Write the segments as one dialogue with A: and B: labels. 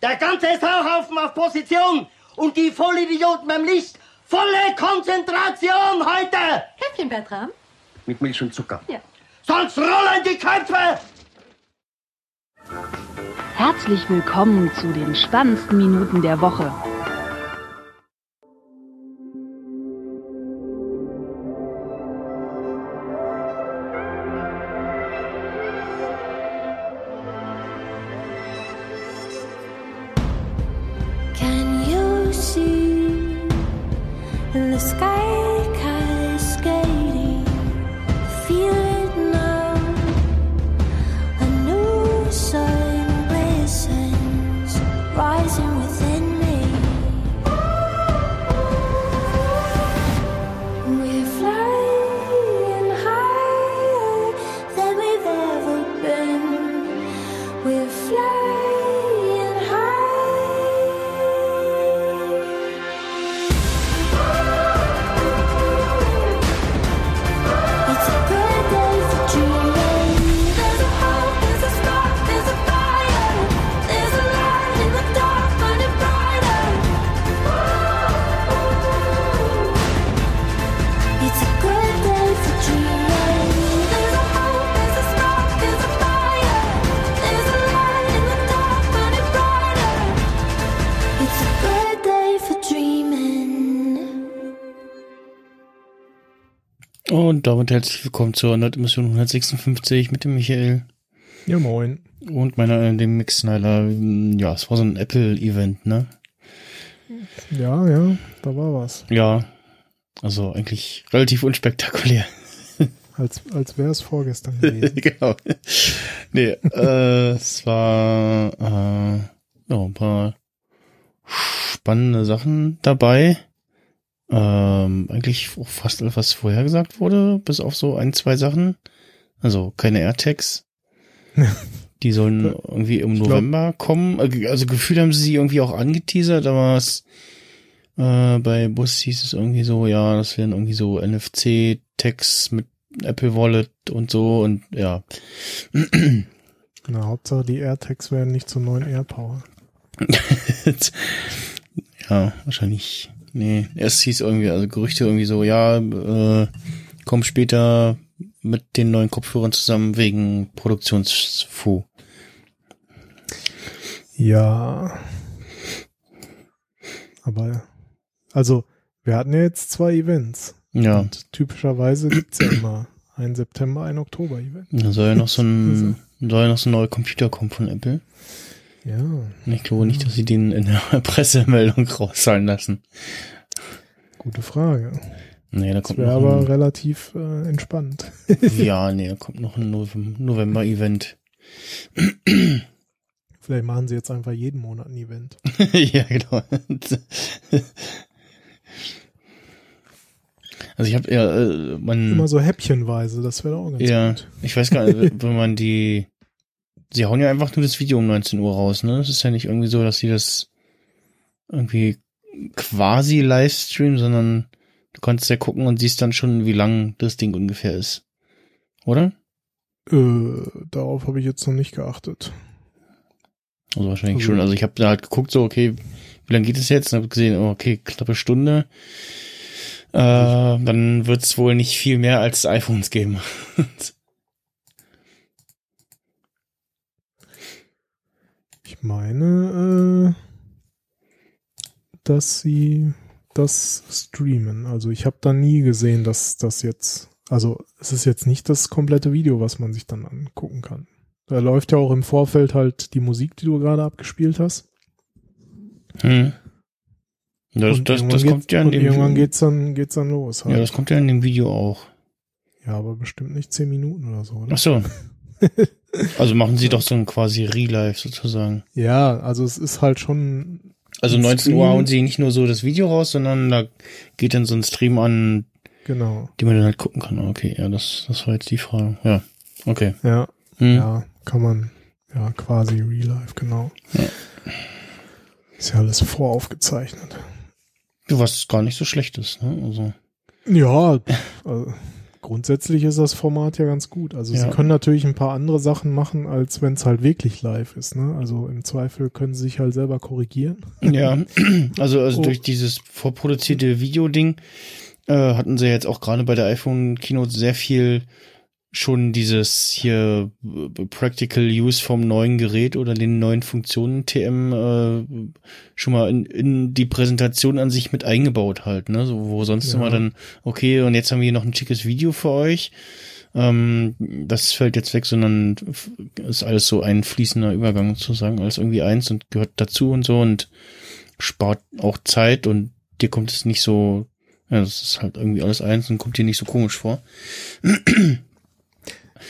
A: Der ganze Sauhaufen auf Position und die Vollidioten beim Licht. Volle Konzentration heute!
B: Käffchen, Bertram?
A: Mit Milch und Zucker.
B: Ja.
A: Sonst rollen die Köpfe!
C: Herzlich willkommen zu den spannendsten Minuten der Woche.
D: Und herzlich willkommen zur Nerd-Emission 156 mit dem Michael
E: Ja, moin.
D: und meiner, dem Mix Snyder. Ja, es war so ein Apple-Event, ne?
E: Ja, ja, da war was.
D: Ja, also eigentlich relativ unspektakulär.
E: Als, als wäre es vorgestern gewesen.
D: genau. Nee, äh, es war äh, ja, ein paar spannende Sachen dabei. Ähm, eigentlich auch fast alles, was vorher gesagt wurde, bis auf so ein, zwei Sachen. Also keine AirTags. Die sollen irgendwie im
E: glaub-
D: November kommen. Äh, Also gefühlt haben sie sie irgendwie auch angeteasert, aber es, äh, bei Bus hieß es irgendwie so, ja, das wären irgendwie so NFC-Tags mit Apple Wallet und so und ja.
E: Na, Hauptsache die AirTags werden nicht zur neuen AirPower.
D: ja, wahrscheinlich. Nee, erst hieß irgendwie, also Gerüchte irgendwie so, ja, äh, komm später mit den neuen Kopfhörern zusammen wegen Produktionsfu.
E: Ja. Aber, also, wir hatten ja jetzt zwei Events.
D: Ja,
E: Und typischerweise gibt's ja immer ein September, ein Oktober-Event.
D: da soll ja noch so ein, soll ja noch so ein neuer Computer kommen von Apple.
E: Ja.
D: Ich glaube nicht, dass sie den in der Pressemeldung rauszahlen lassen.
E: Gute Frage.
D: Nee, da
E: Das
D: kommt
E: wäre
D: noch
E: aber
D: ein,
E: relativ äh, entspannt.
D: ja, nee, da kommt noch ein Novem- November-Event.
E: Vielleicht machen sie jetzt einfach jeden Monat ein Event.
D: ja, genau. Also ich habe ja, äh, man,
E: Immer so häppchenweise, das wäre auch ganz
D: ja,
E: gut.
D: ich weiß gar nicht, wenn man die, sie hauen ja einfach nur das Video um 19 Uhr raus, ne? Es ist ja nicht irgendwie so, dass sie das irgendwie quasi Livestream, sondern du kannst ja gucken und siehst dann schon, wie lang das Ding ungefähr ist. Oder?
E: Äh, darauf habe ich jetzt noch nicht geachtet.
D: Also wahrscheinlich
E: Also-
D: schon. Also ich habe da halt geguckt, so, okay, wie lange geht es jetzt? Und habe gesehen, oh, okay, knappe Stunde. Äh, dann wird es wohl nicht viel mehr als iPhones geben.
E: Ich meine, äh, dass sie das streamen. Also ich habe da nie gesehen, dass das jetzt, also es ist jetzt nicht das komplette Video, was man sich dann angucken kann. Da läuft ja auch im Vorfeld halt die Musik, die du gerade abgespielt hast.
D: hm. Das,
E: Und
D: das, das kommt ja in
E: und
D: dem
E: irgendwann geht's dann geht's dann los. Halt.
D: Ja, das kommt ja in dem Video auch.
E: Ja, aber bestimmt nicht zehn Minuten oder so, oder?
D: Ach so. Also machen sie doch so ein quasi Relive sozusagen.
E: Ja, also es ist halt schon
D: Also
E: Ein
D: 19 Uhr hauen sie nicht nur so das Video raus, sondern da geht dann so ein Stream an,
E: genau.
D: die man dann halt gucken kann. Okay, ja, das, das war jetzt die Frage. Ja, okay.
E: Ja,
D: Hm.
E: ja, kann man ja quasi Real Life, genau.
D: Ja.
E: Ist ja alles voraufgezeichnet.
D: Du, was gar nicht so schlecht ist, ne? Also,
E: Ja, also, grundsätzlich ist das Format ja ganz gut. Also
D: Ja.
E: sie können natürlich ein paar andere Sachen machen, als wenn es halt wirklich live ist. Ne? Also im Zweifel können sie sich halt selber korrigieren.
D: Ja, also, also
E: Oh.
D: durch dieses vorproduzierte Video-Ding äh, hatten sie jetzt auch gerade bei der iPhone Keynote sehr viel schon dieses hier äh, Practical Use vom neuen Gerät oder den neuen Funktionen TM äh, schon mal in, in die Präsentation an sich mit eingebaut halt, ne? So, wo sonst
E: Ja.
D: immer dann, okay, und jetzt haben wir hier noch ein schickes Video für euch. Ähm, das fällt jetzt weg, sondern ist alles so ein fließender Übergang sozusagen, alles irgendwie eins und gehört dazu und so und spart auch Zeit und dir kommt es nicht so, ja, das ist halt irgendwie alles eins und kommt dir nicht so komisch vor.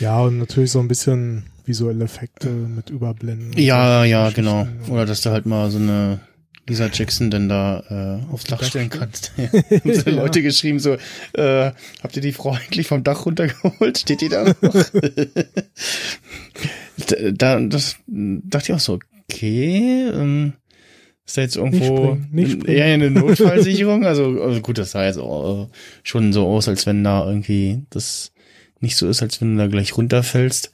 E: Ja, und natürlich so ein bisschen visuelle Effekte mit Überblenden.
D: Ja, ja, genau. Oder dass du halt mal so eine Lisa Jackson dann da äh, aufs Dach stellen kannst. Ja. Haben so
E: Ja.
D: Leute geschrieben so, äh, habt ihr die Frau eigentlich vom Dach runtergeholt? Steht die da noch? da, da, das dachte ich auch so, okay, ähm, ist da jetzt irgendwo
E: springen, nicht springen.
D: eher eine Notfallsicherung? Also, also gut, das sah jetzt auch, äh, schon so aus, als wenn da irgendwie das nicht so ist, als wenn du da gleich runterfällst.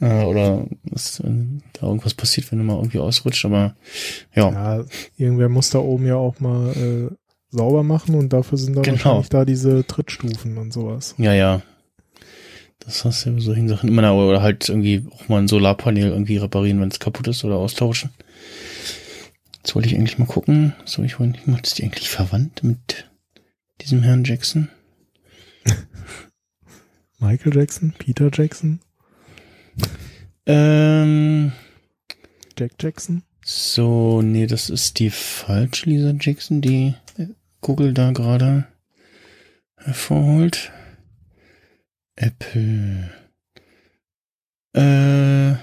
D: Äh, oder dass äh, da irgendwas passiert, wenn du mal irgendwie ausrutscht, aber ja.
E: Ja, irgendwer muss da oben ja auch mal äh, sauber machen und dafür sind da
D: Genau.
E: wahrscheinlich da diese Trittstufen und sowas.
D: Ja, ja. Das hast du ja solchen Sachen immer, da, oder halt irgendwie auch mal ein Solarpanel irgendwie reparieren, wenn es kaputt ist oder austauschen. Jetzt wollte ich eigentlich mal gucken. So, ich wollte, ist die eigentlich verwandt mit diesem Herrn Jackson?
E: Michael Jackson, Peter Jackson,
D: Ähm,
E: Jack Jackson.
D: so, nee, das ist die falsche Lisa Jackson, die Google da gerade hervorholt. Apple. Äh,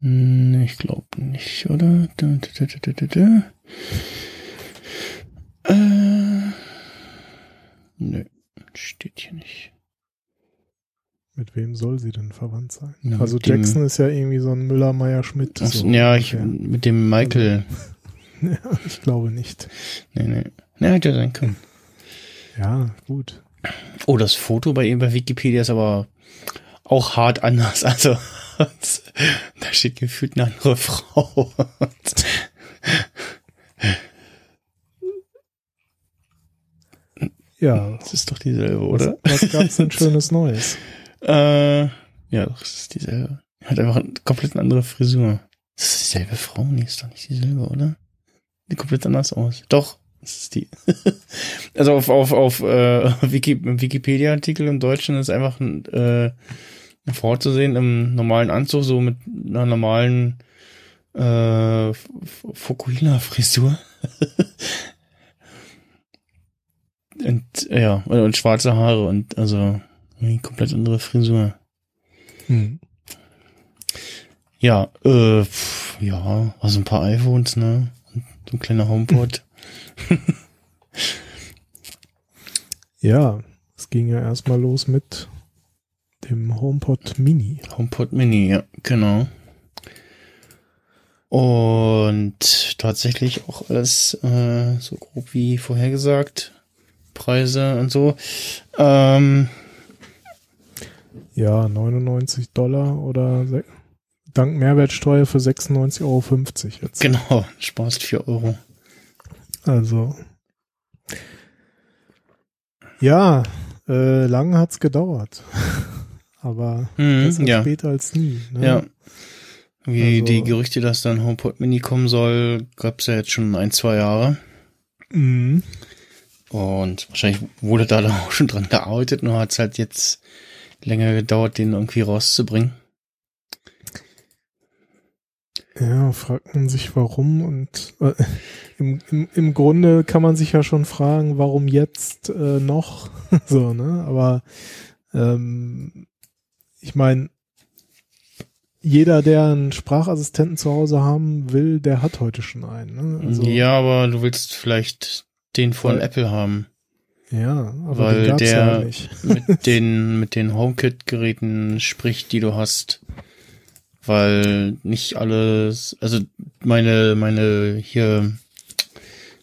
D: hm, ich glaube nicht, oder? Da, da, da, da, da, da. Äh, nö, steht hier nicht.
E: Mit wem soll sie denn verwandt sein?
D: Ja,
E: also Jackson ist ja irgendwie so ein Müller-Meyer-Schmidt. So
D: ja, ich,
E: ungefähr.
D: mit dem Michael.
E: Ja, ich glaube nicht.
D: Nee, nee. Nee, hätte ja sein können.
E: Ja, gut.
D: Oh, das Foto bei ihm bei Wikipedia ist aber auch hart anders. Also, da steht gefühlt eine andere Frau.
E: Ja,
D: Das ist doch dieselbe,
E: was,
D: oder?
E: was gab's denn Schönes Neues?
D: Äh, ja, doch, das ist dieselbe. Hat einfach eine komplett andere Frisur. Das ist dieselbe Frau? Nee, ist doch nicht dieselbe, oder? Sieht komplett anders aus. Doch, das ist die. also auf, auf, auf äh, Wikipedia-Artikel im Deutschen ist einfach ein, äh, eine Frau zu sehen im normalen Anzug, so mit einer normalen äh, Fukuhila-Frisur. und ja, und schwarze Haare und also eine komplett andere Frisur.
E: Hm.
D: Ja, äh, pf, ja, also ein paar iPhones, ne? Und so ein kleiner HomePod.
E: Ja, es ging ja erstmal los mit dem HomePod Mini.
D: HomePod Mini, ja, genau. Und tatsächlich auch alles äh, so grob wie vorhergesagt. Preise und so. Ähm,
E: Ja, 99 Dollar oder dank Mehrwertsteuer für 96,50 Euro jetzt.
D: genau, sparst 4 Euro.
E: Also. Ja, äh, lang hat's gedauert. Aber
D: Mhm,
E: besser
D: ja.
E: später als nie. Ne?
D: Ja. Wie
E: Also-
D: die Gerüchte, dass dann HomePod Mini kommen soll, gab's ja jetzt schon ein, zwei Jahre.
E: Mhm.
D: Und wahrscheinlich wurde da dann auch schon dran gearbeitet, nur hat's halt jetzt länger gedauert, den irgendwie rauszubringen.
E: Ja, fragt man sich warum und äh, im, im, im Grunde kann man sich ja schon fragen, warum jetzt äh, noch so, ne? Aber ähm, ich meine, jeder, der einen Sprachassistenten zu Hause haben will, der hat heute schon einen. Ne? Also,
D: ja, aber du willst vielleicht den von
E: Weil-
D: Apple haben.
E: Ja, aber
D: weil
E: den gab's
D: der-
E: ja nicht.
D: Mit den, mit den HomeKit-Geräten spricht, die du hast. Weil nicht alles, also meine, meine hier,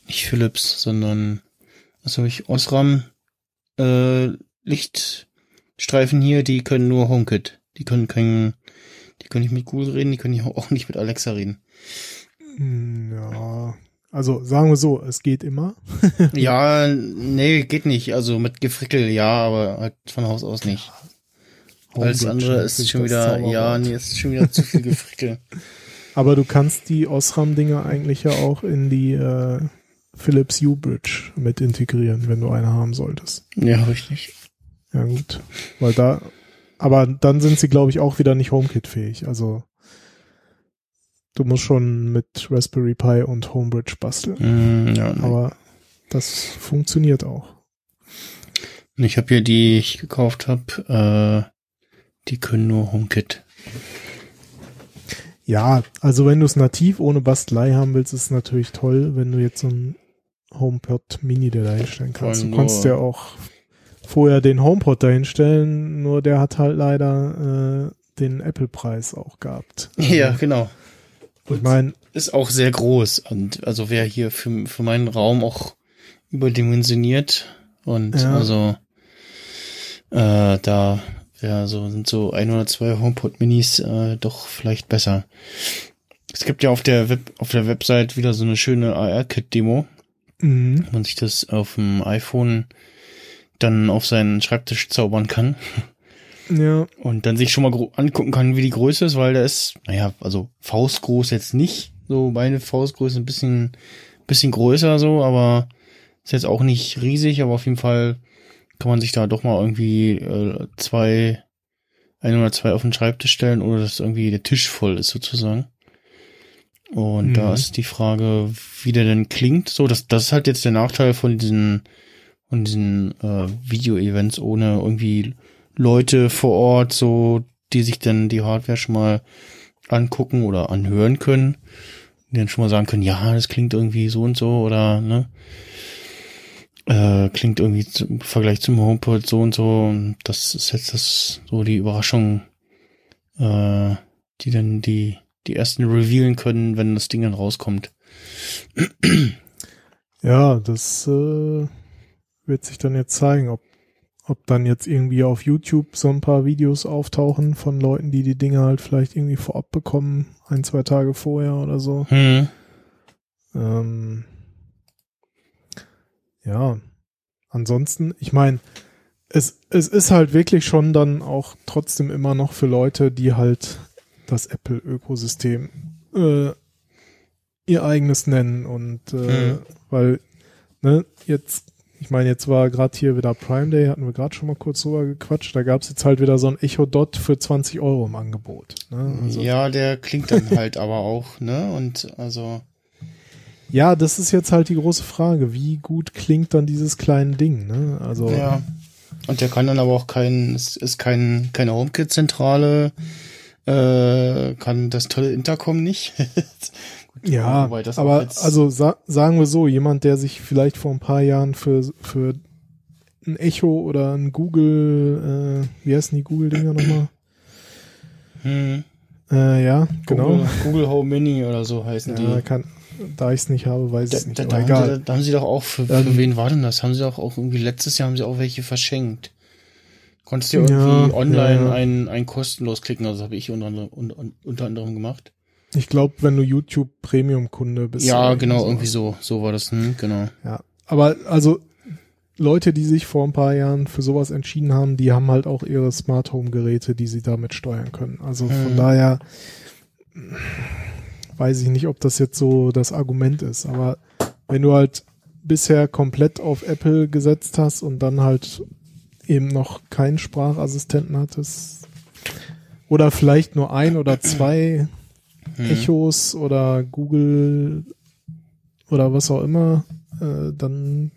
D: nicht Philips, sondern, was habe ich, Osram, äh, Lichtstreifen hier, die können nur HomeKit. Die können kein, die können nicht mit Google reden, die können auch nicht mit Alexa reden.
E: Hm, Ja, also sagen wir so, es geht immer.
D: Ja, nee, geht nicht. Also mit Gefrickel ja, aber halt von Haus aus nicht. Alles
E: Homebridge
D: andere ist schon wieder, ja, nee, ist schon wieder zu viel Gefrickel.
E: Aber du kannst die Osram-Dinger eigentlich ja auch in die äh, Philips U-Bridge mit integrieren, wenn du eine haben solltest.
D: ja, richtig.
E: Ja, gut. Weil da, aber dann sind sie, glaube ich, auch wieder nicht HomeKit-fähig. Also du musst schon mit Raspberry Pi und Homebridge basteln.
D: Mm, ja.
E: Aber das funktioniert auch.
D: Ich habe hier die ich gekauft habe, äh, die können nur HomeKit.
E: Ja, also wenn du es nativ ohne Bastelei haben willst, ist es natürlich toll, wenn du jetzt so ein HomePod Mini da hinstellen kannst. Du
D: nur-
E: ja auch vorher den HomePod da hinstellen, nur der hat halt leider äh, den Apple-Preis auch gehabt.
D: Ja, genau.
E: Ich meine,
D: Ist auch sehr groß und also wäre hier für, für meinen Raum auch überdimensioniert und
E: Ja.
D: also äh, da wäre so sind so ein oder zwei HomePod Minis äh, doch vielleicht besser. Es gibt ja auf der Web auf der Website wieder so eine schöne AR-Kit Demo,
E: mh,
D: wo man sich das auf dem iPhone dann auf seinen Schreibtisch zaubern kann
E: ja,
D: und dann sich schon mal angucken kann, wie die Größe ist, weil der ist, naja, also faustgroß jetzt nicht, so meine Faustgröße ein bisschen, bisschen größer so, aber ist jetzt auch nicht riesig, aber auf jeden Fall kann man sich da doch mal irgendwie äh, zwei, ein oder zwei auf den Schreibtisch stellen oder dass irgendwie der Tisch voll ist sozusagen. Und
E: Mhm.
D: da ist die Frage, wie der denn klingt. So, das, das ist halt jetzt der Nachteil von diesen, von diesen äh, Video-Events ohne irgendwie Leute vor Ort, so, die sich dann die Hardware schon mal angucken oder anhören können, die dann schon mal sagen können, ja, das klingt irgendwie so und so oder ne, äh, klingt irgendwie im Vergleich zum HomePod so und so. Und das ist jetzt das so die Überraschung, äh, die dann die die ersten revealen können, wenn das Ding dann rauskommt.
E: ja, das äh, wird sich dann jetzt zeigen, ob, ob dann jetzt irgendwie auf YouTube so ein paar Videos auftauchen von Leuten, die die Dinge halt vielleicht irgendwie vorab bekommen, ein, zwei Tage vorher oder so.
D: Hm.
E: Ähm, ja, ansonsten, ich meine, es, es ist halt wirklich schon dann auch trotzdem immer noch für Leute, die halt das Apple-Ökosystem äh, ihr eigenes nennen und äh,
D: Hm.
E: weil, ne, jetzt, ich meine, jetzt war gerade hier wieder Prime Day, hatten wir gerade schon mal kurz drüber gequatscht, da gab es jetzt halt wieder so ein Echo Dot für 20 Euro im Angebot. Ne? Also,
D: ja, der klingt dann halt aber auch, ne? Und also.
E: Ja, das ist jetzt halt die große Frage. Wie gut klingt dann dieses kleine Ding, ne? Also,
D: Ja. Und der kann dann aber auch kein, es ist kein, keine HomeKit-Zentrale, äh, kann das tolle Intercom nicht. Gut,
E: ja, aber also sa sagen wir so, jemand, der sich vielleicht vor ein paar Jahren für, für ein Echo oder ein Google, äh, wie heißen die Google-Dinger nochmal?
D: hm,
E: Äh, ja, genau.
D: Google, Google Home Mini oder so heißen
E: Ja,
D: die.
E: kann, da ich es nicht habe, weiß ich es nicht.
D: da, da, haben sie, da haben sie doch auch, für, für
E: Ähm,
D: wen war denn das? Haben sie doch auch irgendwie, letztes Jahr haben sie auch welche verschenkt. Konntest du
E: Ja,
D: irgendwie online
E: ja, ja.
D: einen, einen kostenlos klicken, also das habe ich unter anderem, unter, anderem gemacht.
E: Ich glaube, wenn du YouTube Premium-Kunde bist.
D: ja, genau,
E: sowas.
D: irgendwie so, so war das, hm, genau.
E: Ja, aber also Leute, die sich vor ein paar Jahren für sowas entschieden haben, die haben halt auch ihre Smart Home Geräte, die sie damit steuern können. Also von
D: Mhm.
E: daher weiß ich nicht, ob das jetzt so das Argument ist, aber wenn du halt bisher komplett auf Apple gesetzt hast und dann halt eben noch keinen Sprachassistenten hattest oder vielleicht nur ein oder zwei
D: Hm.
E: Echos oder Google oder was auch immer, äh, dann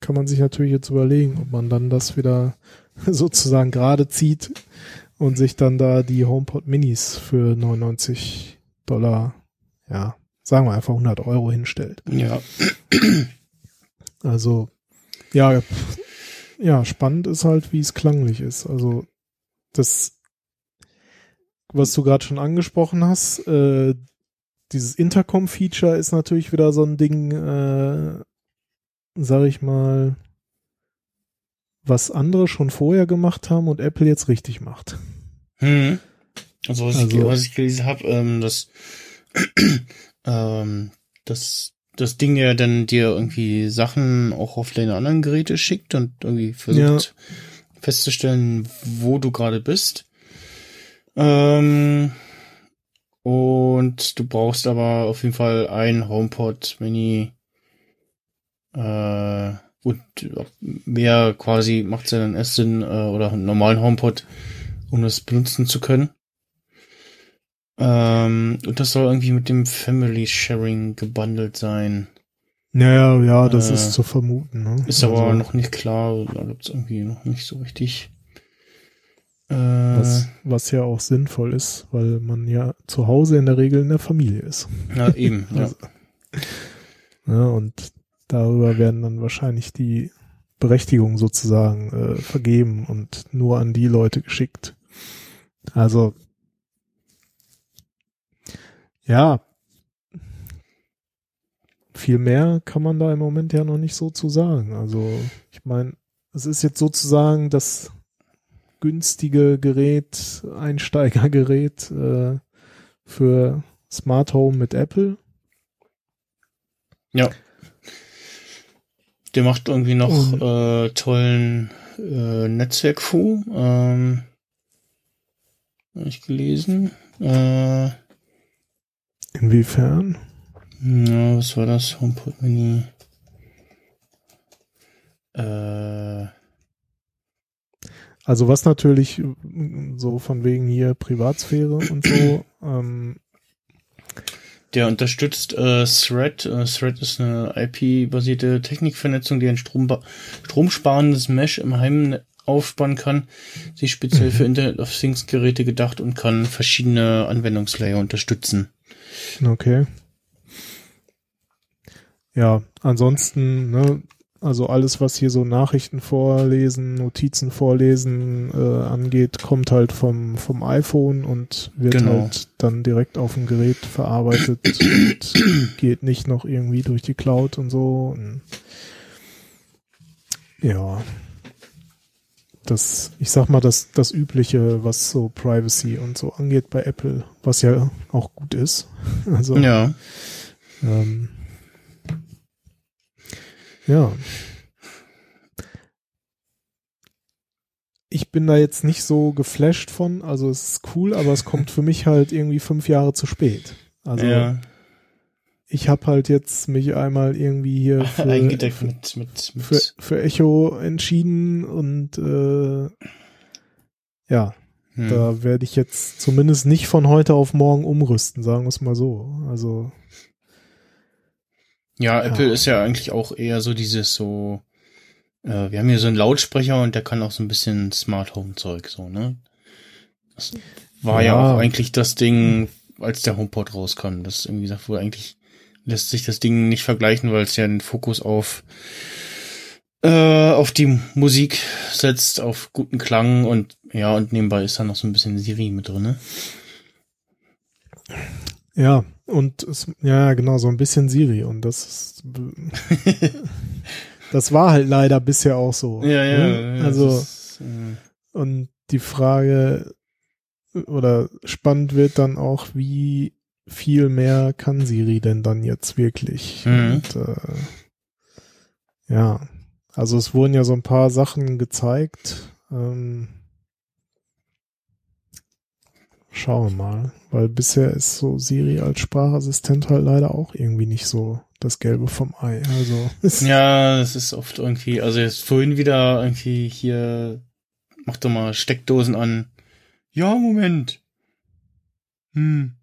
E: kann man sich natürlich jetzt überlegen, ob man dann das wieder sozusagen gerade zieht und sich dann da die HomePod Minis für 99 Dollar, ja, sagen wir einfach 100 Euro hinstellt.
D: Ja,
E: Also, ja, ja, spannend ist halt, wie es klanglich ist. Also, das, was du gerade schon angesprochen hast, äh, dieses Intercom-Feature ist natürlich wieder so ein Ding, äh, sag ich mal, was andere schon vorher gemacht haben und Apple jetzt richtig macht.
D: Hm. Also was, ich,
E: Also-
D: was ich gelesen habe, ähm, dass ähm, dass das Ding ja dann dir irgendwie Sachen auch auf deine anderen Geräte schickt und irgendwie versucht festzustellen, wo du gerade bist. Ähm, und du brauchst aber auf jeden Fall ein HomePod Mini äh, und mehr quasi macht es ja dann erst Sinn, äh, oder einen normalen HomePod, um das benutzen zu können. Ähm, und das soll irgendwie mit dem Family Sharing gebundelt sein.
E: Naja, ja, das
D: Äh,
E: ist zu vermuten. Ne?
D: Ist aber
E: Also,
D: noch nicht klar, da gibt's irgendwie noch nicht so richtig. Äh,
E: was, was ja auch sinnvoll ist, weil man ja zu Hause in der Regel in der Familie ist.
D: ja, eben, ja.
E: Also, Ja, und darüber werden dann wahrscheinlich die Berechtigungen sozusagen äh, vergeben und nur an die Leute geschickt. Also ja, viel mehr kann man da im Moment ja noch nicht so zu sagen. Also ich meine, es ist jetzt sozusagen das günstige Gerät, Einsteigergerät äh, für Smart Home mit Apple.
D: Ja. Der macht irgendwie noch
E: Und-
D: äh, tollen äh, Netzwerkfu. Ähm, hab ich gelesen. Äh,
E: Inwiefern?
D: ja, was war das? HomePod Mini. Äh,
E: Also was natürlich äh, so von wegen hier Privatsphäre und so, ähm,
D: Der unterstützt äh, Thread. Äh, Thread ist eine IP-basierte Technikvernetzung, die ein Strom stromsparendes Mesh im Heim aufspannen kann. Sie ist speziell für Internet of Things Geräte gedacht und kann verschiedene Anwendungslayer unterstützen.
E: Okay. Ja, ansonsten, ne, also alles, was hier so Nachrichten vorlesen, Notizen vorlesen äh, angeht, kommt halt vom, vom iPhone und wird
D: Genau.
E: halt dann direkt auf dem Gerät verarbeitet und geht nicht noch irgendwie durch die Cloud und so. Und ja. Das, ich sag mal, das, das Übliche, was so Privacy und so angeht bei Apple, was ja auch gut ist. Also,
D: Ja.
E: ähm, ja. Ich bin da jetzt nicht so geflasht von, also es ist cool, aber es kommt für mich halt irgendwie fünf Jahre zu spät. Also
D: ja.
E: Ich habe halt jetzt mich einmal irgendwie hier für,
D: Eingedeckt mit, mit, mit
E: für, für Echo entschieden und äh, ja,
D: hm.
E: da werde ich jetzt zumindest nicht von heute auf morgen umrüsten, sagen wir es mal so. Also
D: Ja, Apple
E: Ja.
D: ist ja eigentlich auch eher so dieses so, äh, wir haben hier so einen Lautsprecher und der kann auch so ein bisschen Smart Home Zeug, so, ne? Das war ja,
E: Ja.
D: auch eigentlich das Ding, als der HomePod rauskam. Das irgendwie gesagt wurde, eigentlich lässt sich das Ding nicht vergleichen, weil es ja den Fokus auf äh, auf die Musik setzt, auf guten Klang und ja, und nebenbei ist da noch so ein bisschen Siri mit drin, ne?
E: Ja, und es, ja, genau, so ein bisschen Siri. Und das ist, das war halt leider bisher auch so.
D: Ja, ja.
E: ne?
D: ja,
E: Also,
D: ist, äh,
E: und die Frage oder spannend wird dann auch, wie viel mehr kann Siri denn dann jetzt wirklich?
D: Mhm.
E: Und, äh, ja, also es wurden ja so ein paar Sachen gezeigt. Ähm, schauen wir mal, weil bisher ist so Siri als Sprachassistent halt leider auch irgendwie nicht so das Gelbe vom Ei. Also
D: Ja, es ist oft irgendwie, also jetzt vorhin wieder irgendwie hier, mach doch mal Steckdosen an. Ja, Moment. Hm.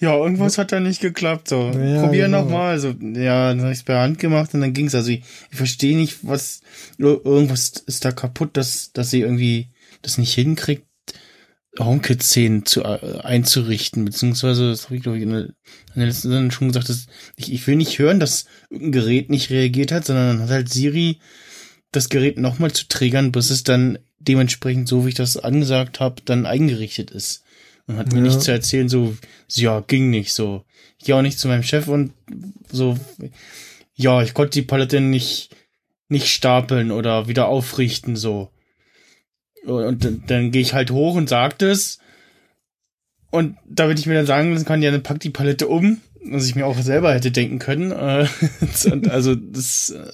D: Ja, irgendwas hat da nicht geklappt, so.
E: Ja,
D: Probier
E: genau.
D: noch mal, so. Ja, dann hab ich's per Hand gemacht und dann ging's. Also ich, ich verstehe nicht, was, ir- irgendwas ist da kaputt, dass, dass sie irgendwie das nicht hinkriegt, HomeKit-Szenen zu, äh, einzurichten, beziehungsweise, das habe ich glaube ich in der, in der letzten Sendung schon gesagt, dass ich, ich will nicht hören, dass irgendein Gerät nicht reagiert hat, sondern dann hat halt Siri das Gerät nochmal zu triggern, bis es dann dementsprechend, so wie ich das angesagt habe, dann eingerichtet ist. Und hat mir
E: Ja.
D: nicht zu erzählen, so, ja, ging nicht so. Ich gehe auch nicht zu meinem Chef und so, ja, ich konnte die Palette nicht, nicht stapeln oder wieder aufrichten so. Und dann, dann gehe ich halt hoch und sag das. Und damit ich mir dann sagen lassen kann, ja, dann pack die Palette um, was ich mir auch selber hätte denken können. Äh, also das äh,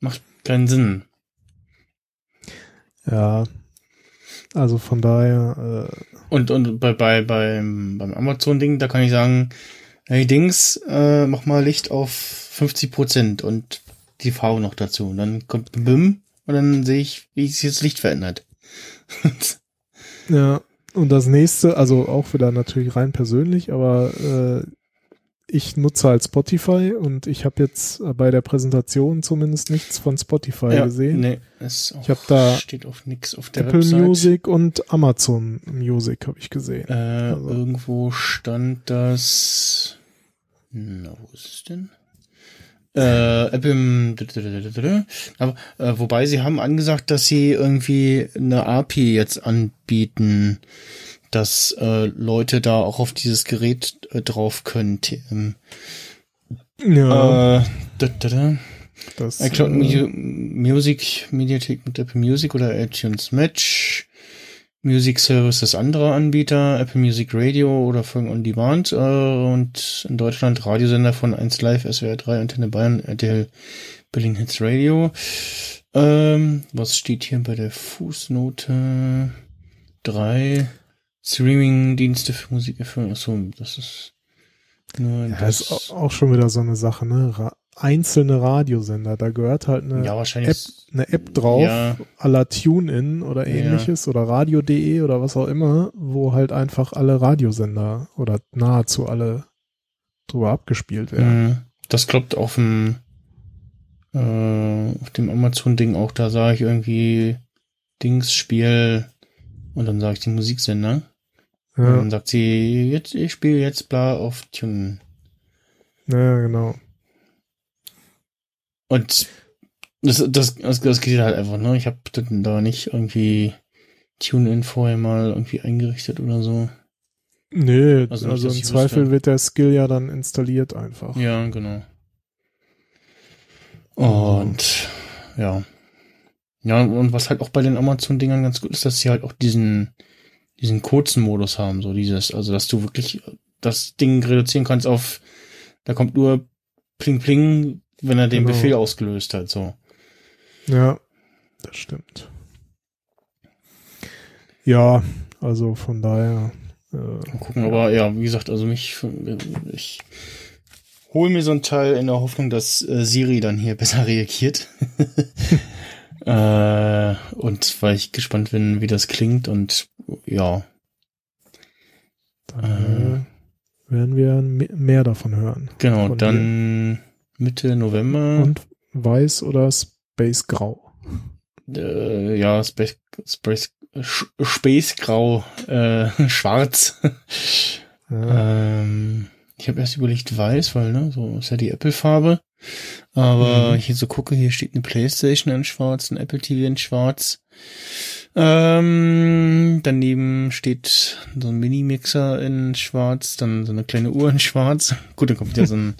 D: macht keinen Sinn.
E: Ja. Also von daher, äh,
D: Und, und bei, bei, beim, beim Amazon-Ding, da kann ich sagen, hey Dings, äh, mach mal Licht auf 50 Prozent und die Farbe noch dazu. Und dann kommt BIM und dann sehe ich, wie sich das Licht verändert.
E: Ja, und das nächste, also auch wieder natürlich rein persönlich, aber äh, ich nutze halt Spotify und ich habe jetzt bei der Präsentation zumindest nichts von Spotify gesehen.
D: Nee, es
E: Ich hab da
D: steht auf nix auf der
E: Apple
D: Website.
E: Music und Amazon Music habe ich gesehen.
D: Äh,
E: Also-
D: Irgendwo stand das. Na, wo ist es denn? Äh, Apple. Aber, äh, wobei sie haben angesagt, dass sie irgendwie eine API jetzt anbieten, dass äh, Leute da auch auf dieses Gerät äh, drauf können. Ähm,
E: Ja,
D: äh, da, da, da.
E: das
D: iCloud
E: äh,
D: Mu- Music, Mediathek mit Apple Music oder iTunes Match. Music Service ist anderer Anbieter, Apple Music Radio oder Folgen on Demand äh, und in Deutschland Radiosender von 1 Live, SWR 3, Antenne Bayern, RTL Berlin Hits Radio. Ähm, was steht hier bei der Fußnote? 3 Streaming-Dienste für Musik. Achso, das ist nur
E: ja,
D: das.
E: ist au- auch schon wieder so eine Sache, ne? Ra einzelne Radiosender, da gehört halt eine
D: ja.
E: App, eine App drauf,
D: Ja.
E: à la TuneIn oder
D: Ja.
E: ähnliches oder Radio.de oder was auch immer, wo halt einfach alle Radiosender oder nahezu alle drüber abgespielt werden.
D: Mhm. Das klappt auf dem äh, auf dem Amazon-Ding auch. Da sage ich irgendwie Dings Spiel und dann sage ich den Musiksender. Und
E: Ja,
D: dann sagt sie, jetzt, ich spiele jetzt bla auf Tune.
E: ja, genau.
D: Und das, das, das, das geht halt einfach, ne? Ich habe da nicht irgendwie TuneIn vorher mal irgendwie eingerichtet oder so.
E: Nö,
D: Also
E: also, im Zweifel
D: wüsste.
E: wird der Skill ja dann installiert einfach.
D: Ja, genau. Und ja. Ja, und was halt auch bei den Amazon-Dingern ganz gut ist, dass sie halt auch diesen, diesen kurzen Modus haben, so dieses, also dass du wirklich das Ding reduzieren kannst auf, da kommt nur Pling Pling, wenn er den
E: Genau.
D: Befehl ausgelöst hat, so.
E: Ja, das stimmt. Ja, also von daher. Äh,
D: Mal gucken, aber ja, wie gesagt, also mich, ich hol mir so ein Teil in der Hoffnung, dass äh, Siri dann hier besser reagiert. äh, und weil ich gespannt bin, wie das klingt und ja,
E: dann äh, werden wir me- mehr davon hören.
D: genau, dann Mitte November,
E: Und weiß oder Space Grau.
D: äh, ja, Space, Space, Space Grau, äh, Schwarz.
E: Ja,
D: Ähm, ich habe erst überlegt weiß, weil ne, so ist ja die Apple-Farbe. Aber
E: Mhm.
D: hier so gucke, hier steht eine Playstation in Schwarz, ein Apple TV in Schwarz. Ähm, daneben steht so ein Mini-Mixer in Schwarz, dann so eine kleine Uhr in Schwarz. Gut, dann kommt ja so ein,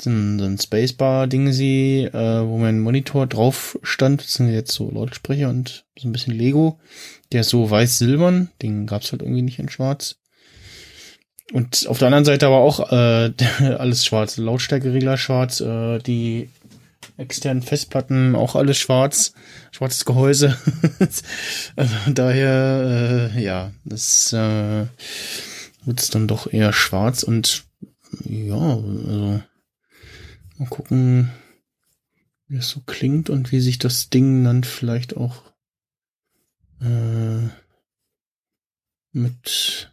D: so ein, so ein Spacebar-Ding sie, äh, wo mein Monitor drauf stand. Das sind jetzt so Lautsprecher und so ein bisschen Lego. Der ist so weiß-silbern, den gab's halt irgendwie nicht in Schwarz. Und auf der anderen Seite aber auch äh, alles schwarz. Lautstärkeregler schwarz, äh, die externen Festplatten auch alles schwarz. Schwarzes Gehäuse. also daher, äh, ja, das äh, wird dann doch eher schwarz und ja, also mal gucken, wie es so klingt und wie sich das Ding dann vielleicht auch äh, mit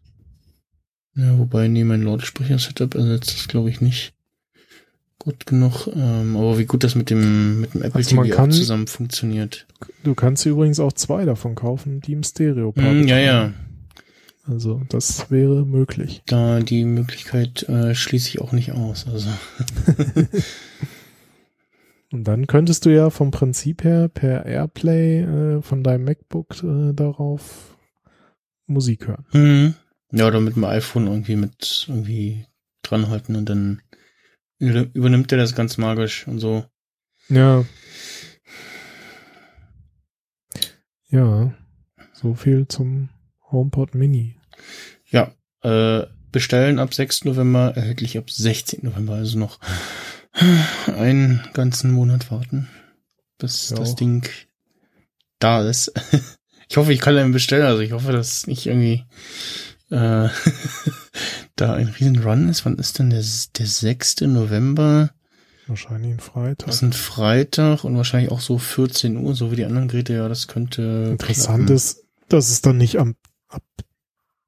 D: ja, wobei, nee, mein Lautsprecher-Setup ersetzt das, glaube ich, nicht gut genug. Ähm, aber wie gut das mit dem, mit dem Apple
E: Also
D: TV
E: kann-
D: zusammen funktioniert.
E: Du kannst übrigens auch zwei davon kaufen, die im stereo
D: Mm, ja, ja.
E: Also das wäre möglich.
D: Da die Möglichkeit äh, schließe ich auch nicht aus. Also.
E: Und dann könntest du ja vom Prinzip her per Airplay äh, von deinem MacBook äh, darauf Musik hören.
D: Mhm. Ja, oder mit dem iPhone irgendwie mit irgendwie dranhalten und dann übernimmt er das ganz magisch und so.
E: Ja. Ja. So viel zum HomePod Mini.
D: Ja, äh, bestellen ab 6. November, erhältlich ab 16. November, also noch einen ganzen Monat warten, bis
E: Ja.
D: das Ding da ist. Ich hoffe, ich kann einen bestellen, also ich hoffe, dass nicht irgendwie äh, da ein riesen Run ist. Wann ist denn der, der 6. November?
E: Wahrscheinlich ein Freitag.
D: Das ist ein Freitag und wahrscheinlich auch so 14 Uhr, so wie die anderen Geräte, ja, das könnte
E: Interessant
D: klappen.
E: ist, dass es dann nicht am, ab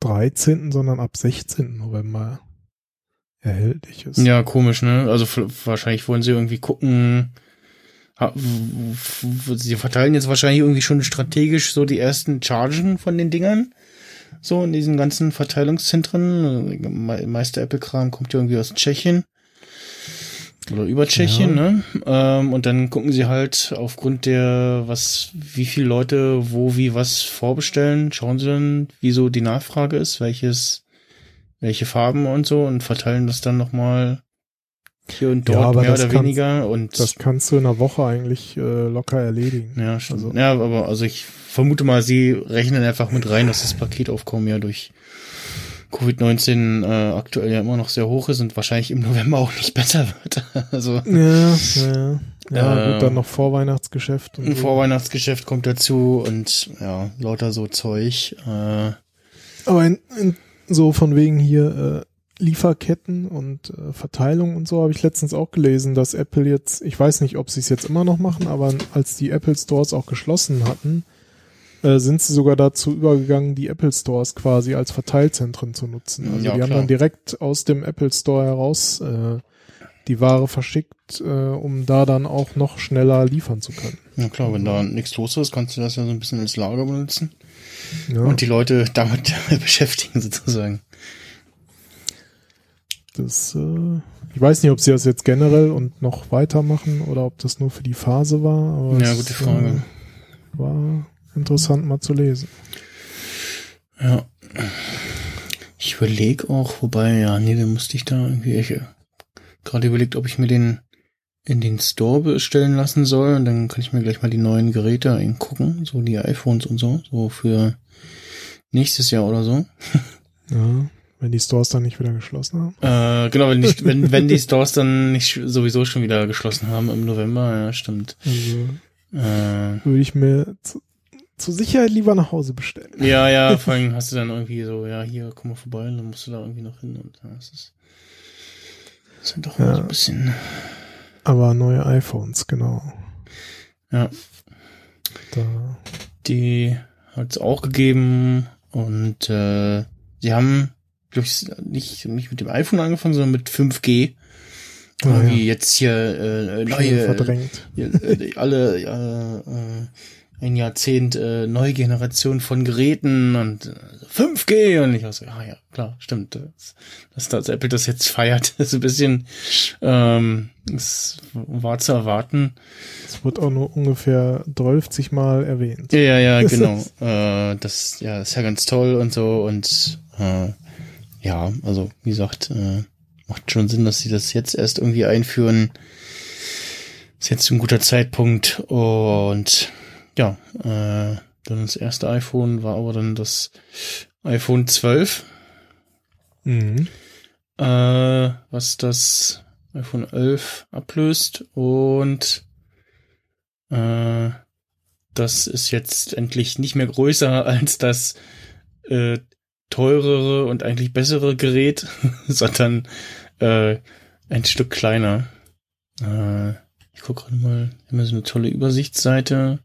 E: 13., sondern ab 16. November erhältlich ist.
D: Ja, komisch, ne? Also wahrscheinlich wollen sie irgendwie gucken. Sie verteilen jetzt wahrscheinlich irgendwie schon strategisch so die ersten Chargen von den Dingern. So in diesen ganzen Verteilungszentren. Me meiste Apple-Kram kommt ja irgendwie aus Tschechien. Oder über Tschechien, ne? Ähm, und dann gucken sie halt aufgrund der, was, wie viele Leute wo wie was vorbestellen, schauen sie dann, wie so die Nachfrage ist, welches, welche Farben und so und verteilen das dann nochmal hier und
E: Ja,
D: dort
E: aber
D: mehr
E: das
D: oder
E: kannst-
D: weniger und
E: Das kannst du in einer Woche eigentlich äh, locker erledigen.
D: ja, stimmt.
E: Also-
D: ja, aber also ich vermute mal, sie rechnen einfach mit rein, dass das Paketaufkommen ja durch Covid-19 äh, aktuell ja immer noch sehr hoch ist und wahrscheinlich im November auch nicht besser wird. also
E: Ja, ja. Ja,
D: Äh,
E: gut, dann noch Vorweihnachtsgeschäft. Und
D: ein
E: so.
D: Vorweihnachtsgeschäft kommt dazu und ja, lauter so Zeug. Äh,
E: Aber in, in, so von wegen hier äh, Lieferketten und äh, Verteilung und so habe ich letztens auch gelesen, dass Apple jetzt, ich weiß nicht, ob sie es jetzt immer noch machen, aber als die Apple Stores auch geschlossen hatten, äh, sind sie sogar dazu übergegangen, die Apple Stores quasi als Verteilzentren zu nutzen. Also
D: Ja,
E: die haben
D: klar.
E: dann direkt aus dem Apple Store heraus äh, die Ware verschickt, äh, um da dann auch noch schneller liefern zu können.
D: na klar, wenn da nichts los ist, kannst du das ja so ein bisschen als Lager benutzen
E: Ja,
D: und die Leute damit beschäftigen sozusagen.
E: Das, äh, ich weiß nicht, ob sie das jetzt generell und noch weitermachen oder ob das nur für die Phase war. Aber
D: Ja, gute Frage.
E: Äh, war interessant mal zu lesen.
D: Ja. Ich überlege auch, wobei, ja, nee, dann musste ich da irgendwie, ich äh, gerade überlegt, ob ich mir den in den Store bestellen lassen soll und dann kann ich mir gleich mal die neuen Geräte angucken, so die iPhones und so, so für nächstes Jahr oder so.
E: Ja, wenn die Stores dann nicht wieder geschlossen haben.
D: Äh, genau, wenn, nicht, wenn, wenn die Stores dann nicht sowieso schon wieder geschlossen haben im November, ja, stimmt.
E: Also
D: Äh,
E: würde ich mir zu, zur Sicherheit lieber nach Hause bestellen.
D: ja, ja, vor allem hast du dann irgendwie so, ja, hier, komm mal vorbei und dann musst du da irgendwie noch hin und ja, das ist, das ist doch immer
E: Ja.
D: so ein bisschen,
E: Aber neue iPhones, genau.
D: ja.
E: Da,
D: Die hat es auch gegeben und äh, sie haben, glaube ich, nicht, nicht mit dem iPhone angefangen, sondern mit 5G.
E: Ah,
D: Wie
E: ja.
D: jetzt hier äh, neue,
E: verdrängt.
D: ja, äh, alle äh, äh, ein Jahrzehnt äh, neue Generation von Geräten und äh, 5G und ich war so, ja, ja, klar, stimmt. Das, dass das Apple das jetzt feiert, ist ein bisschen ähm, es war zu erwarten.
E: Es wird auch nur ungefähr 12 Mal erwähnt.
D: Ja, ja, ja, genau. äh, das ja, ist ja ganz toll und so und äh, ja, also wie gesagt, äh, macht schon Sinn, dass sie das jetzt erst irgendwie einführen. Ist jetzt ein guter Zeitpunkt und ja, äh, dann das erste iPhone war aber dann das iPhone 12,
E: Mhm.
D: äh, was das iPhone 11 ablöst und äh, das ist jetzt endlich nicht mehr größer als das äh, teurere und eigentlich bessere Gerät, sondern äh, ein Stück kleiner. Äh, ich gucke gerade mal, haben so eine tolle Übersichtsseite.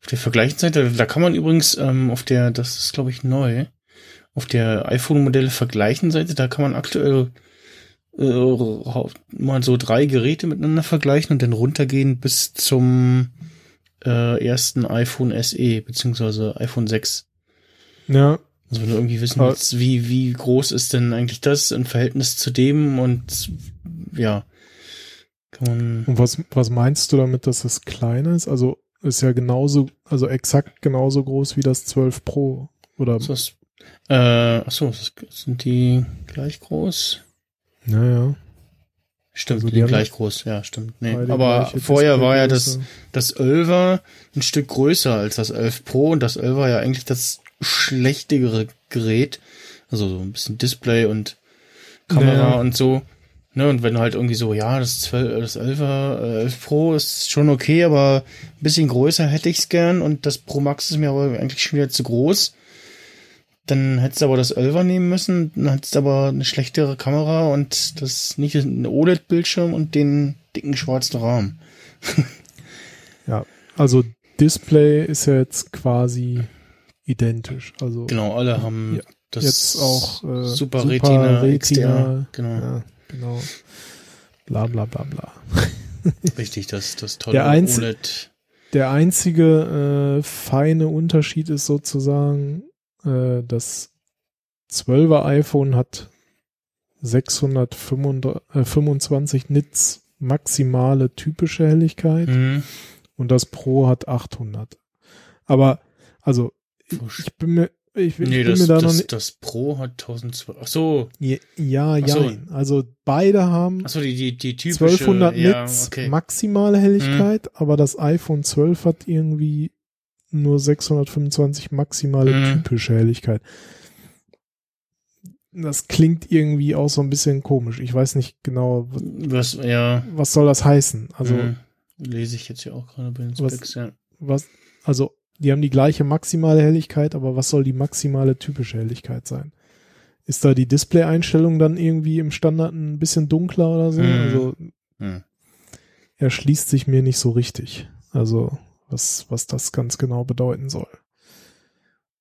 D: Auf der Vergleichsseite, da kann man übrigens ähm, auf der, das ist glaube ich neu, auf der iPhone-Modelle vergleichen Seite, da kann man aktuell äh, mal so drei Geräte miteinander vergleichen und dann runtergehen bis zum äh, ersten iPhone SE beziehungsweise iPhone 6.
E: Ja,
D: Also wenn du irgendwie wissen willst, wie, wie groß ist denn eigentlich das im Verhältnis zu dem und ja, kann man.
E: und was, was meinst du damit, dass es kleiner ist? Also ist ja genauso, also exakt genauso groß wie das 12 Pro. Oder,
D: Ist das, äh, achso, sind die gleich groß?
E: naja.
D: Stimmt,
E: Also
D: die gleich groß, ja, stimmt. Nee. Aber vorher war ja das, das 11er ein Stück größer als das 11 Pro und das 11er ja eigentlich das schlechtigere Gerät. Also so ein bisschen Display und Kamera
E: Ja.
D: und so. Ne, und wenn halt irgendwie so, ja, das 12, das 11er, äh, 11 Pro ist schon okay, aber ein bisschen größer hätte ich's gern und das Pro Max ist mir aber eigentlich schon wieder zu groß. Dann hättest du aber das 11er nehmen müssen, dann hättest du aber eine schlechtere Kamera und das nicht ein OLED-Bildschirm und den dicken schwarzen Rahmen.
E: Ja, also Display ist ja jetzt quasi identisch. Also
D: Genau, alle haben
E: Ja,
D: das
E: jetzt auch äh,
D: Super, Retina, XDR. Genau,
E: Ja, genau. Bla bla bla bla.
D: richtig, das, das tolle
E: Der Einz-
D: OLED.
E: Der einzige äh, feine Unterschied ist sozusagen, äh, das 12er iPhone hat 625 Nits maximale typische Helligkeit
D: Mhm.
E: und das Pro hat 800. Aber, also, ich, bin mir, ich, ich
D: Nee,
E: bin
D: das,
E: mir da noch
D: das,
E: nicht,
D: das Pro hat 1200. Ach so,
E: ja, ja,
D: Ach so.
E: Also, beide haben
D: so, die, die, die typische.
E: 1200
D: ja,
E: Nits
D: okay. Mhm.
E: maximale Helligkeit, aber das iPhone 12 hat irgendwie nur 625 maximale
D: Mhm.
E: typische Helligkeit. Das klingt irgendwie auch so ein bisschen komisch. Ich weiß nicht genau, was,
D: Was, ja.
E: was soll das heißen? Also,
D: mhm. lese ich jetzt ja auch gerade bei den
E: Was-
D: Specs, ja.
E: was, also, die haben die gleiche maximale Helligkeit, aber was soll die maximale typische Helligkeit sein? Ist da die Display-Einstellung dann irgendwie im Standard ein bisschen dunkler oder so?
D: Mhm.
E: Also,
D: Hm.
E: erschließt sich mir nicht so richtig. Also, was, was das ganz genau bedeuten soll.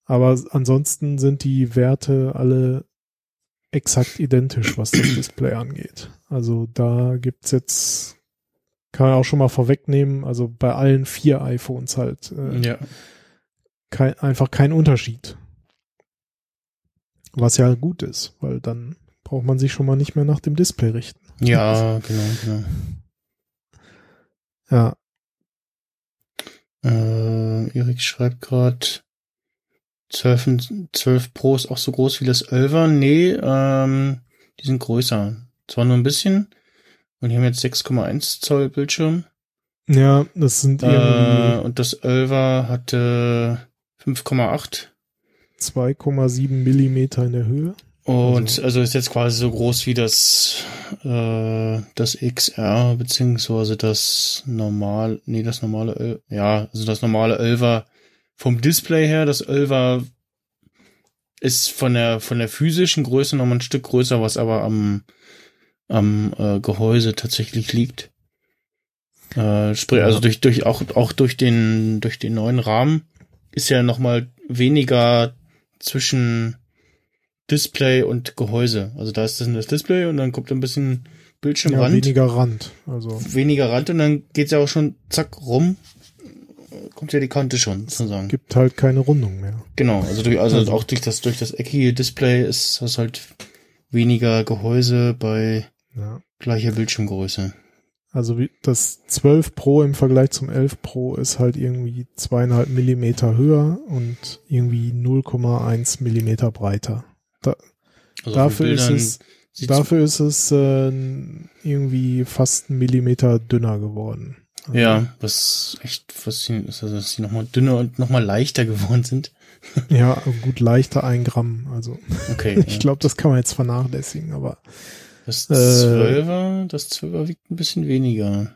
E: Aber ansonsten sind die Werte alle exakt identisch, was das Display angeht. Also da gibt's jetzt, kann man auch schon mal vorwegnehmen, also bei allen vier iPhones halt äh,
D: Ja.
E: kein, einfach kein Unterschied. Was ja gut ist, weil dann braucht man sich schon mal nicht mehr nach dem Display richten.
D: Ja, genau, genau.
E: Ja,
D: Äh, Erik schreibt gerade 12, und- 12 Pro ist auch so groß wie das 11er. Nee, ähm, die sind größer. Zwar nur ein bisschen. Und die haben jetzt 6,1 Zoll Bildschirm.
E: ja, das sind
D: Äh, und das 11er hatte 5,8.
E: 2,7 Millimeter in der Höhe.
D: Und
E: Also-
D: also, ist jetzt quasi so groß wie das, äh, das XR, beziehungsweise das normal, nee, das normale, El ja, also das normale 11er vom Display her, das 11er ist von der, von der physischen Größe noch mal ein Stück größer, was aber am, am äh, Gehäuse tatsächlich liegt. Äh, sprich,
E: Ja.
D: also durch, durch, auch, auch durch den, durch den neuen Rahmen ist ja noch mal weniger zwischen Display und Gehäuse. Also da ist das das Display und dann kommt ein bisschen
E: Ja,
D: Bildschirmrand,
E: weniger Rand. Also
D: weniger Rand und dann geht's ja auch schon zack rum, kommt ja die Kante schon sozusagen.
E: gibt halt keine Rundung mehr.
D: Genau, also, durch, also,
E: Also-
D: auch durch das durch das eckige Display ist das halt weniger Gehäuse bei
E: Ja.
D: gleicher Bildschirmgröße.
E: Also wie das 12 Pro im Vergleich zum 11 Pro ist halt irgendwie zweieinhalb Millimeter höher und irgendwie 0,1 Millimeter breiter.
D: Also auf
E: dafür ist es, dafür ist es äh, irgendwie fast einen Millimeter dünner geworden. Also,
D: ja, was echt faszinierend ist, also dass sie nochmal dünner und nochmal leichter geworden sind.
E: Ja, gut, leichter ein Gramm. Also
D: Okay.
E: ich
D: ja.
E: glaube, das kann man jetzt vernachlässigen, aber
D: Das
E: Äh,
D: 12er, das 12er wiegt ein bisschen weniger.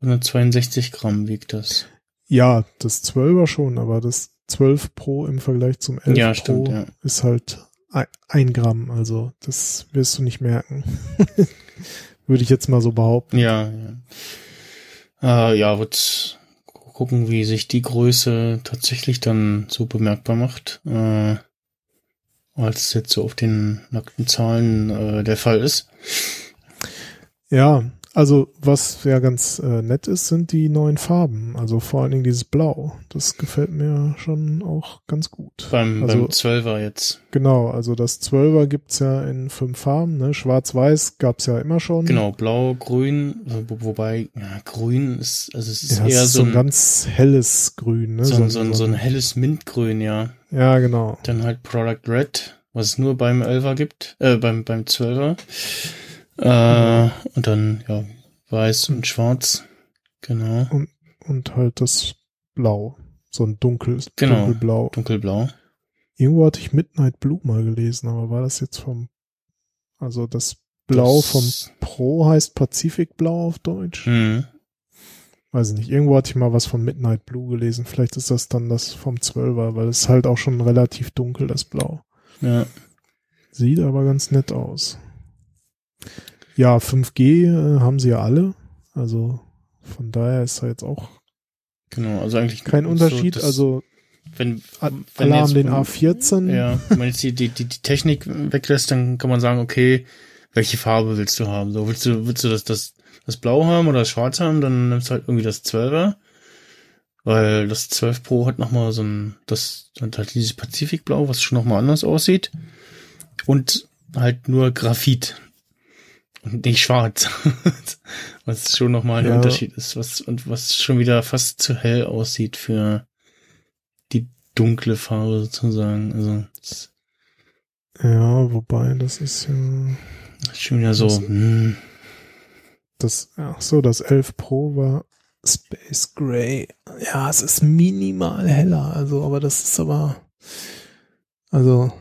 D: 162 Gramm wiegt das.
E: ja, das 12er schon, aber das 12 Pro im Vergleich zum 11
D: Ja,
E: Pro
D: stimmt, ja.
E: ist halt ein, ein Gramm. Also das wirst du nicht merken. Würde ich jetzt mal so behaupten.
D: Ja, ja. Äh, ja, wird gucken, wie sich die Größe tatsächlich dann so bemerkbar macht. Äh, als es jetzt so auf den nackten Zahlen äh, der Fall ist.
E: Ja, also was ja ganz äh, nett ist, sind die neuen Farben. Also vor allen Dingen dieses Blau. Das gefällt mir schon auch ganz gut.
D: Beim,
E: Also-
D: beim 12er jetzt.
E: Genau, also das 12er gibt's ja in fünf Farben. Ne? Schwarz-Weiß gab's ja immer schon.
D: Genau, blau, grün, wo, wobei, ja, grün ist, also es ist
E: Ja,
D: eher
E: ist
D: so ein,
E: ganz helles Grün. Ne?
D: so, ein, so, ein, so ein helles Mintgrün, ja.
E: Ja, genau.
D: Dann halt Product Red, was es nur beim 11er gibt, äh, beim, beim 12er. Äh, und dann, ja, weiß und schwarz. Genau.
E: Und halt das Blau. So ein dunkles,
D: Genau.
E: dunkelblau.
D: Dunkelblau.
E: Irgendwo hatte ich Midnight Blue mal gelesen, aber war das jetzt vom, also das Blau
D: Das-
E: vom Pro heißt Pazifikblau auf Deutsch?
D: Hm.
E: Weiß ich nicht. Irgendwo hatte ich mal was von Midnight Blue gelesen. Vielleicht ist das dann das vom 12er, weil es halt auch schon relativ dunkel, das Blau.
D: Ja.
E: Sieht aber ganz nett aus. Ja, 5G äh, haben sie ja alle. Also von daher ist da jetzt auch
D: Genau. Also eigentlich
E: kein
D: so
E: Unterschied.
D: das-
E: also
D: wenn, wenn jetzt-
E: den A14.
D: Ja, wenn man jetzt die, die, die, die Technik weglässt, dann kann man sagen, okay, welche Farbe willst du haben? So, willst du, willst du das, das, das Blau haben oder das Schwarz haben, dann nimmst du halt irgendwie das 12er. Weil das 12 Pro hat nochmal so ein, das hat halt dieses Pazifikblau, was schon nochmal anders aussieht. Und halt nur Graphit. Und nicht schwarz. was schon nochmal ein
E: Ja.
D: Unterschied ist, was, und was schon wieder fast zu hell aussieht für die dunkle Farbe sozusagen. Also,
E: Ja, wobei das ist ja
D: schon wieder so,
E: Das-
D: hm,
E: das, ach so, das 11 Pro war Space Gray. Ja, es ist minimal heller, also, aber das ist aber, also,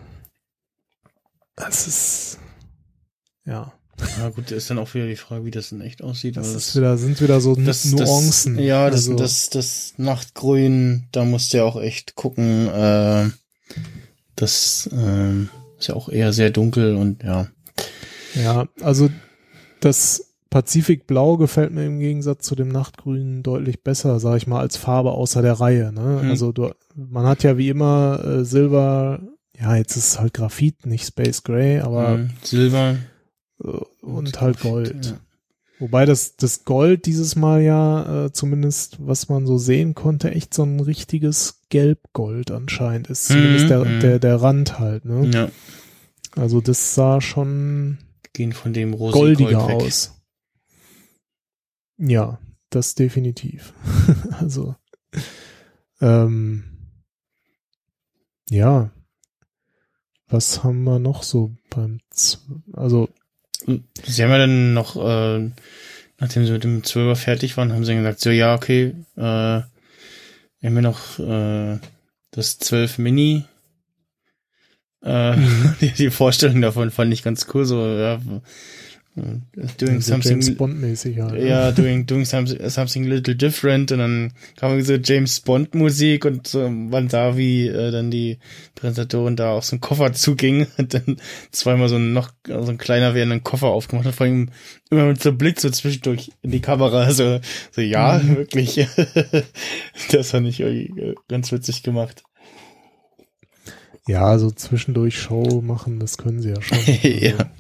E: es ist, ja,
D: ja gut, ist dann auch wieder die Frage, wie das in echt aussieht.
E: das ist wieder, sind wieder so Nuancen.
D: Das, ja, das,
E: also,
D: das, das Nachtgrün, da musst du ja auch echt gucken. Äh, das ähm, ist ja auch eher sehr dunkel und ja.
E: Ja, also das Pazifikblau gefällt mir im Gegensatz zu dem Nachtgrün deutlich besser, sag ich mal, als Farbe außer der Reihe. Ne?
D: Mhm.
E: Also du, man hat ja wie immer äh, Silber, ja, jetzt ist es halt Graphit, nicht Space Gray, aber
D: ähm, Silber
E: äh, und halt Gold.
D: Ja.
E: Wobei das, das Gold dieses Mal ja, äh, zumindest was man so sehen konnte, echt so ein richtiges Gelbgold anscheinend ist. Zumindest
D: Mhm,
E: der,
D: mhm.
E: der, der Rand halt. Ne?
D: ja,
E: Also das sah schon
D: gehen von dem
E: goldiger
D: Gold
E: aus. Ja, das definitiv. also, ähm, ja, was haben wir noch so beim, Z also,
D: Sie haben ja dann noch, äh, nachdem sie mit dem 12er fertig waren, haben sie gesagt, so ja, okay, äh, wir haben ja noch äh, das 12 Mini. Äh, die, die Vorstellung davon fand ich ganz cool, so, ja, doing
E: so
D: something,
E: James Bond mäßig halt. ne?
D: ja, doing, doing something, something little different und dann kam so James Bond Musik und so, man sah, wie äh, dann die Präsentatorin da auf so einen Koffer zuging und dann zweimal so ein noch so ein kleiner werdenden Koffer aufgemacht hat, vor allem immer mit so einem Blick so zwischendurch in die Kamera, so, so ja,
E: Mhm.
D: wirklich. das fand ich irgendwie äh, ganz witzig gemacht.
E: Ja, so zwischendurch Show machen, das können sie ja schon. Also,
D: ja.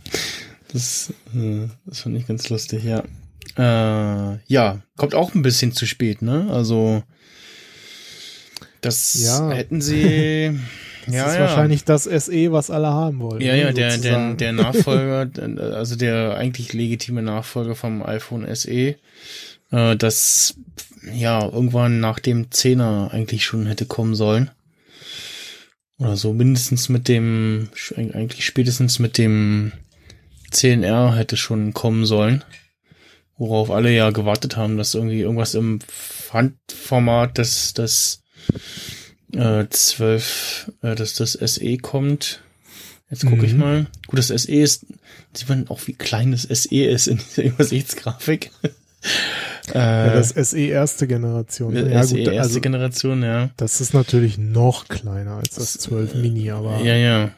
D: Das, äh, das fand ich ganz lustig, ja. Äh, ja, kommt auch ein bisschen zu spät, ne? Also das
E: Ja.
D: hätten sie
E: Das
D: ja,
E: ist
D: ja.
E: wahrscheinlich das SE, was alle haben wollen.
D: ja,
E: ne,
D: ja, der, der, der Nachfolger, also der eigentlich legitime Nachfolger vom iPhone SE, äh, das ja irgendwann nach dem 10er eigentlich schon hätte kommen sollen. Oder so mindestens mit dem, eigentlich spätestens mit dem 10R hätte schon kommen sollen. Worauf alle ja gewartet haben, dass irgendwie irgendwas im Handformat des, des äh, 12, äh, dass das SE kommt. Jetzt gucke ich
E: Mhm.
D: mal. Gut, das SE ist, sieht man auch, wie klein das SE ist in dieser Übersichtsgrafik. äh,
E: ja, das SE erste Generation.
D: SE
E: Ja, gut,
D: erste
E: also,
D: Generation, ja.
E: das ist natürlich noch kleiner als das 12 Mini, aber,
D: Ja, ja.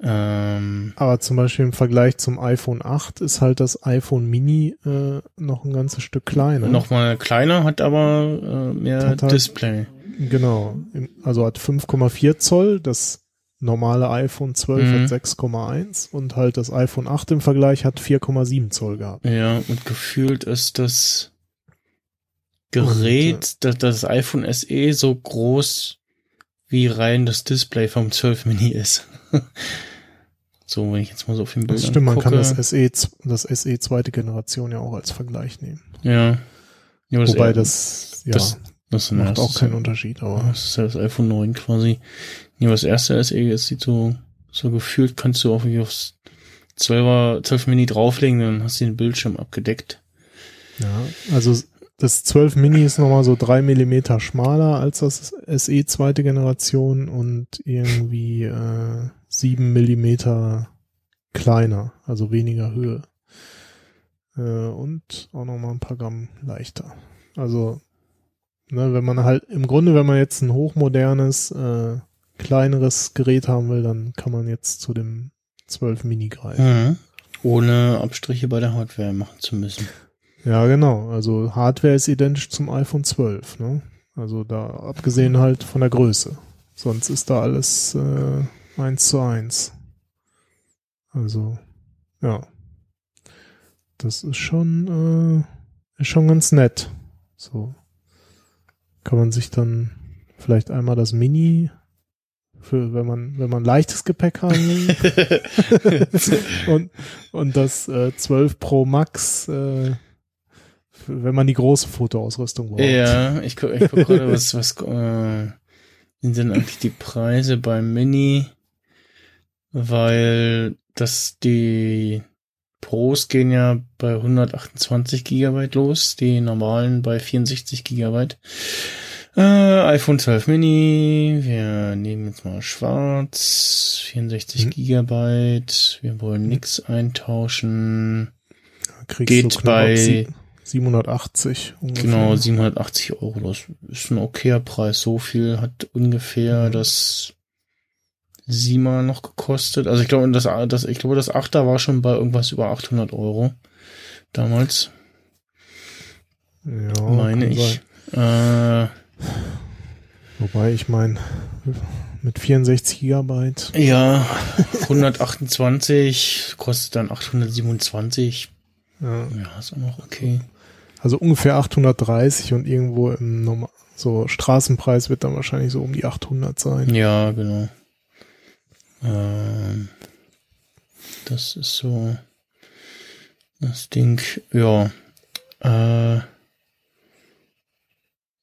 D: Ähm,
E: aber zum Beispiel im Vergleich zum iPhone 8 ist halt das iPhone Mini äh, noch ein ganzes Stück kleiner.
D: Nochmal kleiner, hat aber äh, mehr
E: Hat halt-
D: Display.
E: Genau. Also hat 5,4 Zoll, das normale iPhone 12
D: Mhm.
E: hat 6,1 und halt das iPhone 8 im Vergleich hat 4,7 Zoll gehabt.
D: Ja, und gefühlt ist das Gerät,
E: Und,
D: das, das iPhone SE so groß wie rein das Display vom 12 Mini ist. so, wenn ich jetzt mal so auf den Bildern
E: Das stimmt, man
D: gucke.
E: kann das SE, das SE zweite Generation ja auch als Vergleich nehmen.
D: Ja. ja das
E: Wobei
D: ja,
E: das, ja,
D: das- das
E: macht auch
D: ist
E: keinen
D: ja-
E: Unterschied, aber
D: Das ist ja das iPhone 9 quasi. Aber das erste SE, es sieht so, so gefühlt, kannst du auch wie aufs 12er, 12 Mini drauflegen, dann hast du den Bildschirm abgedeckt.
E: Ja, also das 12 Mini ist nochmal so drei Millimeter schmaler als das SE zweite Generation und irgendwie äh, sieben Millimeter kleiner, also weniger Höhe. Äh, und auch nochmal ein paar Gramm leichter. Also, ne, wenn man halt, im Grunde, wenn man jetzt ein hochmodernes, äh, kleineres Gerät haben will, dann kann man jetzt zu dem 12 Mini greifen.
D: Mhm. Ohne Abstriche bei der Hardware machen zu müssen.
E: Ja, genau. Also Hardware ist identisch zum iPhone 12. Ne? Also da abgesehen halt von der Größe. Sonst ist da alles äh, eins zu eins. Also ja, das ist schon äh, ist schon ganz nett. So kann man sich dann vielleicht einmal das Mini für wenn man wenn man leichtes Gepäck haben und und das äh, 12 Pro Max äh, für- wenn man die große Fotoausrüstung braucht.
D: Ja, ich gucke ich guck gerade, was, was äh, sind denn eigentlich die Preise beim Mini? Weil das die Pros gehen ja bei 128 Gigabyte los, die normalen bei 64 Gigabyte. Äh, iPhone 12 Mini, wir nehmen jetzt mal schwarz, 64
E: Hm.
D: Gigabyte, wir wollen nix eintauschen.
E: Kriegst
D: Geht
E: knapp
D: bei-
E: sie- 780 ungefähr.
D: Genau, 780 Euro. Das ist ein okayer Preis. So viel hat ungefähr
E: Mhm.
D: das Sima noch gekostet. Also ich glaube, das, das, ich glaube, das Achter war schon bei irgendwas über 800 Euro. Damals,
E: ja,
D: meine ich. Äh,
E: Wobei ich meine, mit 64 Gigabyte.
D: ja, 128 kostet dann 827.
E: Ja,
D: Ja, ist auch noch okay.
E: also ungefähr 830 und irgendwo im Norma so Straßenpreis wird dann wahrscheinlich so um die 800 sein.
D: Ja, genau. Ähm, das ist so das Ding, ja. Äh,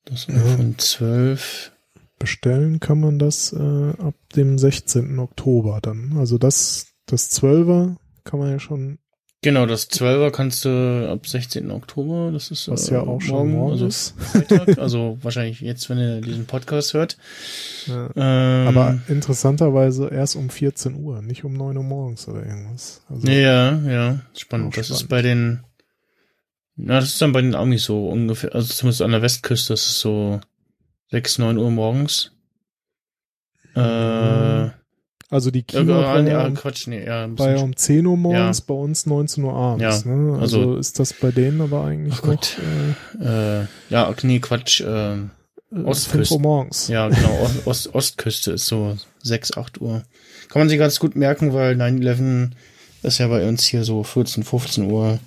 D: das
E: Ja.
D: iPhone 12.
E: Bestellen kann man das äh, ab dem 16. Oktober dann. Also das, das 12er kann man ja schon,
D: Genau, das 12er kannst du ab 16. Oktober, das ist
E: was
D: äh,
E: ja auch schon morgen
D: also
E: ist.
D: Freitag, also wahrscheinlich jetzt, wenn ihr diesen Podcast hört.
E: Ja.
D: Ähm,
E: Aber interessanterweise erst um 14 Uhr, nicht um 9 Uhr morgens oder irgendwas. Also,
D: Ja, ja, spannend. Das ist
E: spannend.
D: bei den, na, das ist dann bei den Amis so ungefähr, also zumindest an der Westküste, das ist so 6, 9 Uhr morgens. Äh,
E: also die
D: ja,
E: war
D: ja,
E: ja, um,
D: Quatsch, nee, ja,
E: ja
D: bisschen,
E: um 10 Uhr morgens, bei uns 19 Uhr abends.
D: Ja,
E: ne? also,
D: also-
E: ist das bei denen aber eigentlich
D: Ach
E: noch
D: Gott.
E: äh,
D: äh, ja, nee, Quatsch, äh,
E: äh,
D: Ostküste.
E: 5 Uhr morgens.
D: ja, genau, Ost, Ost, Ostküste ist so 6, 8 Uhr. Kann man sich ganz gut merken, weil 9-11 ist ja bei uns hier so 14, 15 Uhr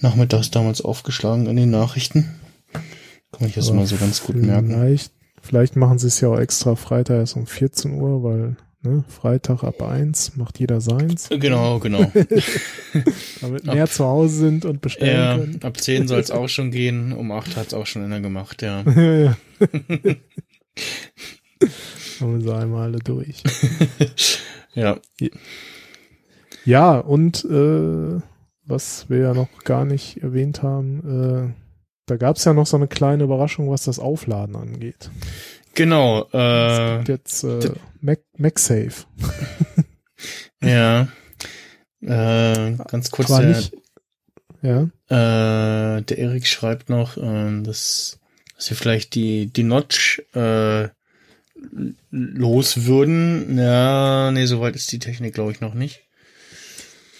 D: nachmittags damals aufgeschlagen in den Nachrichten. Kann man sich das
E: Aber
D: mal so ganz gut merken.
E: Vielleicht, vielleicht machen sie es ja auch extra Freitag erst um 14 Uhr, weil ne, Freitag ab 1 macht jeder seins,
D: Genau, genau.
E: damit
D: Ab-
E: mehr zu Hause sind und bestellen
D: ja,
E: können.
D: ab 10 soll es auch schon gehen. Um 8 hat es auch schon einer gemacht, ja.
E: Ja, ja. Haben sie einmal alle durch.
D: Ja,
E: Ja, und äh, was wir ja noch gar nicht erwähnt haben, äh, da gab es ja noch so eine kleine Überraschung, was das Aufladen angeht.
D: Genau. Äh,
E: jetzt äh, Mac, MagSafe.
D: ja. Äh, ganz kurz, der,
E: nicht, ja,
D: äh, der Erik schreibt noch, ähm, dass, dass wir vielleicht die, die Notch äh, los würden. Ja, nee, soweit ist die Technik, glaube ich, noch nicht.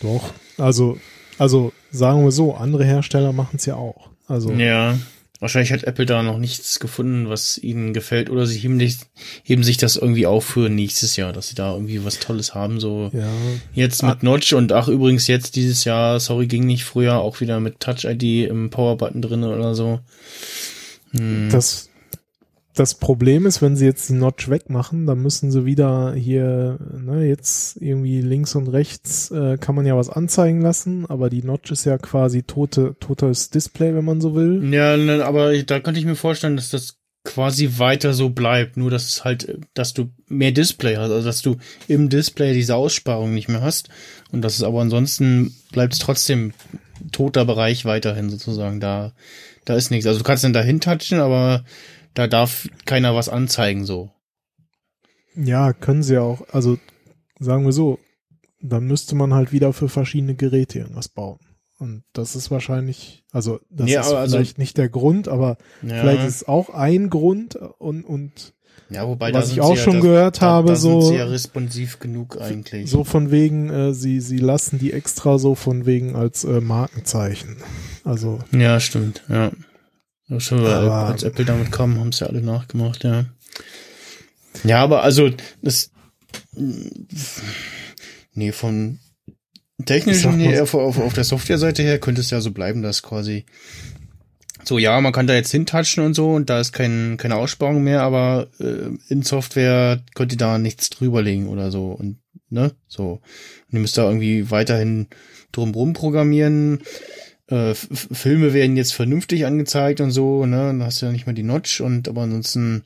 E: doch. Also, also sagen wir so, andere Hersteller machen es ja auch. Also
D: Ja. Wahrscheinlich hat Apple da noch nichts gefunden, was ihnen gefällt, oder sie heben, nicht, heben sich das irgendwie auf für nächstes Jahr, dass sie da irgendwie was Tolles haben, so
E: ja,
D: jetzt
E: Ah.
D: mit Notch und ach übrigens jetzt dieses Jahr, sorry, ging nicht früher, auch wieder mit Touch ID im Power-Button drin oder so. Hm.
E: das das Problem ist, wenn sie jetzt die Notch wegmachen, dann müssen sie wieder hier, ne, jetzt irgendwie links und rechts äh, kann man ja was anzeigen lassen, aber die Notch ist ja quasi tote, totes Display, wenn man so will.
D: Ja, ne, aber da könnte ich mir vorstellen, dass das quasi weiter so bleibt, nur dass es halt, dass du mehr Display hast, also dass du im Display diese Aussparung nicht mehr hast und das ist aber ansonsten bleibt es trotzdem toter Bereich weiterhin sozusagen, da, da ist nichts. Also du kannst dann dahin touchen, aber da darf keiner was anzeigen so.
E: Ja, können sie auch. Also sagen wir so, dann müsste man halt wieder für verschiedene Geräte irgendwas bauen. Und das ist wahrscheinlich, also das
D: Ja,
E: ist
D: also-
E: vielleicht nicht der Grund, aber
D: Ja.
E: vielleicht ist es auch ein Grund und, und
D: Ja, wobei
E: Was ich
D: sind
E: auch schon
D: ja,
E: gehört
D: da,
E: habe,
D: da sind
E: so-
D: sie ja responsiv genug eigentlich.
E: so von wegen, äh, sie, sie lassen die extra so von wegen als äh, Markenzeichen. Also,
D: Ja, stimmt, ja. Schon,
E: Aber-
D: als Apple damit kam, haben es ja alle nachgemacht, ja. Ja, aber also das nee, von technischen
E: so-
D: auf, auf, auf der Softwareseite her könnte es ja so bleiben, dass quasi so, ja, man kann da jetzt hintatschen und so und da ist kein, keine Aussparung mehr, aber äh, in Software könnt ihr da nichts drüberlegen oder so und ne, so. Und ihr müsst da irgendwie weiterhin drumrum programmieren. Äh, Filme werden jetzt vernünftig angezeigt und so, ne, dann hast du ja nicht mehr die Notch und aber ansonsten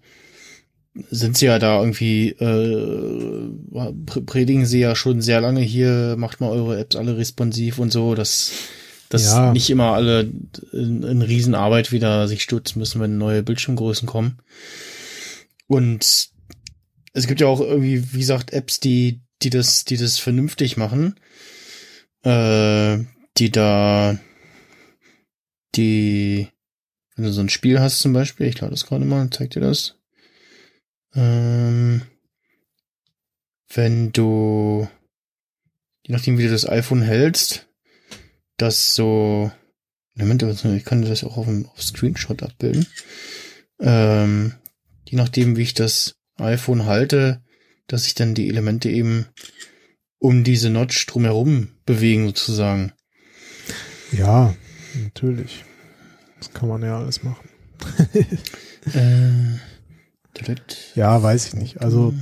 D: sind sie ja da irgendwie, äh, pr- predigen sie ja schon sehr lange hier, macht mal eure Apps alle responsiv und so, dass, dass
E: Ja.
D: nicht immer alle in, in Riesenarbeit wieder sich stürzen müssen, wenn neue Bildschirmgrößen kommen. Und es gibt ja auch irgendwie, wie gesagt, Apps, die, die das, die das vernünftig machen, äh, die da, die, wenn du so ein Spiel hast zum Beispiel, ich lade das gerade mal, zeig dir das. Ähm, wenn du, je nachdem wie du das iPhone hältst, das so, Moment, ich kann das auch auf dem auf Screenshot abbilden. Ähm, je nachdem wie ich das iPhone halte, dass sich dann die Elemente eben um diese Notch drumherum bewegen sozusagen.
E: ja, natürlich. Das kann man ja alles machen.
D: Äh.
E: Ja, weiß ich nicht. Also,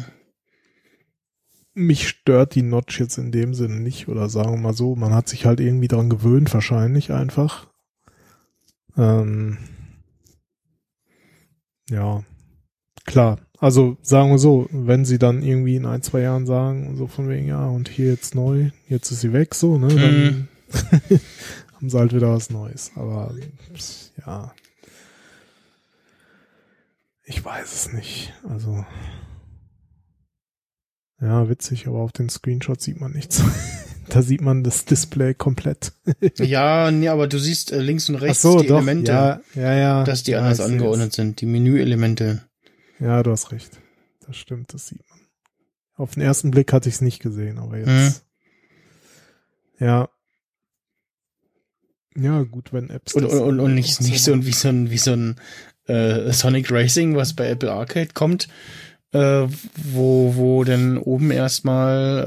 E: mich stört die Notch jetzt in dem Sinne nicht oder sagen wir mal so, man hat sich halt irgendwie dran gewöhnt, wahrscheinlich einfach. Ähm, ja, klar. Also sagen wir so, wenn sie dann irgendwie in ein, zwei Jahren sagen, so von wegen, ja, und hier jetzt neu, jetzt ist sie weg, so, ne, dann haben sie halt wieder was Neues. Aber ja. Ich weiß es nicht. Also. Ja, witzig, aber auf den Screenshots sieht man nichts. da sieht man das Display komplett.
D: Ja, nee, aber du siehst äh, links und rechts
E: so,
D: die
E: doch.
D: Elemente,
E: Ja, ja, ja.
D: dass die anders angeordnet sind, die Menüelemente.
E: Ja, du hast recht. Das stimmt, das sieht man. Auf den ersten Blick hatte ich es nicht gesehen, aber jetzt.
D: Mhm.
E: Ja. Ja, gut, wenn Apps.
D: Und, und, und, nicht, nicht so wie so ein, wie so ein äh, Sonic Racing, was bei Apple Arcade kommt, äh, wo, wo dann oben erstmal,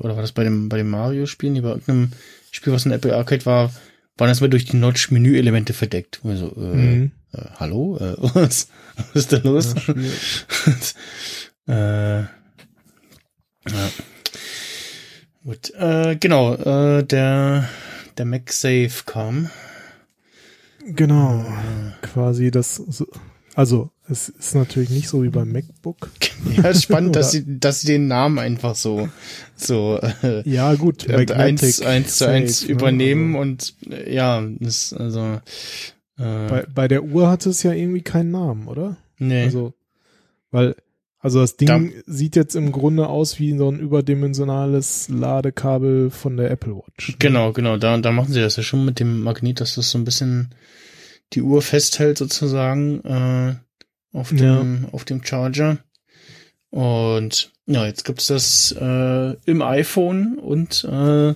D: äh, oder war das bei dem, bei dem Mario-Spielen, nee, bei irgendeinem Spiel, was in Apple Arcade war, waren erstmal durch die Notch Menüelemente verdeckt. Also, äh,
E: Mhm.
D: äh, hallo? Äh, was, was ist da los?
E: Ja,
D: äh, ja. Gut, äh, genau, äh, der, der MagSafe kam.
E: Genau. Quasi das. So, also, es ist natürlich nicht so wie beim MacBook.
D: Ja, ist spannend, dass sie, dass sie den Namen einfach so, so äh,
E: Ja, gut.
D: eins,
E: Magnetic
D: eins zu eins
E: ne?
D: übernehmen
E: Also,
D: und äh, ja, das also äh,
E: bei, bei der Uhr hat es ja irgendwie keinen Namen, oder?
D: nee.
E: Also, weil, also das Ding
D: Da-
E: sieht jetzt im Grunde aus wie so ein überdimensionales Ladekabel von der Apple Watch. ne?
D: Genau, genau, da, da machen sie das ja schon mit dem Magnet, dass das so ein bisschen die Uhr festhält sozusagen äh, auf dem auf dem Charger. Und ja, jetzt gibt's das äh, im iPhone und äh,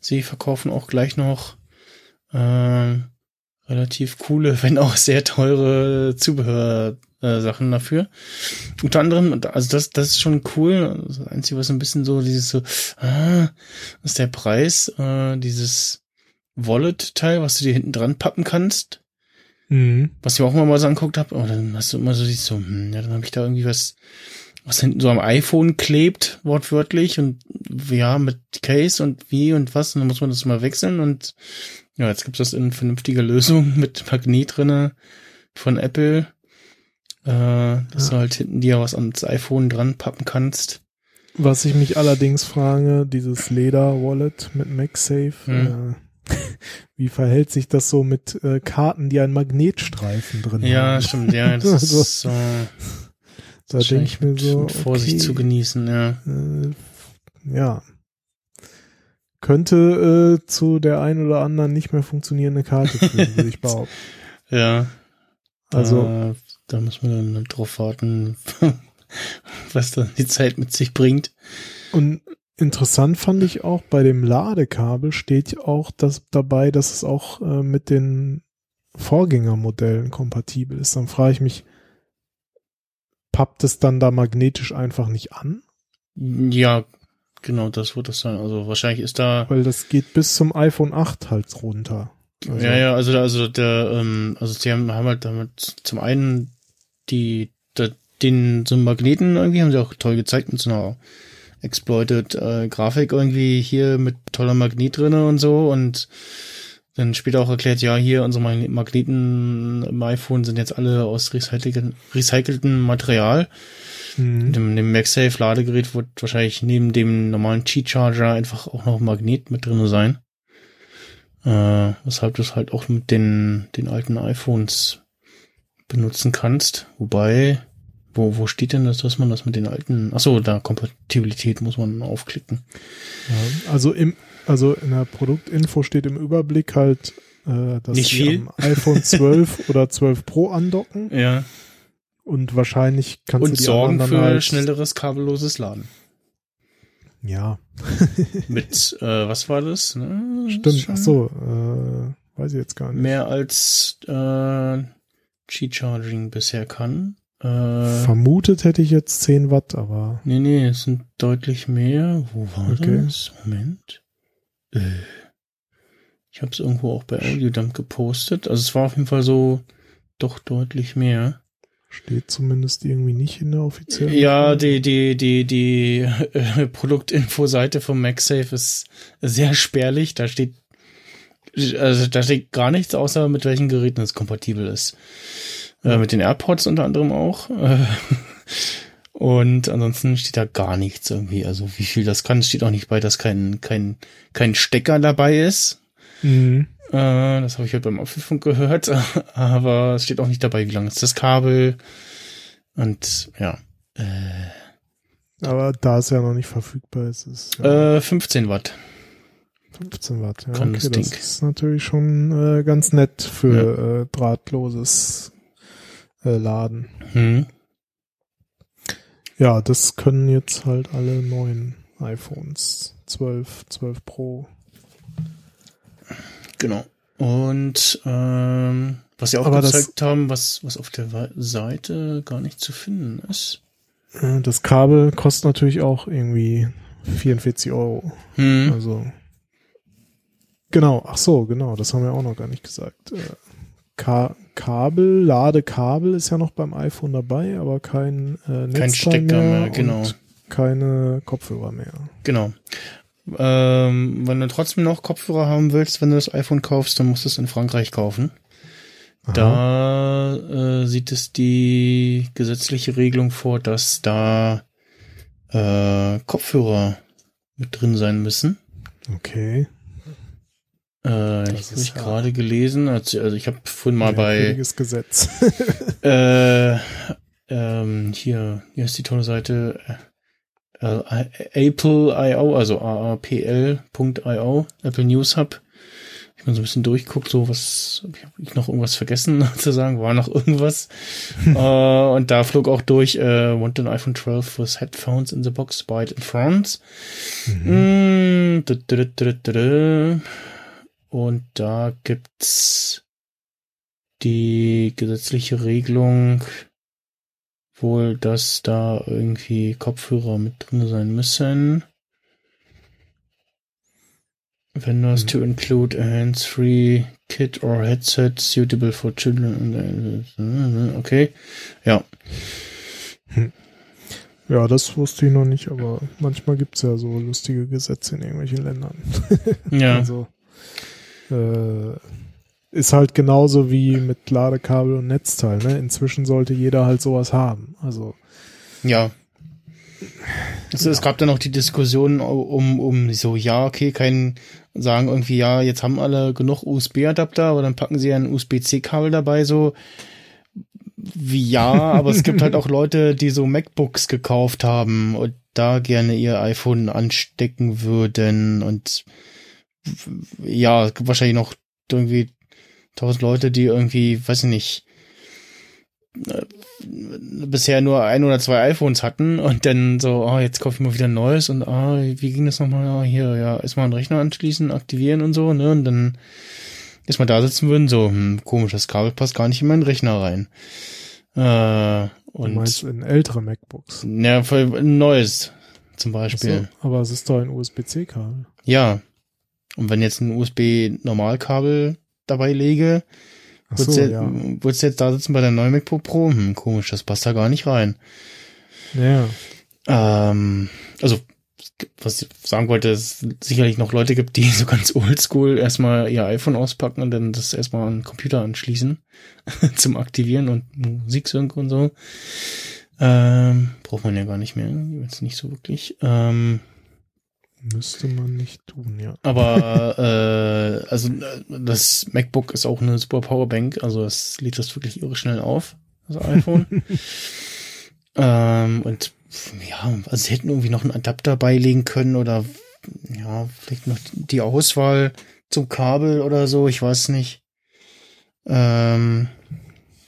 D: sie verkaufen auch gleich noch äh, relativ coole, wenn auch sehr teure Zubehörsachen äh, Sachen dafür. Unter anderem, also das, das ist schon cool. Das Einzige, was ein bisschen so, dieses so, ah, ist der Preis, äh, dieses Wallet-Teil, was du dir hinten dran pappen kannst.
E: Mhm.
D: Was ich auch immer mal so angeguckt habe, aber dann hast du immer so siehst so, hm, ja, dann habe ich da irgendwie was, was hinten so am iPhone klebt, wortwörtlich, und ja, mit Case und wie und was, und dann muss man das mal wechseln und ja, jetzt gibt es das in vernünftiger Lösung mit Magnet drinne von Apple. Äh, dass du halt hinten dir was ans iPhone dran pappen kannst.
E: Was ich mich allerdings frage, dieses Leder-Wallet mit MagSafe,
D: Hm.
E: äh, wie verhält sich das so mit äh, Karten, die einen Magnetstreifen drin
D: Ja,
E: haben?
D: stimmt, ja, das
E: Also,
D: ist äh,
E: Da denke ich mir so,
D: mit Vorsicht
E: okay,
D: zu genießen, ja.
E: äh, ja. Könnte äh, zu der ein oder anderen nicht mehr funktionierende Karte führen, würde ich behaupten.
D: Ja.
E: Also,
D: da, muss man dann drauf warten, was dann die Zeit mit sich bringt.
E: Und interessant fand ich auch, bei dem Ladekabel steht ja auch das dabei, dass es auch äh, mit den Vorgängermodellen kompatibel ist. Dann frage ich mich, pappt es dann da magnetisch einfach nicht an?
D: Ja, genau, das wird das sein. Also wahrscheinlich ist da.
E: Weil das geht bis zum iPhone 8 halt runter. Also,
D: ja, ja, also, also der, ähm, also sie haben, haben halt damit zum einen die, der, den, so einen Magneten irgendwie, haben sie auch toll gezeigt mit so einer exploited äh, Grafik irgendwie hier mit toller Magnet drinne und so und dann später auch erklärt, ja, hier unsere Mag- Magneten im iPhone sind jetzt alle aus recycelten, recyceltem Material.
E: Mhm.
D: Dem, dem MagSafe Ladegerät wird wahrscheinlich neben dem normalen Qi Charger einfach auch noch ein Magnet mit drinne sein. Äh, weshalb du es halt auch mit den, den alten iPhones benutzen kannst. Wobei, wo, wo steht denn das, dass man das mit den alten, ach so, da Kompatibilität muss man aufklicken.
E: Ja, also im, also in der Produktinfo steht im Überblick halt, äh, dass
D: Nicht viel.
E: am iPhone 12 oder 12 Pro andocken
D: Ja.
E: und wahrscheinlich kannst du
D: Und
E: die
D: sorgen
E: anderen
D: für
E: dann halt,
D: schnelleres kabelloses Laden.
E: Ja,
D: Mit, äh, was war das? Ne?
E: stimmt. Ach so, äh, weiß ich jetzt gar nicht.
D: Mehr als äh, Qi-Charging bisher kann. Äh,
E: Vermutet hätte ich jetzt 10 Watt, aber
D: nee, nee, es sind deutlich mehr. Wo war
E: Okay.
D: das? Moment. Äh, ich habe es irgendwo auch bei Audiodump gepostet. Also es war auf jeden Fall so doch deutlich mehr.
E: steht zumindest irgendwie nicht in der offiziellen.
D: Ja, die, die, die, die äh, Produktinfo-Seite von MagSafe ist sehr spärlich. Da steht, also da steht gar nichts, außer mit welchen Geräten es kompatibel ist. Äh, mit den AirPods unter anderem auch. Äh, und ansonsten steht da gar nichts irgendwie. Also wie viel das kann, steht auch nicht bei, dass kein, kein, kein Stecker dabei ist.
E: Mhm.
D: Äh, das habe ich halt beim Apfelfunk gehört, aber es steht auch nicht dabei, wie lang ist das Kabel. Und ja.
E: Aber da es ja noch nicht verfügbar ist, ist ja
D: Äh, 15 Watt.
E: 15 Watt. Ja, okay,
D: das Ding.
E: ist natürlich schon äh, ganz nett für äh, drahtloses äh, Laden.
D: Hm.
E: Ja, das können jetzt halt alle neuen iPhones 12, 12 Pro.
D: Genau. Und ähm, was sie auch
E: Aber
D: gezeigt haben, was, was auf der Seite gar nicht zu finden ist.
E: Äh, Das Kabel kostet natürlich auch irgendwie 44 Euro.
D: Hm.
E: Also genau, ach so, genau, das haben wir auch noch gar nicht gesagt. Äh, Ka Kabel, Ladekabel ist ja noch beim iPhone dabei, aber kein äh, Netzteil
D: Kein Stecker
E: mehr,
D: mehr, genau.
E: keine Kopfhörer mehr.
D: Genau. Ähm, wenn du trotzdem noch Kopfhörer haben willst, wenn du das iPhone kaufst, dann musst du es in Frankreich kaufen.
E: Aha.
D: Da äh, sieht es die gesetzliche Regelung vor, dass da äh, Kopfhörer mit drin sein müssen.
E: Okay.
D: Äh,
E: Das
D: habe ich
E: ja-
D: gerade gelesen, also, ich habe vorhin mal bei
E: Merkwürdiges Gesetz.
D: äh, ähm, hier, hier ist die tolle Seite äh, Apple.io, also aapl.io, Apple News Hub. Ich bin so ein bisschen durchguckt, so was, hab ich, noch irgendwas vergessen zu sagen, war noch irgendwas. äh, und da flog auch durch, äh, want an iPhone 12 with headphones in the box, buy it in France. Mm, Und da gibt's die gesetzliche Regelung wohl, dass da irgendwie Kopfhörer mit drin sein müssen. Vendors to include a hands-free kit or headset suitable for children. Okay. Ja.
E: ja, das wusste ich noch nicht, aber manchmal gibt's ja so lustige Gesetze in irgendwelchen Ländern.
D: Ja.
E: Also, äh, ist halt genauso wie mit Ladekabel und Netzteil. Ne? Inzwischen sollte jeder halt sowas haben. Also
D: Ja. Also, Es gab dann auch die Diskussion um, um so, ja, okay, kein, sagen irgendwie, ja, jetzt haben alle genug USB-Adapter, aber dann packen sie ein USB-C-Kabel dabei, so, wie ja, aber es gibt halt auch Leute, die so MacBooks gekauft haben und da gerne ihr iPhone anstecken würden und ja, es gibt wahrscheinlich noch irgendwie tausend Leute, die irgendwie, weiß ich nicht, äh, bisher nur ein oder zwei iPhones hatten und dann so, ah, jetzt kaufe ich mal wieder ein neues und ah, wie ging das nochmal? Ah, hier, ja, erstmal einen Rechner anschließen, aktivieren und so, ne? Und dann erstmal da sitzen würden, so, hm, komisch, das Kabel passt gar nicht in meinen Rechner rein. Äh,
E: du
D: und
E: meinst in ältere MacBooks.
D: ja, voll ein neues zum Beispiel.
E: So, aber es ist doch ein USB-C-Kabel.
D: Ja. Und wenn jetzt ein USB-Normalkabel dabei lege,
E: Ach
D: würdest
E: so,
D: du
E: ja.
D: würdest jetzt da sitzen bei der neuen MacBook Pro? Hm, komisch, das passt da gar nicht rein.
E: Ja.
D: Ähm, also, was ich sagen wollte, es sicherlich noch Leute gibt, die so ganz oldschool erstmal ihr iPhone auspacken und dann das erstmal an den Computer anschließen zum Aktivieren und Musiksync und so. Ähm, braucht man ja gar nicht mehr, jetzt nicht so wirklich. Ähm,
E: Müsste man nicht tun, ja.
D: aber äh, also das MacBook ist auch eine super Powerbank, also es lädt das wirklich irre schnell auf, das iPhone. ähm, und ja, also sie hätten irgendwie noch einen Adapter beilegen können oder ja, vielleicht noch die Auswahl zum Kabel oder so, ich weiß nicht. Ähm,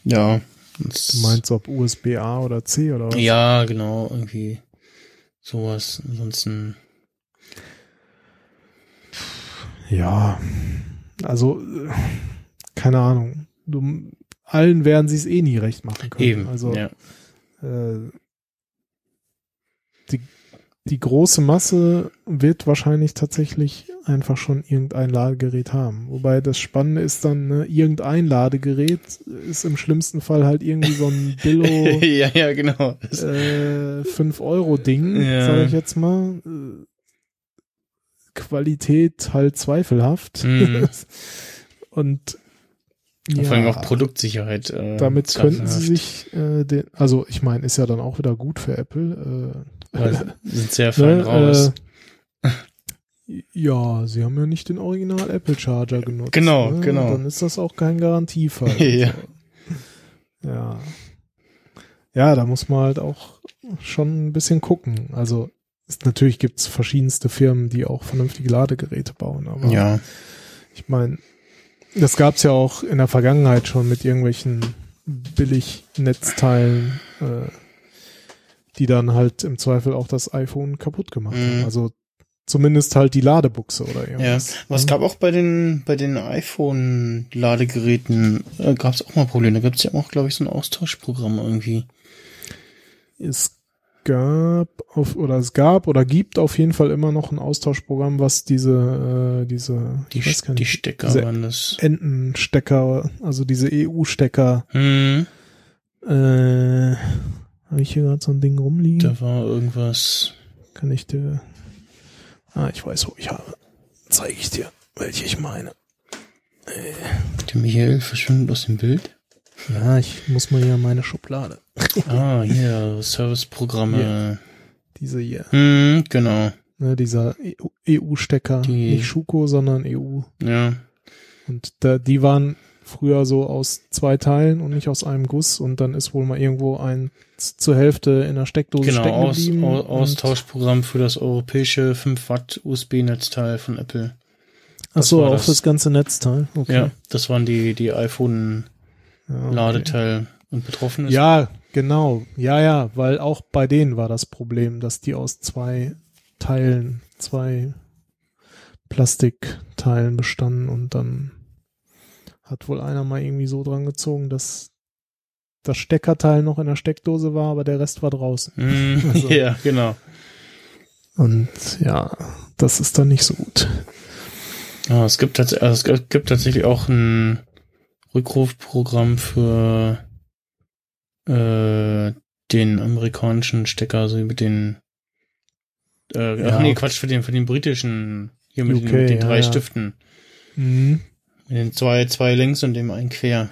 D: ja.
E: Du meinst ob USB-A oder C oder was?
D: ja, genau, irgendwie sowas. Ansonsten,
E: Ja, also äh, keine Ahnung. Du, allen werden sie es eh nie recht machen können.
D: eben.
E: Also
D: ja.
E: äh, die, die große Masse wird wahrscheinlich tatsächlich einfach schon irgendein Ladegerät haben. Wobei das Spannende ist dann, ne, irgendein Ladegerät ist im schlimmsten Fall halt irgendwie so ein Billo
D: ja, ja, genau.
E: Äh, 5-Euro-Ding,
D: Ja.
E: sage ich jetzt mal. Qualität halt zweifelhaft.
D: Mhm.
E: Und
D: Vor allem
E: ja,
D: auch Produktsicherheit. Äh,
E: damit könnten sie sich äh, den, also ich meine, ist ja dann auch wieder gut für Apple. Äh,
D: sind sehr fein
E: ne,
D: raus.
E: Äh, ja, sie haben ja nicht den Original Apple Charger genutzt.
D: Genau,
E: ne?
D: genau.
E: Dann ist das auch kein Garantiefall.
D: Ja.
E: Ja. Ja, da muss man halt auch schon ein bisschen gucken. Also ist, natürlich gibt's verschiedenste Firmen, die auch vernünftige Ladegeräte bauen, aber
D: ja.
E: ich meine, das gab's ja auch in der Vergangenheit schon mit irgendwelchen billig Netzteilen, äh, die dann halt im Zweifel auch das iPhone kaputt gemacht
D: Mhm.
E: haben. Also zumindest halt die Ladebuchse oder
D: Ja,
E: irgendwas.
D: aber es gab auch bei den bei den iPhone-Ladegeräten äh, gab es auch mal Probleme. Da gibt es ja auch, glaube ich, so ein Austauschprogramm irgendwie.
E: Es gab auf, oder es gab oder gibt auf jeden Fall immer noch ein Austauschprogramm, was diese, äh, diese,
D: Die,
E: ich gar
D: die
E: nicht,
D: Stecker
E: diese
D: waren das.
E: Entenstecker, also diese EU-Stecker,
D: Hm,
E: äh, habe ich hier gerade so ein Ding rumliegen?
D: da war irgendwas.
E: Kann ich dir, ah, ich weiß, wo ich habe. Zeige ich dir, welche ich meine.
D: Der Michael verschwindet aus dem Bild.
E: Ja, ich muss mal hier meine Schublade.
D: Ah, hier, Serviceprogramme.
E: Diese hier,
D: Hm, genau.
E: ne, dieser EU-Stecker,
D: Die-
E: nicht Schuko, sondern EU.
D: Ja.
E: Und da, die waren früher so aus zwei Teilen und nicht aus einem Guss und dann ist wohl mal irgendwo ein zur Hälfte in der Steckdose
D: Genau,
E: stecken
D: Aus,
E: geblieben.
D: Au-
E: und-
D: Austauschprogramm für das europäische 5 Watt USB-Netzteil von Apple.
E: Ach so,
D: war
E: auch
D: das.
E: das ganze Netzteil. Okay.
D: Ja, das waren die, die
E: Ja, okay.
D: iPhone-Ladeteil und betroffen ist.
E: Ja, genau. Ja, ja, weil auch bei denen war das Problem, dass die aus zwei Teilen, zwei Plastikteilen bestanden und dann hat wohl einer mal irgendwie so dran gezogen, dass das Steckerteil noch in der Steckdose war, aber der Rest war draußen.
D: Mm,
E: Also-
D: Ja, genau.
E: Und ja, das ist dann nicht so gut.
D: Ja, es gibt, also es gibt tatsächlich auch ein Rückrufprogramm für äh, den amerikanischen Stecker, also mit den äh,
E: Ja.
D: ach nee, Quatsch, für den, für den britischen, hier mit,
E: UK,
D: den, mit den
E: ja,
D: drei
E: ja.
D: Stiften.
E: Mhm.
D: Mit den zwei, zwei links und dem einen quer.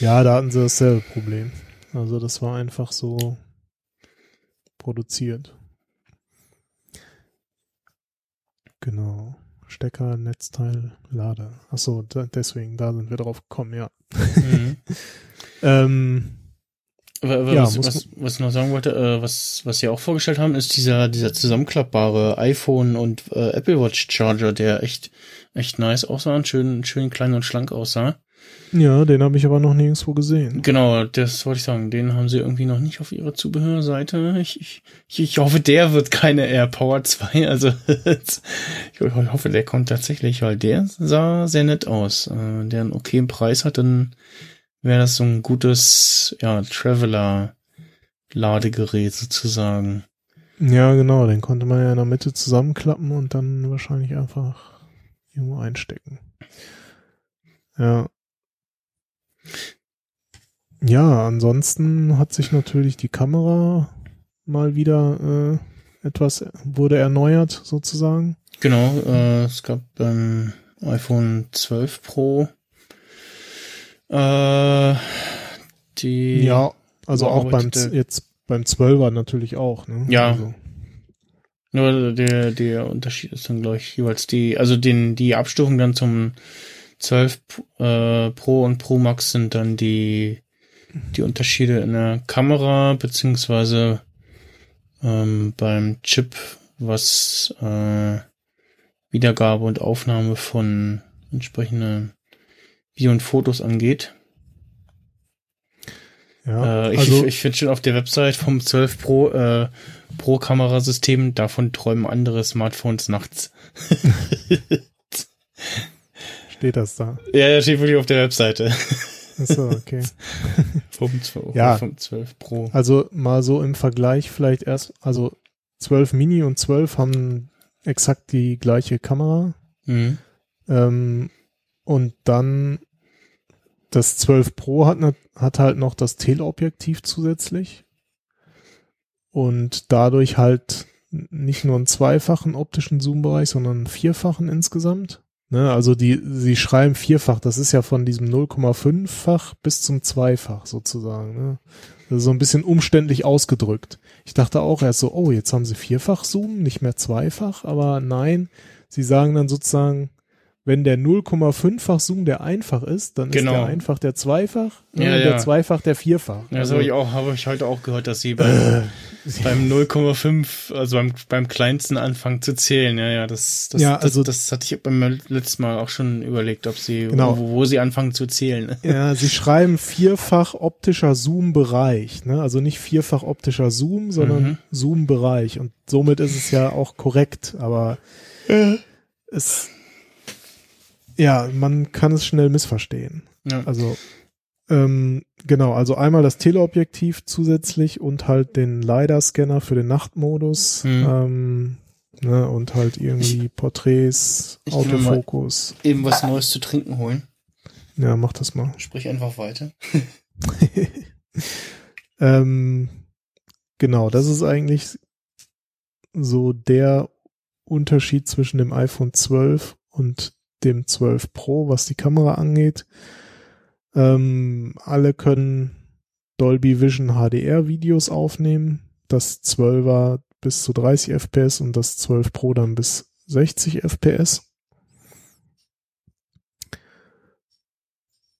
E: Ja, da hatten sie dasselbe Problem. Also das war einfach so produziert. Genau. Stecker, Netzteil, Lader. Achso, da, deswegen, da sind wir drauf gekommen, ja.
D: Mhm.
E: Ähm, Ja,
D: was, was, was ich noch sagen wollte, äh, was, was sie auch vorgestellt haben, ist dieser, dieser zusammenklappbare iPhone und äh, Apple Watch Charger, der echt, echt nice aussah und schön, schön klein und schlank aussah.
E: Ja, den habe ich aber noch nirgendwo gesehen.
D: Genau, das wollte ich sagen. Den haben sie irgendwie noch nicht auf ihrer Zubehörseite. Ich, ich, ich, hoffe, der wird keine AirPower 2. Also ich hoffe, der kommt tatsächlich, weil der sah sehr nett aus. Äh, der einen okayen Preis hat, dann wäre das so ein gutes, ja, Traveler-Ladegerät sozusagen.
E: Ja, genau, den konnte man ja in der Mitte zusammenklappen und dann wahrscheinlich einfach irgendwo einstecken. Ja. Ja, ansonsten hat sich natürlich die Kamera mal wieder äh, etwas wurde erneuert sozusagen.
D: Genau, äh, es gab beim iPhone 12 Pro äh, die
E: Ja, also auch beim jetzt beim 12er natürlich auch, ne?
D: Ja.
E: Also,
D: Nur der, der Unterschied ist dann, glaube ich, jeweils die, also den, die Abstufung dann zum 12 äh, Pro und Pro Max sind dann die, die Unterschiede in der Kamera, beziehungsweise ähm, beim Chip, was äh, Wiedergabe und Aufnahme von entsprechenden Video und Fotos angeht.
E: ja,
D: Äh, ich
E: also
D: ich, finde schon auf der Website vom 12 Pro äh, Pro Kamerasystem, davon träumen andere Smartphones nachts.
E: steht das da.
D: Ja, ja, steht wirklich auf der Webseite.
E: Achso, okay.
D: vom, 12,
E: Ja.
D: vom 12 Pro.
E: Also mal so im Vergleich vielleicht erst, also 12 Mini und 12 haben exakt die gleiche Kamera.
D: Mhm.
E: Ähm, und dann das 12 Pro hat, nat- hat halt noch das Teleobjektiv zusätzlich. Und dadurch halt nicht nur einen zweifachen optischen Zoom-Bereich, sondern einen vierfachen insgesamt. Ne, also die, sie schreiben vierfach, das ist ja von diesem 0,5-fach bis zum Zweifach sozusagen. Ne? So ein bisschen umständlich ausgedrückt. Ich dachte auch erst so, oh, jetzt haben sie vierfach Zoom, nicht mehr zweifach, aber nein, sie sagen dann sozusagen, wenn der 0,5-fach Zoom der einfach ist, dann
D: Genau.
E: ist der einfach der zweifach ne,
D: Ja,
E: und
D: ja.
E: der zweifach der vierfach.
D: Ja, das
E: Also,
D: habe ich auch, habe ich heute auch gehört, dass sie beim, beim 0,5, also beim, beim kleinsten anfangen zu zählen. Ja, ja, das, das,
E: Ja,
D: das,
E: also-
D: das, hatte ich beim letzten Mal auch schon überlegt, ob sie,
E: Genau.
D: wo, wo sie anfangen zu zählen.
E: Ja, sie schreiben vierfach optischer Zoom-Bereich, ne? Also nicht vierfach optischer Zoom, sondern
D: Mhm.
E: Zoom-Bereich. Und somit ist es ja auch korrekt, aber es, ja, man kann es schnell missverstehen.
D: Ja.
E: Also, ähm, genau, also einmal das Teleobjektiv zusätzlich und halt den LiDAR-Scanner für den Nachtmodus,
D: Mhm.
E: ähm, ne, und halt irgendwie Porträts,
D: ich
E: Autofokus.
D: Eben was Neues zu trinken holen.
E: Ja, mach das mal.
D: Sprich einfach weiter.
E: ähm, genau, das ist eigentlich so der Unterschied zwischen dem iPhone 12 und dem 12 Pro, was die Kamera angeht. Ähm, alle können Dolby Vision HDR Videos aufnehmen. Das 12er bis zu 30 FPS und das 12 Pro dann bis 60 FPS.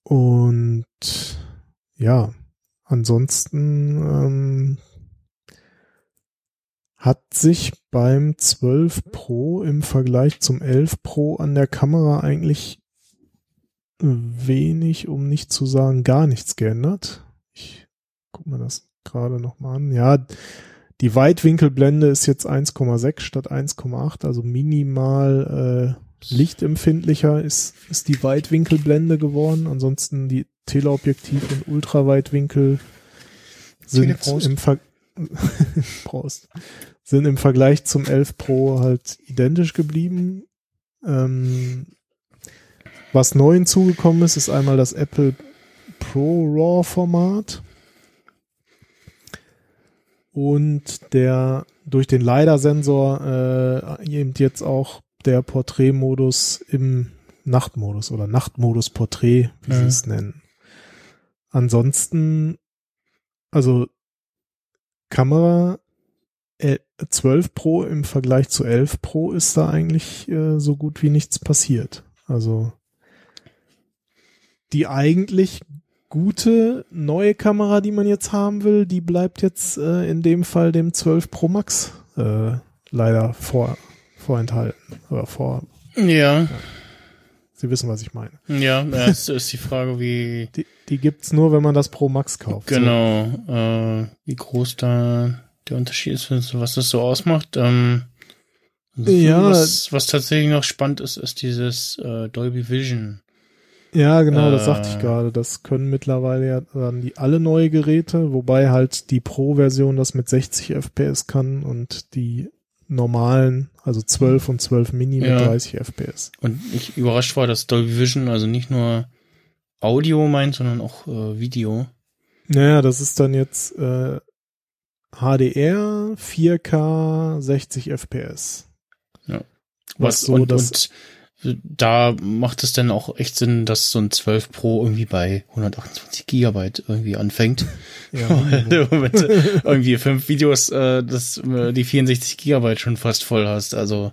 E: Und ja, ansonsten ähm, hat sich beim 12 Pro im Vergleich zum 11 Pro an der Kamera eigentlich wenig, um nicht zu sagen gar nichts geändert. Ich guck mir das gerade noch mal an. Ja, die Weitwinkelblende ist jetzt 1,6 statt 1,8, also minimal äh, lichtempfindlicher ist, ist die Weitwinkelblende geworden. Ansonsten die Teleobjektiv und Ultraweitwinkel sind
D: Teleprost.
E: im, Ver Prost. sind im Vergleich zum 11 Pro halt identisch geblieben. Ähm, was neu hinzugekommen ist, ist einmal das Apple Pro RAW Format und der durch den LiDAR-Sensor äh, eben jetzt auch der Porträtmodus im Nachtmodus oder Nachtmodus Porträt, wie sie
D: Mhm.
E: es nennen. Ansonsten, also Kamera äh, 12 Pro im Vergleich zu 11 Pro ist da eigentlich äh, so gut wie nichts passiert. Also die eigentlich gute neue Kamera, die man jetzt haben will, die bleibt jetzt äh, in dem Fall dem 12 Pro Max äh, leider vor, vorenthalten. Oder vor,
D: Ja,
E: Sie wissen, was ich meine.
D: ja, es ist die Frage, wie,
E: Die, die gibt's nur, wenn man das Pro Max kauft.
D: genau, äh, wie groß da der Unterschied ist, was das so ausmacht. Ähm,
E: Ja.
D: was, was tatsächlich noch spannend ist, ist dieses äh, Dolby Vision.
E: So. Ja, genau, das
D: Äh.
E: sagte ich gerade. Das können mittlerweile ja dann die alle neue Geräte, wobei halt die Pro-Version das mit 60 FPS kann und die normalen, also 12 und 12 Mini mit
D: Ja.
E: 30 FPS.
D: Und ich überrascht war, dass Dolby Vision also nicht nur Audio meint, sondern auch äh, Video.
E: Naja, das ist dann jetzt äh, HDR, 4K, 60 FPS. Was so
D: und,
E: das-
D: und da macht es dann auch echt Sinn, dass so ein 12 Pro irgendwie bei 128 Gigabyte irgendwie anfängt.
E: Ja,
D: irgendwie fünf Videos äh, das, äh, die 64 Gigabyte schon fast voll hast. Also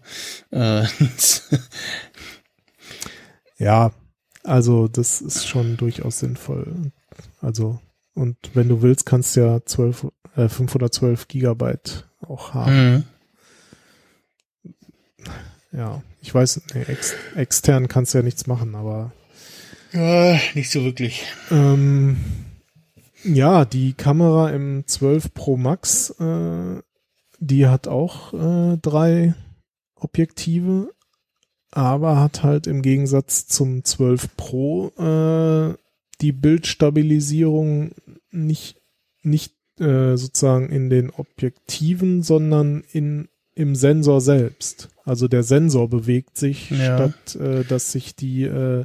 D: äh,
E: Ja, also das ist schon durchaus sinnvoll. Also, und wenn du willst, kannst du ja 12, äh, 512 Gigabyte auch haben.
D: mhm.
E: Ja, ich weiß, nee, ex, extern kannst du ja nichts machen, aber
D: ja, nicht so wirklich.
E: ähm, ja, die Kamera im 12 Pro Max, äh, die hat auch äh, drei Objektive, aber hat halt im Gegensatz zum 12 Pro äh, die Bildstabilisierung nicht, nicht äh, sozusagen in den Objektiven, sondern in, im Sensor selbst. Also der Sensor bewegt sich,
D: Ja.
E: statt äh, dass sich die äh,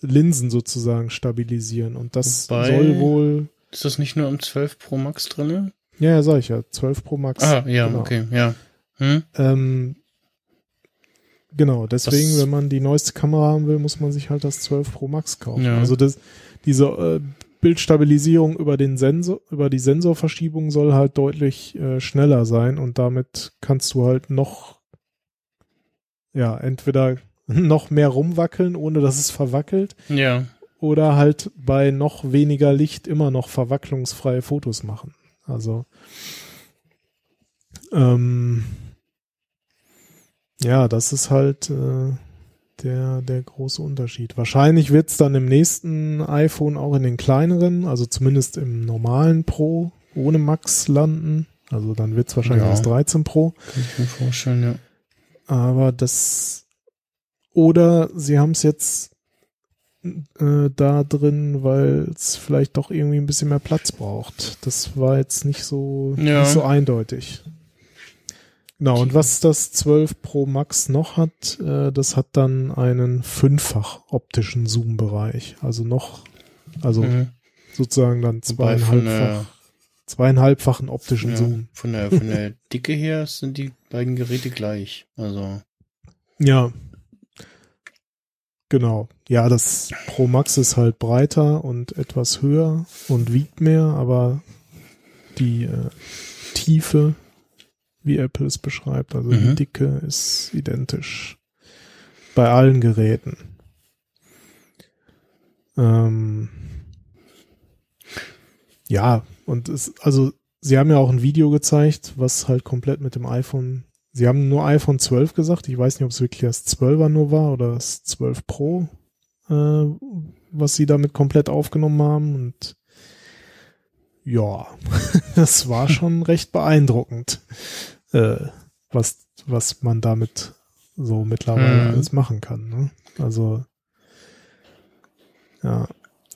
E: Linsen sozusagen stabilisieren. Und das
D: Wobei-
E: soll wohl,
D: Ist das nicht nur im 12 Pro Max drinne?
E: ja, ja, sag ich ja, 12 Pro Max.
D: Ah, ja,
E: genau.
D: okay, ja. Hm?
E: Ähm, genau, deswegen,
D: Das-
E: wenn man die neueste Kamera haben will, muss man sich halt das 12 Pro Max kaufen.
D: Ja.
E: Also das, diese äh, Bildstabilisierung über den Sensor, über die Sensorverschiebung soll halt deutlich äh, schneller sein und damit kannst du halt noch, ja, entweder noch mehr rumwackeln, ohne dass es verwackelt,
D: Ja.
E: oder halt bei noch weniger Licht immer noch verwacklungsfreie Fotos machen. Also ähm, ja, das ist halt äh, der, der große Unterschied. Wahrscheinlich wird's dann im nächsten iPhone auch in den kleineren, also zumindest im normalen Pro ohne Max landen. Also dann wird's wahrscheinlich
D: Ja.
E: das 13 Pro.
D: Kann ich mir vorstellen, ja.
E: Aber das oder sie haben es jetzt äh, da drin, weil es vielleicht doch irgendwie ein bisschen mehr Platz braucht. Das war jetzt nicht so,
D: Ja.
E: nicht so eindeutig. Genau, und was das 12 Pro Max noch hat, äh, das hat dann einen fünffach optischen Zoom-Bereich. Also noch, also
D: Mhm.
E: sozusagen dann zweieinhalbfach, zweieinhalbfachen optischen
D: Ja,
E: Zoom.
D: von der, von der Dicke her sind die beiden Geräte gleich. Also,
E: Ja. Genau. Ja, das Pro Max ist halt breiter und etwas höher und wiegt mehr, aber die äh, Tiefe, wie Apple es beschreibt, also die
D: Mhm.
E: Dicke ist identisch bei allen Geräten. Ähm, ja, und es, also sie haben ja auch ein Video gezeigt, was halt komplett mit dem iPhone Sie haben nur iPhone 12 gesagt. Ich weiß nicht, ob es wirklich das 12er nur war oder das 12 Pro, äh, was sie damit komplett aufgenommen haben. Und ja, das war schon recht beeindruckend, äh, was, was man damit so mittlerweile
D: Mhm.
E: alles machen kann. Ne? Also, ja.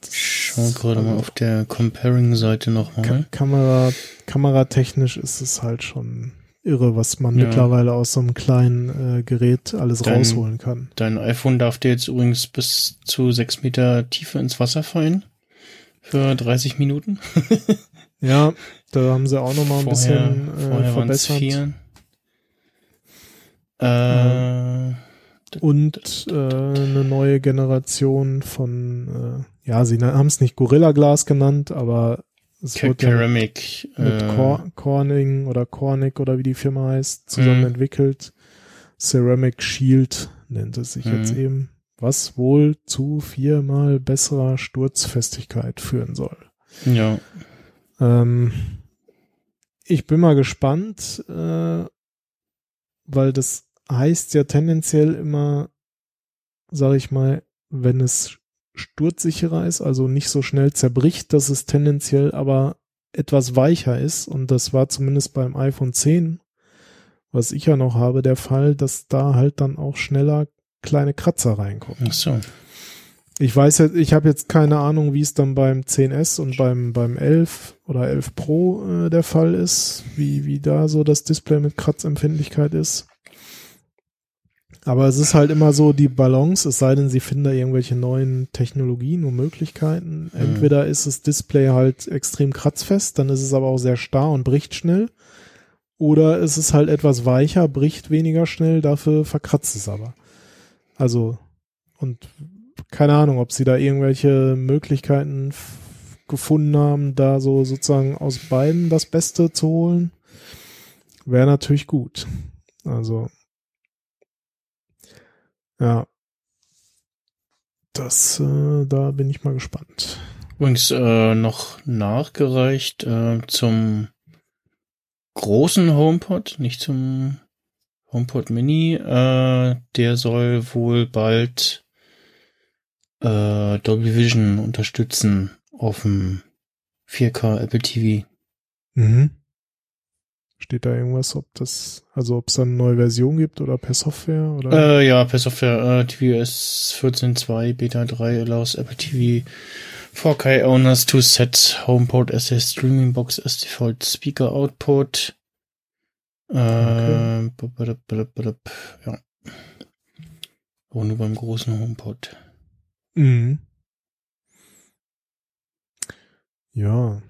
D: ich schau gerade mal auf der Comparing-Seite nochmal.
E: Kamera, kameratechnisch ist es halt schon irre, was man
D: Ja.
E: mittlerweile aus so einem kleinen äh, Gerät alles
D: Dein-
E: rausholen kann.
D: Dein iPhone darf dir jetzt übrigens bis zu sechs Meter Tiefe ins Wasser fallen. Für 30 Minuten.
E: Ja, da haben sie auch noch mal ein bisschen äh,
D: vorher
E: verbessert.
D: vier. Äh,
E: und äh, eine neue Generation von, äh, ja, sie haben es nicht Gorilla Glas genannt, aber es wird ja
D: Ceramic.
E: mit
D: äh,
E: Cor Corning oder Cornic oder wie die Firma heißt, zusammen
D: Mhm.
E: entwickelt. Ceramic Shield nennt es sich jetzt
D: Mhm.
E: eben, was wohl zu viermal besserer Sturzfestigkeit führen soll.
D: Ja.
E: Ähm, ich bin mal gespannt, äh, weil das heißt ja tendenziell immer, sag ich mal, wenn es sturzsicherer ist, also nicht so schnell zerbricht, dass es tendenziell aber etwas weicher ist. Und das war zumindest beim iPhone 10, was ich ja noch habe, der Fall, dass da halt dann auch schneller kleine Kratzer reinkommen.
D: Ach so.
E: Ich weiß jetzt, ich habe jetzt keine Ahnung, wie es dann beim 10S und beim, beim 11 oder 11 Pro äh, der Fall ist, wie, wie da so das Display mit Kratzempfindlichkeit ist. Aber es ist halt immer so die Balance, es sei denn, sie finden da irgendwelche neuen Technologien und Möglichkeiten. Entweder ist das Display halt extrem kratzfest, dann ist es aber auch sehr starr und bricht schnell. Oder es ist halt etwas weicher, bricht weniger schnell, dafür verkratzt es aber. Also, und keine Ahnung, ob sie da irgendwelche Möglichkeiten gefunden haben, da so sozusagen aus beiden das Beste zu holen. Wäre natürlich gut. Also, ja. Das, äh, da bin ich mal gespannt.
D: Übrigens äh, noch nachgereicht äh, zum großen HomePod, nicht zum HomePod Mini. Äh, der soll wohl bald äh, Dolby Vision unterstützen auf dem 4K Apple TV.
E: Mhm. Steht da irgendwas, ob das, also ob es dann eine neue Version gibt oder per Software oder?
D: Äh, ja, per Software äh, tvOS 14.2 Beta 3 allows Apple TV 4K owners to set HomePod as a streaming box as default speaker output. Äh,
E: Okay.
D: bup, bup, bup, ja. Aber nur beim großen HomePod.
E: Mhm. Ja,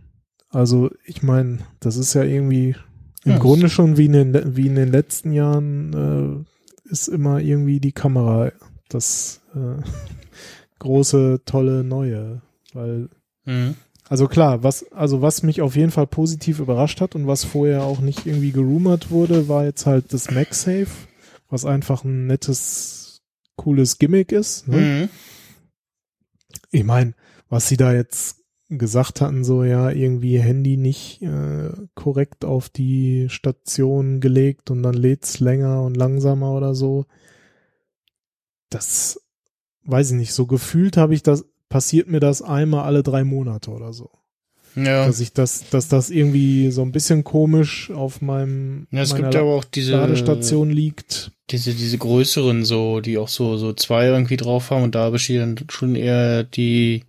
E: also ich meine, das ist ja irgendwie im
D: Ja,
E: Grunde schon wie in den, wie in den letzten Jahren äh, ist immer irgendwie die Kamera das äh, große, tolle Neue. Weil,
D: Mhm.
E: also klar, was, also was mich auf jeden Fall positiv überrascht hat und was vorher auch nicht irgendwie gerumort wurde, war jetzt halt das MagSafe, was einfach ein nettes, cooles Gimmick ist. Ne?
D: Mhm.
E: Ich meine, was sie da jetzt gesagt hatten, so ja, irgendwie Handy nicht äh, korrekt auf die Station gelegt und dann lädt's länger und langsamer oder so. Das weiß ich nicht, so gefühlt habe ich das, passiert mir das einmal alle drei Monate oder so.
D: Ja.
E: Dass ich das, dass das irgendwie so ein bisschen komisch auf meinem
D: ja, es gibt aber auch diese
E: Ladestation liegt.
D: diese diese größeren so, die auch so so zwei irgendwie drauf haben und da besteht dann schon eher die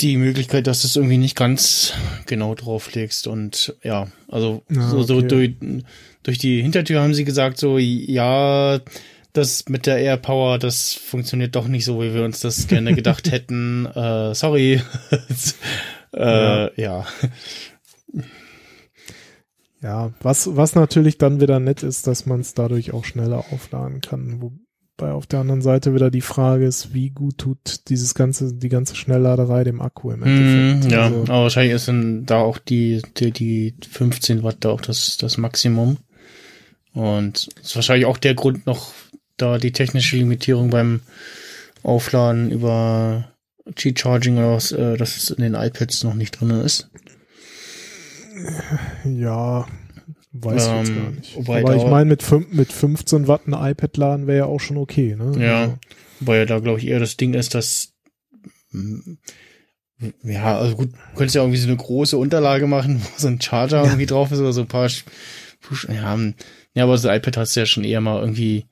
D: die Möglichkeit, dass du es irgendwie nicht ganz genau drauflegst und ja, also
E: Ah,
D: so, so
E: okay.
D: durch, durch die Hintertür haben sie gesagt so ja, das mit der Air Power, das funktioniert doch nicht so, wie wir uns das gerne gedacht hätten. Äh, sorry. äh, ja.
E: Ja, was, was natürlich dann wieder nett ist, dass man es dadurch auch schneller aufladen kann. Wobei auf der anderen Seite wieder die Frage ist, wie gut tut dieses ganze, die ganze Schnellladerei dem Akku im
D: Mhm,
E: Endeffekt.
D: ja,
E: Also,
D: aber wahrscheinlich ist dann da auch die, die, die 15 Watt da auch das, das Maximum. Und ist wahrscheinlich auch der Grund noch, da die technische Limitierung beim Aufladen über G-Charging oder was, äh, dass es in den iPads noch nicht drin ist.
E: ja, weiß ich jetzt
D: Ähm,
E: gar nicht. Aber ich meine, mit, fünf- mit 15 Watt ein iPad laden wäre ja auch schon okay, ne?
D: Ja.
E: Also,
D: Wobei ja da, glaube ich, eher das Ding ist, dass mm, ja, also gut, du könntest ja irgendwie so eine große Unterlage machen, wo so ein Charger irgendwie drauf ist oder so ein paar Push, ja, mm, ja, aber das iPad hast du ja schon eher mal irgendwie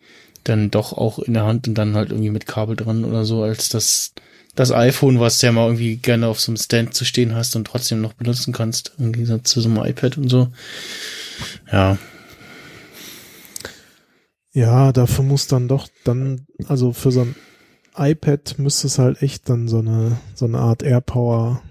D: dann doch auch in der Hand und dann halt irgendwie mit Kabel dran oder so, als das, das iPhone, was du ja mal irgendwie gerne auf so einem Stand zu stehen hast und trotzdem noch benutzen kannst, im Gegensatz zu so einem iPad und so. Ja,
E: Ja, dafür muss dann doch dann, also für so ein iPad müsste es halt echt dann so eine, so eine Art AirPower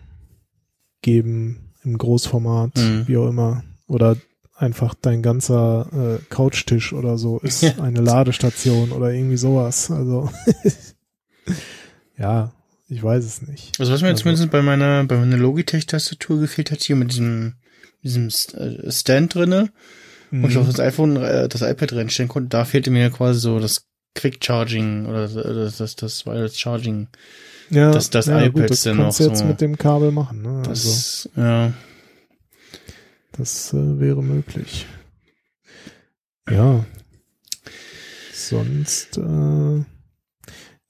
E: geben im Großformat,
D: Mhm.
E: wie auch immer. Oder einfach dein ganzer äh, Couchtisch oder so ist eine Ladestation oder irgendwie sowas. Also ja, ich weiß es nicht.
D: Also was mir jetzt
E: Also-
D: zumindest bei meiner, bei meiner Logitech-Tastatur gefehlt hat, hier mit diesem, diesem äh, Stand drinne, wo ich
E: Mhm.
D: auch das iPhone, äh, das iPad reinstellen konnte, da fehlte mir quasi so das Quick Charging oder das, das, das Wireless Charging.
E: ja,
D: das- das
E: ja,
D: iPad
E: gut, das
D: ja
E: kannst du jetzt
D: so-
E: mit dem Kabel machen. Ne? also
D: Das, ja.
E: das äh, wäre möglich. Ja. Sonst, äh,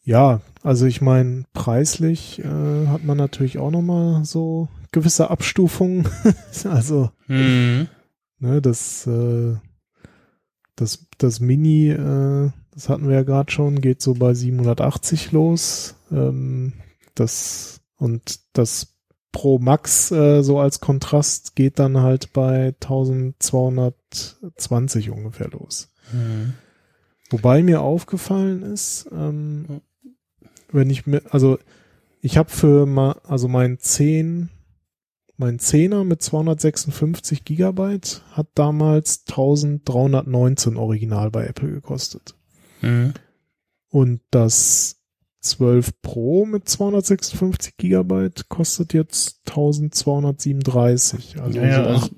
E: ja, also ich meine, preislich äh, hat man natürlich auch noch mal so gewisse Abstufungen. also
D: Hm.
E: Ne, das, äh, das, das Mini, äh, das hatten wir ja gerade schon, geht so bei 780 los. Ähm, das und das Pro Max äh, so als Kontrast geht dann halt bei 1220 ungefähr los.
D: Hm.
E: Wobei mir aufgefallen ist, ähm, wenn ich mir, also ich habe für ma, also mein 10, mein 10er mit 256 Gigabyte hat damals 1319 original bei Apple gekostet.
D: Hm.
E: Und das 12 Pro mit 256 Gigabyte kostet jetzt 1237. Also,
D: Ja,
E: so
D: also-
E: ach-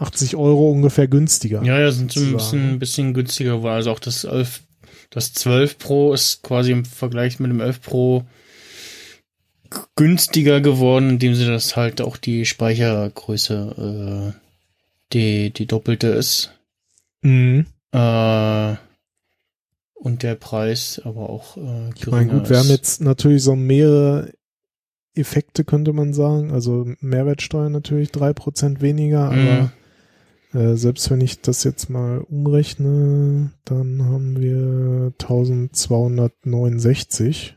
E: 80 Euro ungefähr günstiger.
D: Ja, ja, sind so ein bisschen, ein bisschen günstiger war. Also auch das 11, das 12 Pro ist quasi im Vergleich mit dem 11 Pro günstiger geworden, indem sie das halt auch die Speichergröße, äh, die, die doppelte ist.
E: Mhm.
D: Äh, und der Preis aber auch äh,
E: Ich meine, gut, wir haben jetzt natürlich so mehrere Effekte, könnte man sagen. Also Mehrwertsteuer natürlich drei Prozent weniger,
D: Mhm.
E: aber äh, selbst wenn ich das jetzt mal umrechne, dann haben wir 1269.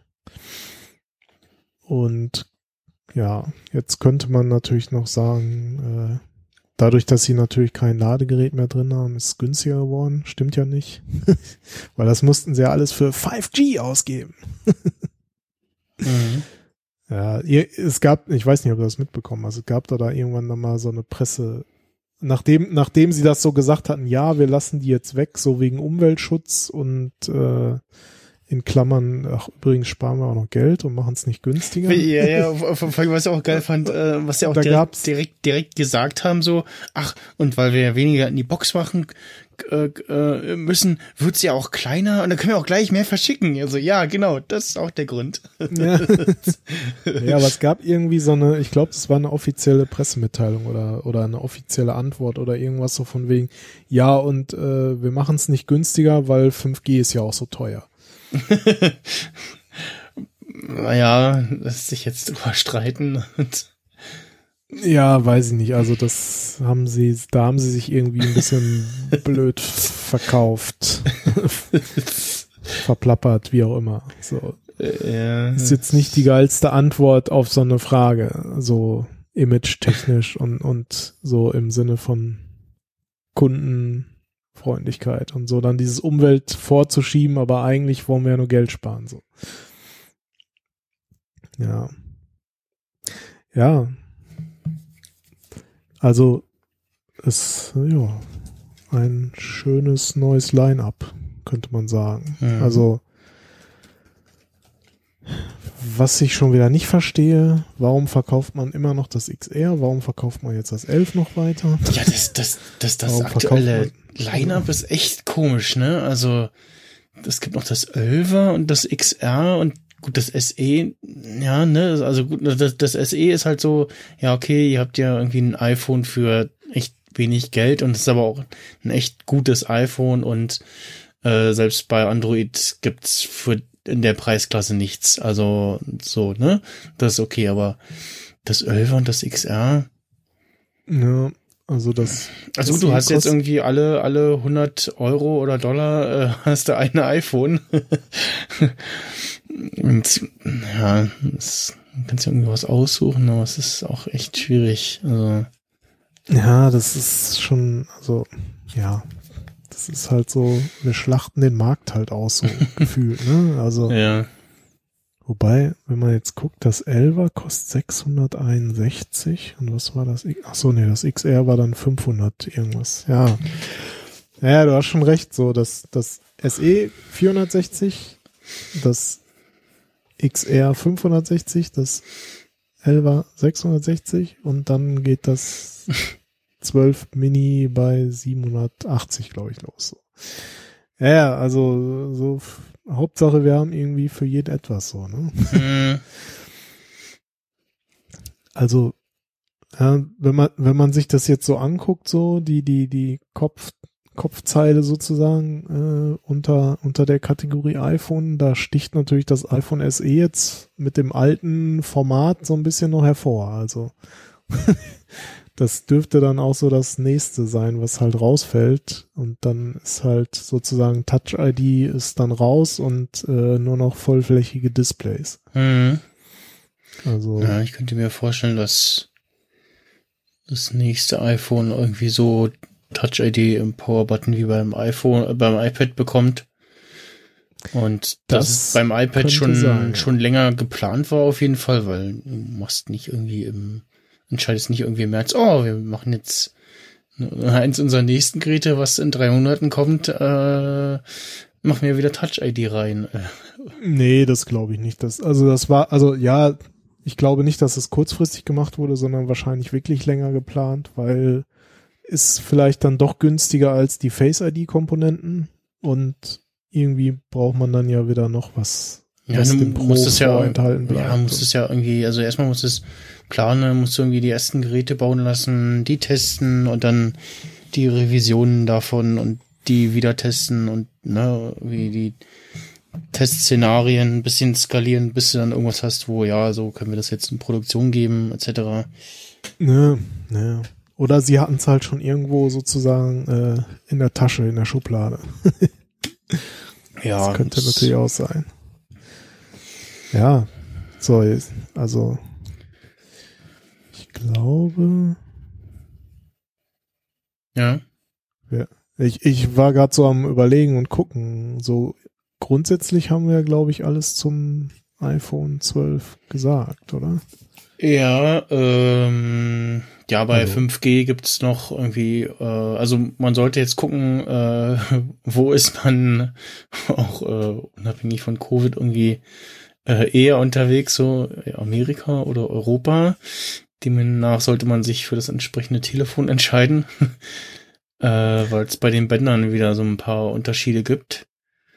E: Und ja, jetzt könnte man natürlich noch sagen, äh, dadurch, dass sie natürlich kein Ladegerät mehr drin haben, ist es günstiger geworden. Stimmt ja nicht. Weil das mussten sie ja alles für 5G ausgeben.
D: Mhm.
E: Ja, ihr, es gab, ich weiß nicht, ob du das mitbekommen hast, es gab da, da irgendwann noch mal so eine Presse, nachdem, nachdem sie das so gesagt hatten, ja, wir lassen die jetzt weg, so wegen Umweltschutz und äh, in Klammern, ach übrigens sparen wir auch noch Geld und machen es nicht günstiger.
D: Ja, ja, was ich auch geil fand, äh, was sie auch
E: Da
D: direkt, direkt, direkt gesagt haben, so, ach, und weil wir ja weniger in die Box machen äh, äh, müssen, wird's ja auch kleiner und dann können wir auch gleich mehr verschicken. Also ja, genau, das ist auch der Grund.
E: Ja. ja, aber es gab irgendwie so eine, ich glaube, das war eine offizielle Pressemitteilung oder, oder eine offizielle Antwort oder irgendwas so von wegen, ja, und äh, wir machen es nicht günstiger, weil 5G ist ja auch so teuer.
D: Naja, lässt sich jetzt drüber streiten.
E: Ja, weiß ich nicht. Also das haben sie, da haben sie sich irgendwie ein bisschen blöd verkauft. Verplappert, wie auch immer. So.
D: ja,
E: Ist jetzt nicht die geilste Antwort auf so eine Frage. So image-technisch und, und so im Sinne von Kundenfreundlichkeit und so. Dann dieses Umwelt vorzuschieben, aber eigentlich wollen wir ja nur Geld sparen. So. Ja. Ja. Also, es, ja, ein schönes neues Line-up, könnte man sagen.
D: Mhm.
E: Also, was ich schon wieder nicht verstehe, warum verkauft man immer noch das XR? Warum verkauft man jetzt das 11 noch weiter?
D: Ja, das, das, das, das
E: Warum
D: aktuelle Line-Up ist echt komisch, ne? Also, es gibt noch das 11er und das XR und gut, das SE, ja, ne? Also gut, das, das SE ist halt so, ja, okay, ihr habt ja irgendwie ein iPhone für echt wenig Geld und es ist aber auch ein echt gutes iPhone und äh, selbst bei Android gibt's für in der Preisklasse nichts. Also so, ne? Das ist okay, aber das 11er und das XR,
E: Ja, also das.
D: also
E: das
D: du hast jetzt irgendwie alle, alle 100 Euro oder Dollar äh, hast du ein iPhone. Und ja, das kannst du irgendwie was aussuchen, aber es ist auch echt schwierig. Also,
E: Ja, das ist schon, also, ja. Das ist halt so, wir schlachten den Markt halt aus, so gefühlt, ne? Also,
D: ja.
E: Wobei, wenn man jetzt guckt, das 11er kostet 661 und was war das? Ach so, nee, das XR war dann 500 irgendwas. Ja. Ja, du hast schon recht, so das das SE 460, das XR 560, das 11er 660 und dann geht das 12 Mini bei 780, glaube ich, los. So. Ja, ja, also so Hauptsache wir haben irgendwie für jeden etwas so, ne?
D: Hm,
E: Also ja, wenn man wenn man sich das jetzt so anguckt, so die die die Kopf Kopfzeile sozusagen äh, unter unter der Kategorie iPhone, da sticht natürlich das iPhone SE jetzt mit dem alten Format so ein bisschen noch hervor. Also das dürfte dann auch so das nächste sein, was halt rausfällt und dann ist halt sozusagen Touch ID ist dann raus und äh, nur noch vollflächige Displays.
D: hm.
E: Also
D: Ja, ich könnte mir vorstellen, dass das nächste iPhone irgendwie so Touch ID im Power Button wie beim iPhone, äh, beim iPad bekommt. Und das,
E: Das
D: beim iPad schon,
E: sein,
D: schon länger geplant war auf jeden Fall, weil du machst nicht irgendwie im, entscheidest nicht irgendwie im März, oh, wir machen jetzt eins unserer nächsten Geräte, was in drei Monaten kommt, äh, machen wir wieder Touch ID rein. Äh,
E: Nee, das glaube ich nicht. Das, also das war, also ja, ich glaube nicht, dass es kurzfristig gemacht wurde, sondern wahrscheinlich wirklich länger geplant, weil ist vielleicht dann doch günstiger als die Face-ID-Komponenten und irgendwie braucht man dann ja wieder noch was,
D: Ja,
E: was
D: du
E: dem Pro
D: musst es ja,
E: vorenthalten bleibt.
D: ja, musst es ja irgendwie, also erstmal musst du es planen, musst du irgendwie die ersten Geräte bauen lassen, die testen und dann die Revisionen davon und die wieder testen und ne, wie die Testszenarien ein bisschen skalieren, bis du dann irgendwas hast, wo ja, so können wir das jetzt in Produktion geben, etc.
E: Ne, ne. Oder sie hatten es halt schon irgendwo sozusagen äh, in der Tasche, in der Schublade.
D: Ja,
E: das könnte
D: das-
E: natürlich auch sein. Ja, so, also ich glaube,
D: Ja.
E: ich, ich war gerade so am überlegen und gucken. So grundsätzlich haben wir, glaube ich, alles zum iPhone 12 gesagt, oder?
D: Ja, ähm, ja, bei
E: Also-
D: 5G gibt's noch irgendwie, äh, also man sollte jetzt gucken, äh, wo ist man auch äh, unabhängig von Covid irgendwie äh, eher unterwegs, so Amerika oder Europa. Demnach sollte man sich für das entsprechende Telefon entscheiden, äh, weil es bei den Bändern wieder so ein paar Unterschiede gibt.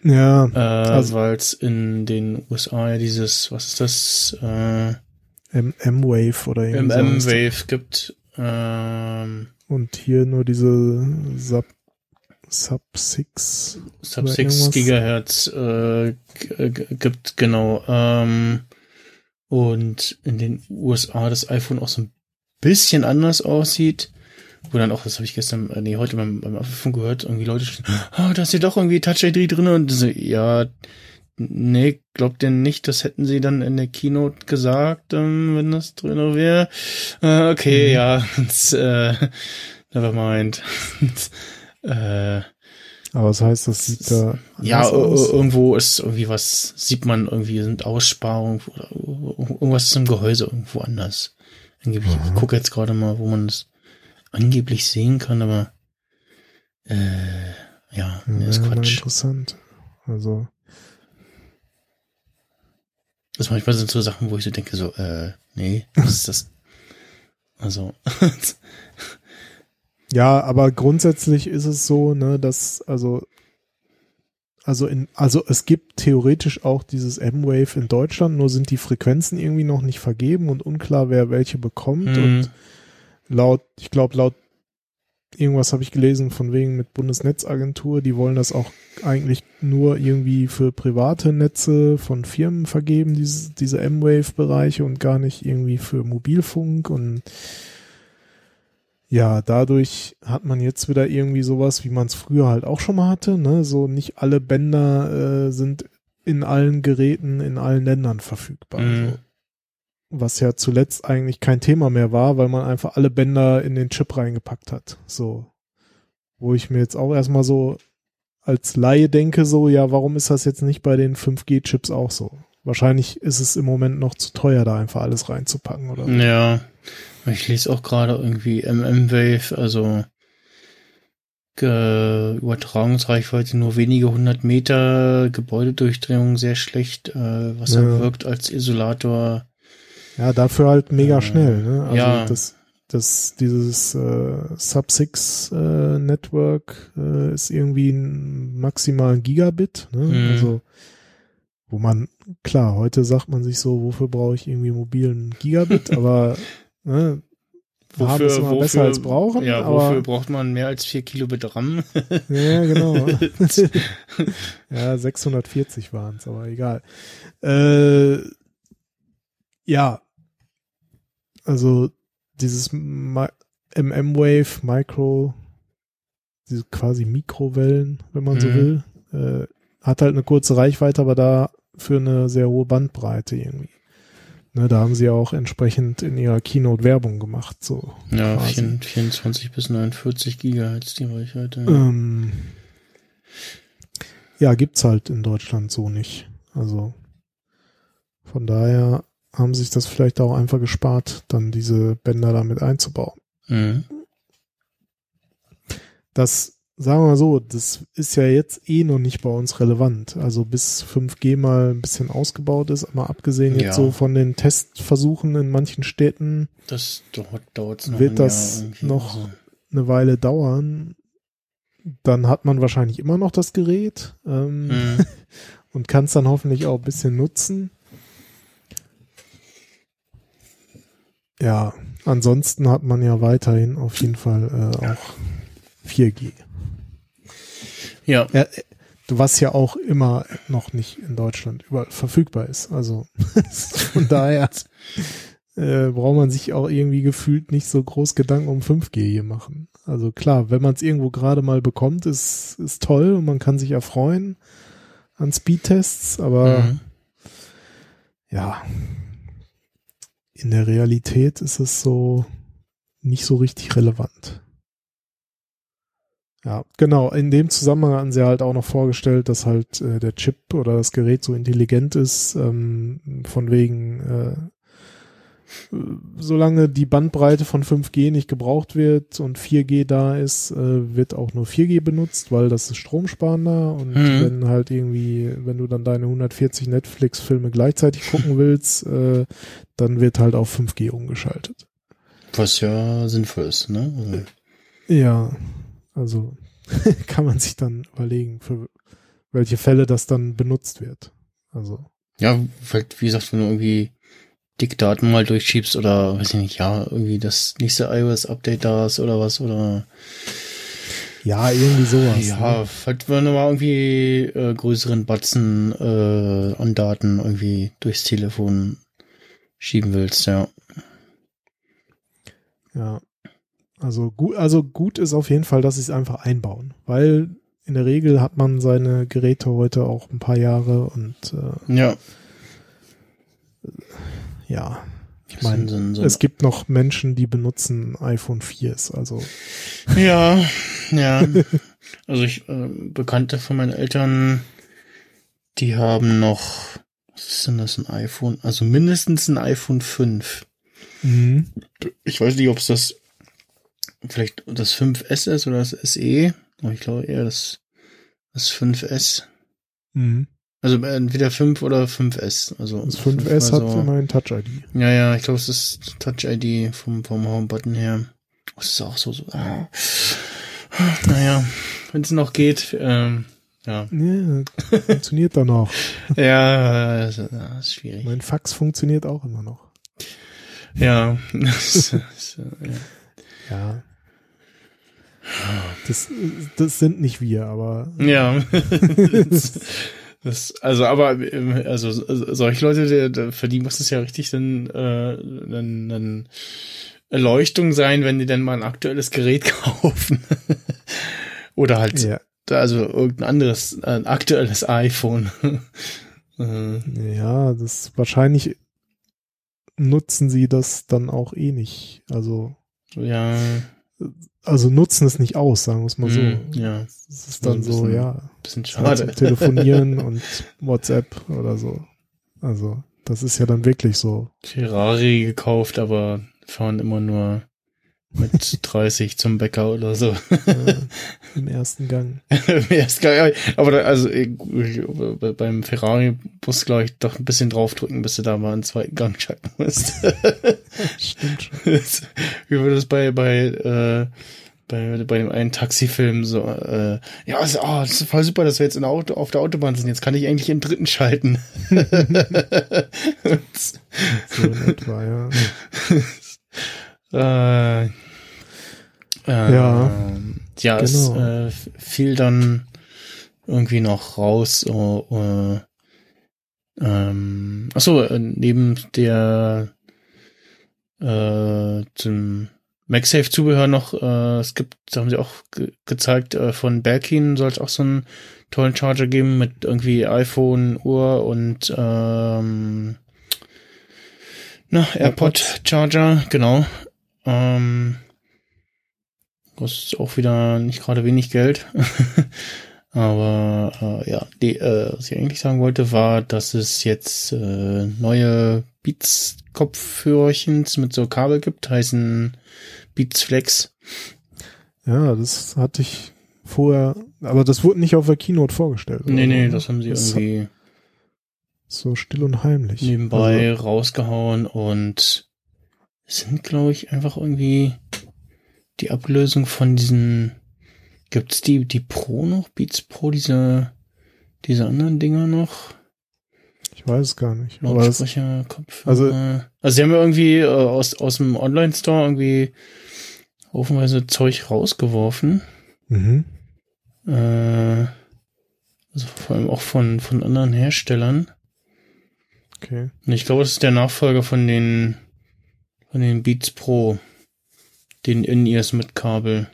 E: Ja,
D: Äh,
E: Also-
D: weil es in den USA ja dieses, was ist das, äh,
E: M- M-Wave oder irgendwie.
D: MM-Wave gibt. Ähm,
E: Und hier nur diese Sub, Sub 6.
D: Sub
E: Oder
D: 6
E: irgendwas.
D: Gigahertz äh, gibt, genau. Ähm, und in den USA das iPhone auch so ein bisschen anders aussieht. Wo dann auch, das habe ich gestern, äh, nee, heute beim, beim iPhone gehört, irgendwie Leute ah, da ist ja doch irgendwie Touch ID drin und so, ja, nee, glaubt ihr nicht, das hätten sie dann in der Keynote gesagt, ähm, wenn das drin wäre? Äh, okay,
E: Mhm.
D: ja, das, äh, never mind. äh,
E: Aber das heißt, das sieht da
D: ja,
E: aus.
D: ir- irgendwo ist irgendwie was, sieht man irgendwie, sind Aussparungen oder irgendwas ist im Gehäuse irgendwo anders. Angeblich, ich gucke jetzt gerade mal, wo man das angeblich sehen kann, aber äh, ja, ist
E: Ja, mal
D: Quatsch.
E: interessant. Also,
D: Das manchmal sind so Sachen, wo ich so denke, so, äh, nee, was ist das? Also,
E: ja, aber grundsätzlich ist es so, ne, dass, also, also in, also es gibt theoretisch auch dieses M-Wave in Deutschland, nur sind die Frequenzen irgendwie noch nicht vergeben und unklar, wer welche bekommt.
D: Mhm.
E: Und laut, ich glaube, laut irgendwas habe ich gelesen von wegen mit Bundesnetzagentur, die wollen das auch eigentlich nur irgendwie für private Netze von Firmen vergeben, diese, diese M-Wave-Bereiche und gar nicht irgendwie für Mobilfunk und ja, dadurch hat man jetzt wieder irgendwie sowas, wie man es früher halt auch schon mal hatte, ne? So nicht alle Bänder äh, sind in allen Geräten in allen Ländern verfügbar.
D: Mhm.
E: So. Was ja zuletzt eigentlich kein Thema mehr war, weil man einfach alle Bänder in den Chip reingepackt hat. So. Wo ich mir jetzt auch erstmal so als Laie denke, so, ja, warum ist das jetzt nicht bei den 5G-Chips auch so? Wahrscheinlich ist es im Moment noch zu teuer, da einfach alles reinzupacken, oder?
D: Ja, ich lese auch gerade irgendwie MM-Wave, also Ge Übertragungsreichweite nur wenige hundert Meter, Gebäudedurchdrehung sehr schlecht, äh, was
E: Ja.
D: er wirkt als Isolator.
E: Ja, dafür halt mega
D: Äh,
E: schnell, ne? Also
D: ja.
E: das, das, dieses äh, Sub-6 äh, Network äh, ist irgendwie ein maximal ein Gigabit, ne?
D: Mhm.
E: Also wo man, klar, heute sagt man sich so, wofür brauche ich irgendwie mobilen Gigabit, aber ne, haben ist immer besser als brauchen,
D: ja,
E: aber
D: wofür braucht man mehr als vier Kilobit RAM?
E: Ja, genau. ja, 640 waren es, aber egal. Äh, ja, also dieses MM-Wave, Micro, diese quasi Mikrowellen, wenn man so
D: Mhm.
E: will, äh, hat halt eine kurze Reichweite, aber da für eine sehr hohe Bandbreite irgendwie. Ne, da haben sie auch entsprechend in ihrer Keynote Werbung gemacht, so.
D: Ja,
E: Quasi.
D: 24 24 bis 49 Gigahertz die Reichweite.
E: Ähm, ja, gibt's halt in Deutschland so nicht. Also von daher haben sich das vielleicht auch einfach gespart, dann diese Bänder damit einzubauen.
D: Mhm.
E: Das, sagen wir mal so, das ist ja jetzt eh noch nicht bei uns relevant. Also bis 5G mal ein bisschen ausgebaut ist, mal abgesehen
D: Ja.
E: jetzt so von den Testversuchen in manchen Städten,
D: Das dauert noch
E: Wird das noch-
D: Also,
E: eine Weile dauern. Dann hat man wahrscheinlich immer noch das Gerät. Ähm,
D: mhm.
E: und kann es dann hoffentlich auch ein bisschen nutzen. Ja, ansonsten hat man ja weiterhin auf jeden Fall äh, auch 4G.
D: Ja,
E: Ja, was ja auch immer noch nicht in Deutschland überall verfügbar ist. Also von daher äh, braucht man sich auch irgendwie gefühlt nicht so groß Gedanken um 5G hier machen. Also klar, wenn man es irgendwo gerade mal bekommt, ist, ist toll und man kann sich erfreuen an Speedtests, aber
D: mhm.
E: ja, in der Realität ist es so nicht so richtig relevant. Ja, genau. In dem Zusammenhang hatten sie halt auch noch vorgestellt, dass halt äh, der Chip oder das Gerät so intelligent ist, ähm, von wegen, äh, äh, solange die Bandbreite von 5G nicht gebraucht wird und 4G da ist, äh, wird auch nur 4G benutzt, weil das ist stromsparender und
D: Mhm.
E: wenn halt irgendwie, wenn du dann deine 140 Netflix-Filme gleichzeitig gucken willst, äh, dann wird halt auf 5G umgeschaltet.
D: Was ja sinnvoll ist, ne? Also,
E: Ja, also kann man sich dann überlegen, für welche Fälle das dann benutzt wird. Also,
D: ja, vielleicht, wie gesagt, wenn du irgendwie dick Daten mal durchschiebst oder, weiß ich nicht, ja, irgendwie das nächste iOS-Update da ist oder was, oder
E: ja, irgendwie sowas.
D: ja,
E: Ne?
D: vielleicht wenn du mal irgendwie äh, größeren Batzen äh, an Daten irgendwie durchs Telefon schieben willst, ja.
E: Ja. Also gut, also gut ist auf jeden Fall, dass sie es einfach einbauen, weil in der Regel hat man seine Geräte heute auch ein paar Jahre und äh,
D: Ja.
E: ja, ich meine,
D: so
E: es gibt noch Menschen, die benutzen iPhone 4s, also
D: Ja, ja. Also ich, äh, Bekannte von meinen Eltern, die haben noch, was ist denn das, ein iPhone? Also mindestens ein iPhone 5.
E: mhm.
D: Ich weiß nicht, ob es das vielleicht das 5S ist oder das SE. Aber ich glaube eher das, das 5S.
E: Mhm.
D: Also entweder 5 oder 5S. Also
E: das 5S hat
D: so,
E: immerhin Touch-ID.
D: Ja, ja, ich glaube, es ist Touch-ID vom, vom Home-Button her. Das ist auch so, so. Ah. Naja, wenn es noch geht, ähm, ja.
E: Ja, funktioniert da noch.
D: Ja, das, das ist schwierig.
E: Mein Fax funktioniert auch immer noch.
D: Ja. Das, das, ja.
E: Ja. Das, das sind nicht wir, aber
D: ja. Das, also, aber, ähm, also, so- solche Leute, der, für die muss es ja richtig dann, äh, dann, dann Erleuchtung sein, wenn die dann mal ein aktuelles Gerät kaufen. Oder halt,
E: ja,
D: also irgendein anderes, ein aktuelles iPhone. Äh,
E: ja, das wahrscheinlich nutzen sie das dann auch eh nicht. Also,
D: ja.
E: Also nutzen es nicht aus, sagen wir es mal so.
D: mm, Ja,
E: Es ist dann
D: So ein
E: so,
D: bisschen
E: ja,
D: bisschen
E: halt
D: schade.
E: zum Telefonieren und WhatsApp oder so. Also, das ist ja dann wirklich so.
D: Ferrari gekauft, aber fahren immer nur mit 30 zum Bäcker oder so.
E: Äh, Im ersten Gang.
D: Ja, ist geil. Aber da, also bei- beim Ferrari musst du, glaube ich, doch ein bisschen draufdrücken, bis du da mal einen zweiten Gang schalten musst.
E: Stimmt schon.
D: Wie war das bei, bei, äh, bei, bei dem einen Taxifilm so, äh, ja, also, oh, das ist voll super, dass wir jetzt in der Auto, auf der Autobahn sind. Jetzt kann ich eigentlich in den dritten schalten.
E: So in etwa, ja.
D: äh, äh,
E: Ja,
D: ja, es
E: genau.
D: äh, fiel dann irgendwie noch raus. So, äh, ähm, achso, äh, neben der äh, zum MagSafe-Zubehör noch, äh, es gibt, da haben sie auch ge gezeigt, äh, von Belkin soll es auch so einen tollen Charger geben mit irgendwie iPhone, Uhr und ähm, na, AirPod Charger, genau. Ähm, kostet auch wieder nicht gerade wenig Geld. Aber äh, ja, die, äh, was ich eigentlich sagen wollte, war, dass es jetzt äh, neue Beats Kopfhörchens mit so Kabel gibt, heißen Beats Flex.
E: Ja, das hatte ich vorher, aber das wurde nicht auf der Keynote vorgestellt. oder
D: Nee, nee,
E: ne?
D: das haben sie
E: Das
D: irgendwie
E: So still und heimlich.
D: nebenbei
E: Also,
D: rausgehauen und sind, glaube ich, einfach irgendwie die Ablösung von diesen. Gibt's die, die Pro noch? Beats Pro, diese, diese anderen Dinger noch?
E: ich weiß es gar nicht.
D: Lautsprecher, Kopfhörer.
E: also-
D: Also, also sie haben ja irgendwie äh, aus, aus dem Online-Store irgendwie haufenweise Zeug rausgeworfen.
E: mhm.
D: Äh, also vor allem auch von, von anderen Herstellern.
E: Okay.
D: Und ich glaube, das ist der Nachfolger von den, von den Beats Pro. Den In-Ears mit Kabel.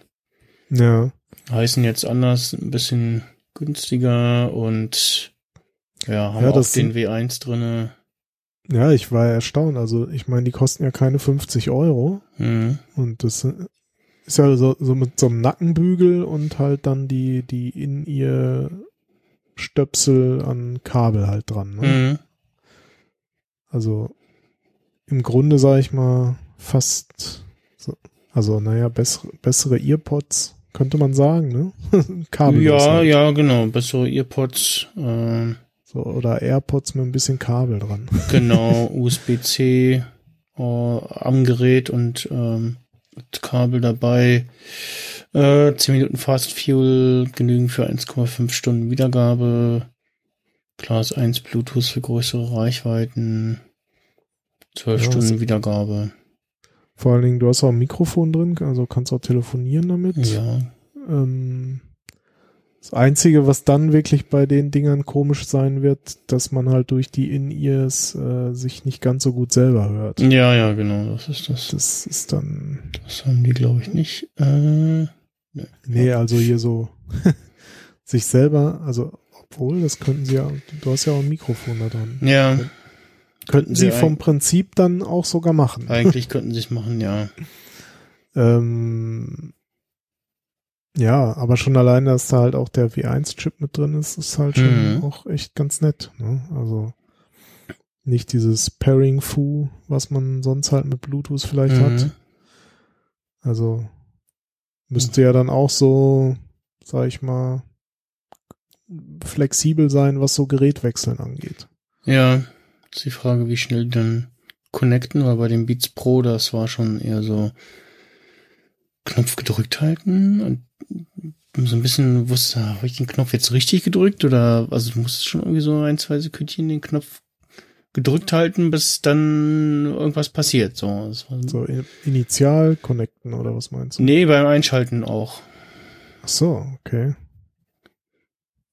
E: Ja.
D: Heißen jetzt anders, ein bisschen günstiger und ja, haben
E: Ja,
D: auch
E: das
D: den
E: sind-
D: W1 drinne.
E: Ja, ich war erstaunt. Also, ich meine, die kosten ja keine 50 Euro.
D: Mhm.
E: Und das ist ja so, so mit so einem Nackenbügel und halt dann die, die in ihr Stöpsel an Kabel halt dran. Ne?
D: Mhm.
E: Also im Grunde sage ich mal fast, so, also naja, bessere, bessere Earpods könnte man sagen, ne? Kabellos
D: Ja,
E: halt.
D: ja, genau. Bessere Earpods, äh,
E: So, oder AirPods mit ein bisschen Kabel dran.
D: genau, USB-C äh, am Gerät und ähm, Kabel dabei. Äh, 10 Minuten Fast Fuel genügen für 1,5 Stunden Wiedergabe. Class 1 Bluetooth für größere Reichweiten. 12
E: Ja,
D: Stunden Wiedergabe.
E: Vor allen Dingen, du hast auch ein Mikrofon drin, also kannst auch telefonieren damit.
D: Ja.
E: Ähm, das Einzige, was dann wirklich bei den Dingern komisch sein wird, dass man halt durch die In-Ears äh, sich nicht ganz so gut selber hört.
D: Ja, ja, genau, das ist das.
E: Das ist dann,
D: Das haben die, glaube ich, nicht. Äh,
E: nee, also hier so sich selber, also obwohl, das könnten sie ja, du hast ja auch ein Mikrofon da dran.
D: ja,
E: Könnten
D: sie
E: vom Prinzip dann auch sogar machen.
D: eigentlich könnten sie es machen, ja.
E: Ähm, ja, aber schon alleine, dass da halt auch der W1-Chip mit drin ist, ist halt schon
D: Mhm.
E: auch echt ganz nett. Ne? Also nicht dieses Pairing-Fu, was man sonst halt mit Bluetooth vielleicht
D: Mhm.
E: hat. Also müsste ja dann auch so, sag ich mal, flexibel sein, was so Gerätwechseln angeht.
D: Ja, ist die Frage, wie schnell die dann connecten, weil bei dem Beats Pro, das war schon eher so Knopf gedrückt halten und so ein bisschen wusste, habe ich den Knopf jetzt richtig gedrückt oder, also du musstest schon irgendwie so ein, zwei Sekündchen den Knopf gedrückt halten, bis dann irgendwas passiert, so.
E: So initial connecten oder was meinst du?
D: Nee, beim Einschalten auch.
E: Ach so, okay.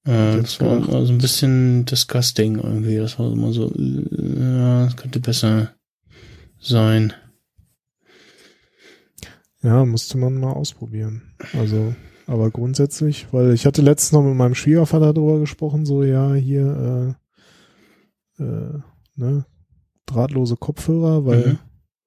D: Äh, das war so ein bisschen disgusting irgendwie. Das war immer so, ja, das könnte besser sein.
E: Ja, musste man mal ausprobieren. Also, aber grundsätzlich, weil ich hatte letztens noch mit meinem Schwiegervater darüber gesprochen, so ja, hier, äh, äh, ne, drahtlose Kopfhörer, weil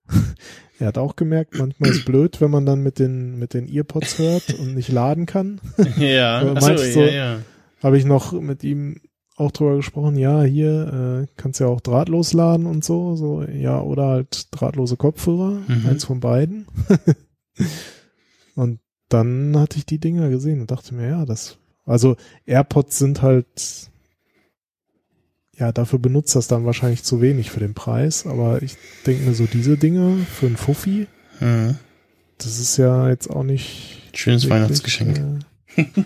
E: er hat auch gemerkt, manchmal ist blöd, wenn man dann mit den, mit den Earpods hört und nicht laden kann.
D: ja, achso,
E: du
D: ja,
E: so-
D: ja.
E: Habe ich noch mit ihm auch drüber gesprochen, ja, hier äh, kannst ja auch drahtlos laden und so, so, ja, oder halt drahtlose Kopfhörer,
D: Mhm.
E: eins von beiden. und dann hatte ich die Dinger gesehen und dachte mir, ja, das, also AirPods sind halt, ja, dafür benutzt das dann wahrscheinlich zu wenig für den Preis, aber ich denke mir so, diese Dinger für einen Fuffi,
D: Mhm.
E: das ist ja jetzt auch nicht
D: Schönes
E: wirklich,
D: Weihnachtsgeschenk.
E: Äh,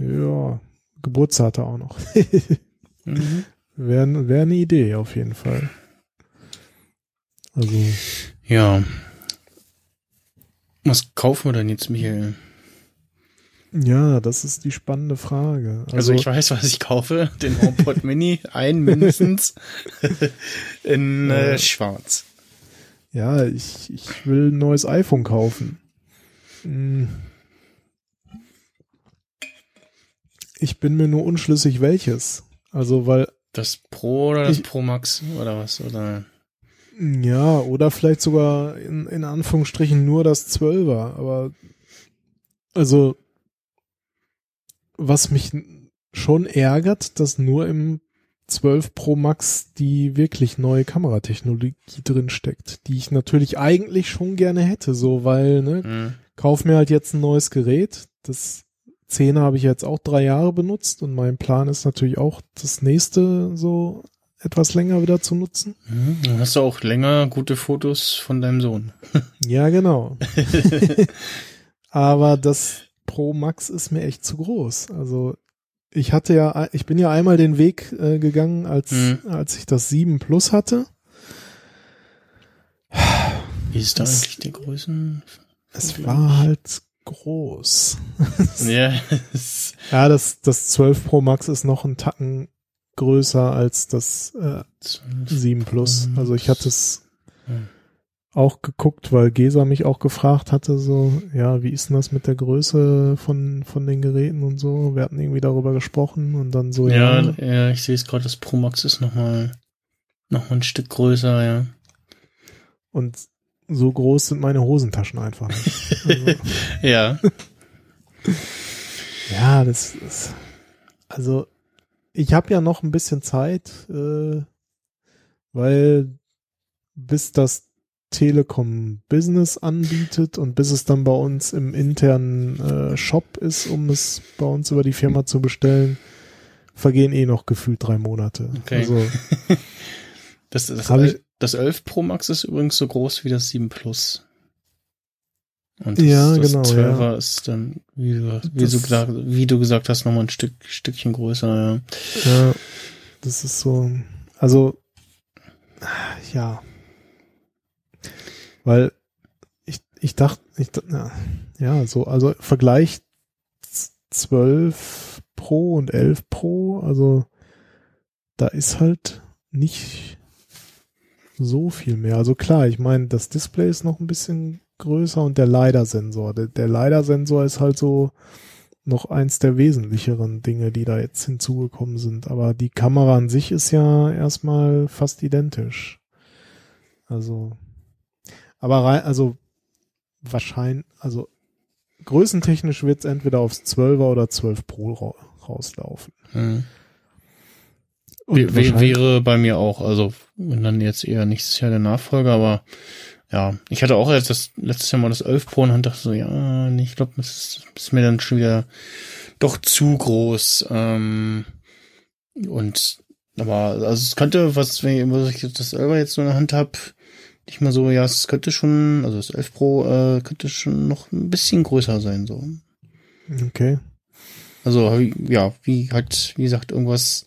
E: ja, Geburtstag hat er auch noch.
D: Mhm.
E: Wäre wär eine Idee auf jeden Fall. Also,
D: Ja. Was kaufen wir denn jetzt, Michael?
E: ja, das ist die spannende Frage.
D: Also, ich weiß, was ich kaufe. Den HomePod Mini, ein mindestens. In äh,
E: Äh.
D: schwarz.
E: ja, ich, ich will ein neues iPhone kaufen. Hm. Ich bin mir nur unschlüssig, welches. Also, weil
D: Das Pro oder das
E: Ich-
D: Pro Max oder was? Oder?
E: Ja, oder vielleicht sogar in, in Anführungsstrichen nur das Zwölfer, aber also was mich schon ärgert, dass nur im 12 Pro Max die wirklich neue Kameratechnologie drin steckt, die ich natürlich eigentlich schon gerne hätte, so weil, ne,
D: Mhm.
E: kauf mir halt jetzt ein neues Gerät, das 10er habe ich jetzt auch drei Jahre benutzt und mein Plan ist natürlich auch das nächste so etwas länger wieder zu nutzen.
D: Mhm. Dann hast du auch länger gute Fotos von deinem Sohn.
E: Ja, genau. Aber das Pro Max ist mir echt zu groß. Also ich hatte ja, ich bin ja einmal den Weg äh, gegangen, als,
D: Mhm.
E: als ich das 7 Plus hatte.
D: Wie ist da
E: Das-
D: eigentlich die Größen?
E: Es war halt groß.
D: Ja, es-
E: Ja, das, das 12 Pro Max ist noch ein Tacken größer als das äh, 7 Plus. Also ich hatte es
D: Hm.
E: auch geguckt, weil Gesa mich auch gefragt hatte, so, ja, wie ist denn das mit der Größe von, von den Geräten und so? Wir hatten irgendwie darüber gesprochen und dann so,
D: ja,
E: ja,
D: ja, ich sehe es gerade, das Pro Max ist nochmal noch mal ein Stück größer, ja.
E: und so groß sind meine Hosentaschen einfach nicht. Also,
D: Ja.
E: ja, das ist, also, ich habe ja noch ein bisschen Zeit, äh, weil bis das Telekom Business anbietet und bis es dann bei uns im internen äh, Shop ist, um es bei uns über die Firma zu bestellen, vergehen eh noch gefühlt drei Monate.
D: Okay.
E: Also
D: Das, das,
E: Hab ich-
D: das 11 Pro Max ist übrigens so groß wie das 7 Plus. Und das,
E: Ja,
D: das
E: genau,
D: 12er ist dann, wie du, wie,
E: Das-
D: du gesagt, wie du gesagt hast, nochmal ein Stück, Stückchen größer, ja.
E: Ja, das ist so, also, ja. Weil ich, ich dachte, ich, ja, ja, so, also Vergleich 12 Pro und 11 Pro, also da ist halt nicht so viel mehr. Also klar, ich meine, das Display ist noch ein bisschen größer und der LiDAR-Sensor. Der, der LiDAR-Sensor ist halt so noch eins der wesentlicheren Dinge, die da jetzt hinzugekommen sind. Aber die Kamera an sich ist ja erstmal fast identisch. Also, aber rein, also wahrscheinlich, also größentechnisch wird es entweder aufs 12er oder 12 Pro ra rauslaufen.
D: Hm.
E: Und
D: Wär- wär-
E: wahrscheinlich-
D: wäre bei mir auch, also wenn dann jetzt eher nächstes Jahr der Nachfolger, aber ja, ich hatte auch jetzt das letztes Jahr mal das 11 Pro und dachte so, ja, nee, ich glaube, das ist, mir dann schon wieder doch zu groß. Ähm, und aber also es könnte, was, wenn ich, was ich das selber jetzt so in der Hand habe, nicht mal so, ja, es könnte schon, also das 11 Pro äh, könnte schon noch ein bisschen größer sein, so.
E: Okay.
D: Also ja, wie halt, wie gesagt, irgendwas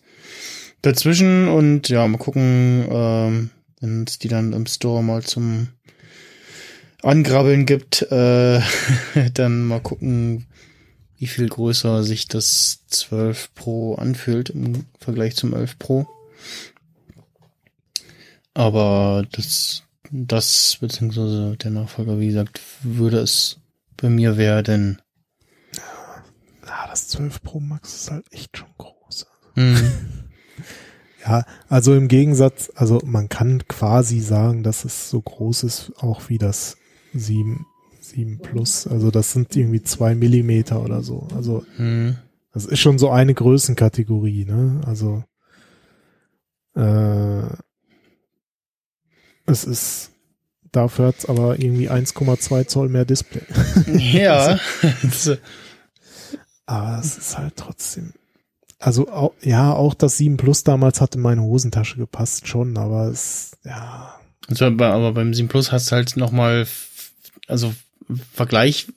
D: dazwischen und ja, mal gucken, ähm, wenn es die dann im Store mal zum Angrabbeln gibt, äh, dann mal gucken, wie viel größer sich das 12 Pro anfühlt im Vergleich zum 11 Pro. Aber das, das, beziehungsweise der Nachfolger, wie gesagt, würde es bei mir werden.
E: Ah, das 12 Pro Max ist halt echt schon groß.
D: Mhm.
E: Ja, also im Gegensatz, also man kann quasi sagen, dass es so groß ist, auch wie das 7, 7 Plus. Also das sind irgendwie zwei Millimeter oder so. Also
D: Mhm.
E: Das ist schon so eine Größenkategorie, ne? Also äh, es ist dafür hat's aber irgendwie 1,2 Zoll mehr Display.
D: Ja. Das-
E: Aber es ist halt trotzdem. Also auch, ja, auch das 7 Plus damals hat in meine Hosentasche gepasst schon, aber es, ja,
D: also, aber aber beim 7 Plus hast du halt nochmal, also Vergleich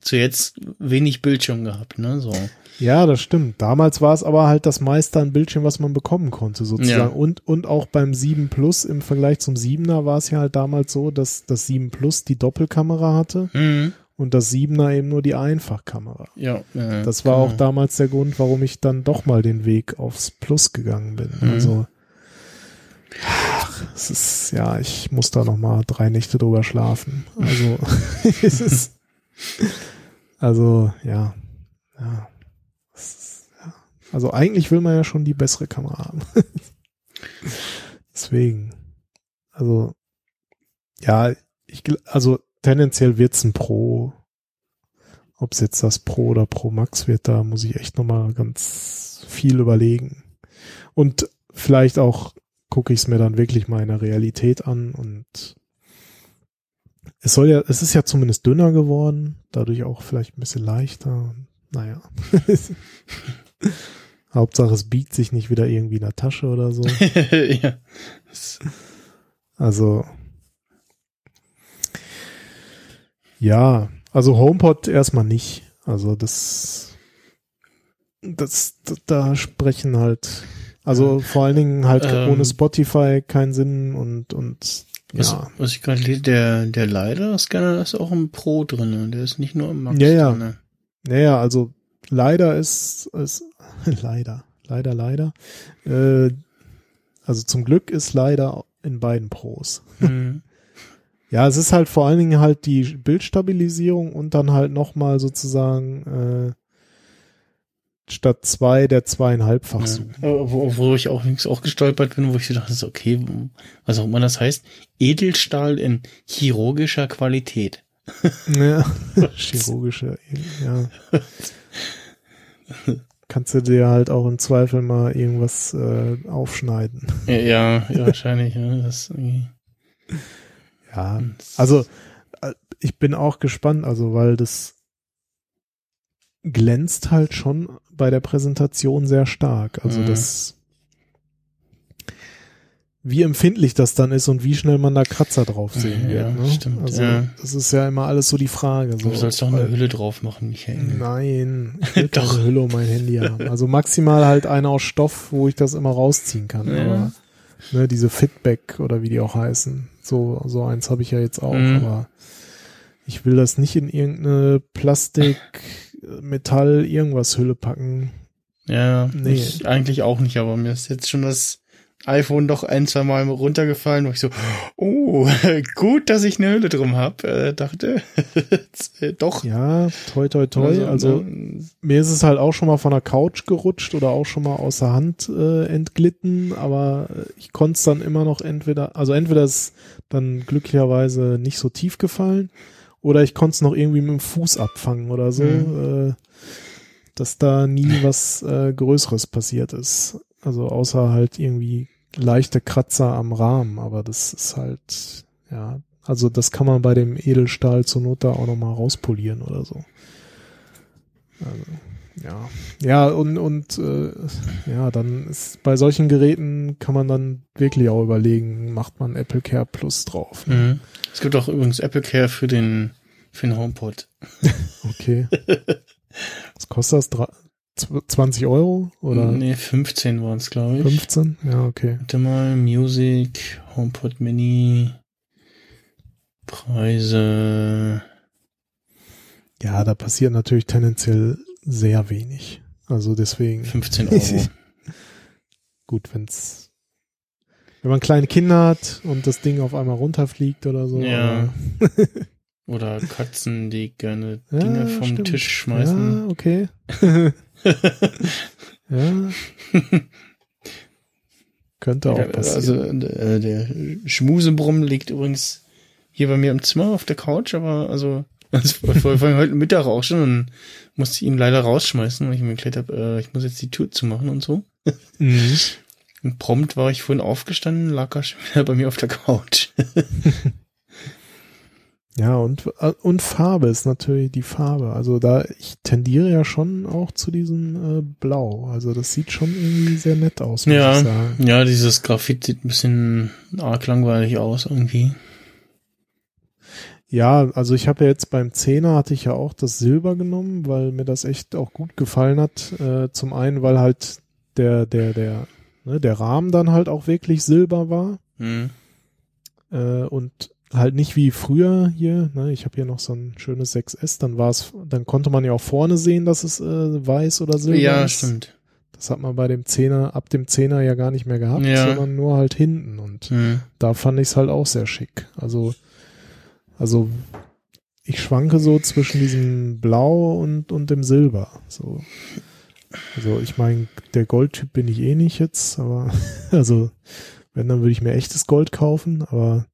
D: zu jetzt wenig Bildschirm gehabt, ne? So.
E: Ja, das stimmt. Damals war es aber halt das meiste an Bildschirm, was man bekommen konnte, sozusagen.
D: Ja.
E: Und, und auch beim 7 Plus im Vergleich zum 7er war es ja halt damals so, dass das 7 Plus die Doppelkamera hatte
D: Mhm.
E: Und das 7er eben nur die Einfachkamera.
D: Ja. äh,
E: Das war auch damals der Grund, warum ich dann doch mal den Weg aufs Plus gegangen bin.
D: Mhm.
E: Also, ach, es ist, ja, ich muss da noch mal drei Nächte drüber schlafen. Also, es ist, also, ja, ja. Es ist, ja. Also eigentlich will man ja schon die bessere Kamera haben. Deswegen, also, ja, ich, also tendenziell wird's ein Pro. Ob es jetzt das Pro oder Pro Max wird, da muss ich echt nochmal ganz viel überlegen. Und vielleicht auch gucke ich es mir dann wirklich mal in der Realität an und es soll ja, es ist ja zumindest dünner geworden, dadurch auch vielleicht ein bisschen leichter. Naja. Hauptsache es biegt sich nicht wieder irgendwie in der Tasche oder so.
D: ja.
E: Also ja, also HomePod erstmal nicht. Also das, das, das da sprechen halt, also vor allen Dingen halt
D: Ähm.
E: ohne Spotify keinen Sinn und und
D: Was,
E: ja,
D: was ich gerade lese, der, der LiDAR-Scanner ist auch im Pro drin, der ist nicht nur im Max
E: Ja, ja.
D: drin.
E: naja, also leider ist ist leider, leider, leider. Äh, also zum Glück ist leider in beiden Pros.
D: Mhm.
E: Ja, es ist halt vor allen Dingen halt die Bildstabilisierung und dann halt nochmal sozusagen äh, statt zwei der zweieinhalbfach
D: Ja.
E: Zoom.
D: Aber Wo, wo ich auch, übrigens auch gestolpert bin, wo ich so dachte, so, okay, was auch immer das heißt, Edelstahl in chirurgischer Qualität.
E: Ja, chirurgische, ja. Kannst du dir halt auch im Zweifel mal irgendwas äh, aufschneiden.
D: Ja, ja, ja wahrscheinlich. Ja, das irgendwie-
E: Ja, also äh, ich bin auch gespannt, also weil das glänzt halt schon bei der Präsentation sehr stark. Also
D: Mhm.
E: das wie empfindlich das dann ist und wie schnell man da Kratzer drauf sehen
D: Ja,
E: wird. Ne?
D: stimmt,
E: also
D: ja.
E: das ist ja immer alles so die Frage. So,
D: Du sollst doch eine Hülle drauf machen, Michael.
E: Nein, ich will
D: Doch.
E: keine Hülle um mein Handy haben. Also maximal halt eine aus Stoff, wo ich das immer rausziehen kann.
D: Ja.
E: Ne, diese Fitback oder wie die auch heißen, so, so eins habe ich ja jetzt auch,
D: Mhm.
E: aber ich will das nicht in irgendeine Plastik, Metall, irgendwas Hülle packen.
D: Ja,
E: Nee.
D: ich eigentlich auch nicht, aber mir ist jetzt schon das iPhone doch ein, zwei Mal runtergefallen, wo ich so, oh, gut, dass ich eine Hülle drum hab, äh, dachte, äh, doch.
E: Ja, toi toi toi. Also,
D: ne,
E: mir ist es halt auch schon mal von der Couch gerutscht oder auch schon mal aus der Hand äh, entglitten, aber äh, ich konnte es dann immer noch entweder, also entweder ist dann glücklicherweise nicht so tief gefallen oder ich konnte es noch irgendwie mit dem Fuß abfangen oder so, äh, dass da nie was äh, Größeres passiert ist. Also außer halt irgendwie leichte Kratzer am Rahmen, aber das ist halt, ja, also das kann man bei dem Edelstahl zur Not da auch nochmal rauspolieren oder so. Also, ja. Ja, und, und äh, ja, dann ist bei solchen Geräten kann man dann wirklich auch überlegen, macht man Apple Care Plus drauf. Ne?
D: Mhm. Es gibt auch übrigens Apple Care für den, für den HomePod.
E: Okay. Was kostet das? Dra- zw- 20 Euro oder
D: Nee, 15 waren es, glaube ich.
E: 15? Ja, okay.
D: Warte mal, Music, HomePod Mini, Preise.
E: Ja, da passiert natürlich tendenziell sehr wenig. Also deswegen.
D: 15 Euro.
E: gut, wenn's wenn man kleine Kinder hat und das Ding auf einmal runterfliegt oder so.
D: Ja.
E: aber-
D: Oder Katzen, die gerne
E: Ja,
D: Dinge vom
E: stimmt.
D: Tisch schmeißen.
E: Ja, okay. ja. Könnte auch
D: Ja,
E: passieren.
D: also äh, der Schmusebrumm liegt übrigens hier bei mir im Zimmer auf der Couch, aber also Das war vor allem heute Mittag auch schon und musste ich ihn leider rausschmeißen, weil ich mir erklärt habe, äh, ich muss jetzt die Tür zumachen und so.
E: Mhm.
D: Und prompt war ich vorhin aufgestanden, lag er schon wieder bei mir auf der Couch.
E: Ja, und, äh, und Farbe ist natürlich die Farbe. Also da, ich tendiere ja schon auch zu diesem äh, Blau. Also das sieht schon irgendwie sehr nett aus, muss ich
D: ja,
E: sagen.
D: ja, dieses Graphit sieht ein bisschen arg langweilig aus irgendwie.
E: Ja, also ich habe ja jetzt beim Zehner hatte ich ja auch das Silber genommen, weil mir das echt auch gut gefallen hat. Äh, zum einen, weil halt der, der, der, ne, der Rahmen dann halt auch wirklich Silber war.
D: Hm.
E: Äh, und halt nicht wie früher hier, ne, ich habe hier noch so ein schönes 6S, dann war es, dann konnte man ja auch vorne sehen, dass es äh, weiß oder silber
D: Ja,
E: ist.
D: stimmt.
E: Das hat man bei dem Zehner, ab dem Zehner ja gar nicht mehr gehabt,
D: Ja.
E: sondern nur halt hinten und
D: Hm.
E: da fand ich es halt auch sehr schick. Also, also ich schwanke so zwischen diesem Blau und, und dem Silber. So. Also ich meine, der Goldtyp bin ich eh nicht jetzt, aber also wenn, dann würde ich mir echtes Gold kaufen, aber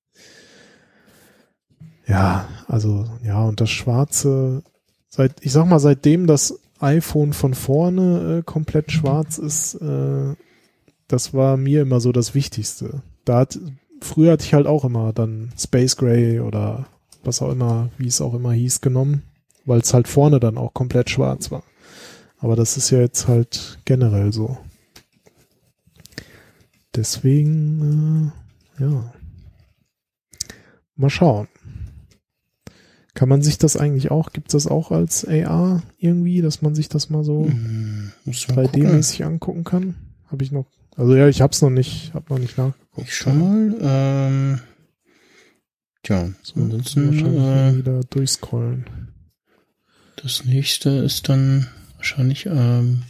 E: ja, also ja, und das Schwarze, seit, ich sag mal, seitdem das iPhone von vorne äh, komplett schwarz ist, äh, das war mir immer so das Wichtigste. Da hat, früher hatte ich halt auch immer dann Space Gray oder was auch immer, wie es auch immer hieß, genommen, weil es halt vorne dann auch komplett schwarz war. Aber das ist ja jetzt halt generell so. Deswegen, äh, ja. Mal schauen. Kann man sich das eigentlich auch, gibt's das auch als AR irgendwie, dass man sich das mal so
D: Hm, muss mal gucken.
E: 3D-mäßig angucken kann? Habe ich noch. Also ja, ich hab's noch nicht, hab noch nicht nachgeguckt.
D: Ich schau mal. Ähm, tja,
E: So,
D: ansonsten
E: wahrscheinlich
D: äh,
E: wieder durchscrollen.
D: das nächste ist dann wahrscheinlich ähm,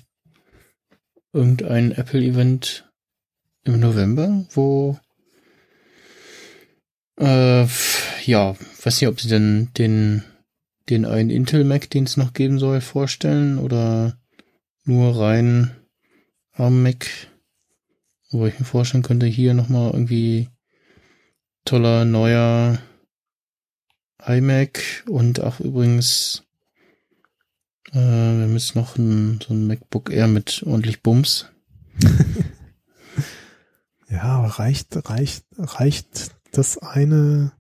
D: irgendein Apple-Event im November, wo äh, ja, weiß nicht, ob sie denn den den einen Intel Mac, den es noch geben soll, vorstellen oder nur rein am Mac, wo ich mir vorstellen könnte, hier nochmal irgendwie toller neuer iMac und auch übrigens äh, wir müssen noch ein, so ein MacBook Air mit ordentlich Bums.
E: Ja, reicht, reicht, reicht das eine,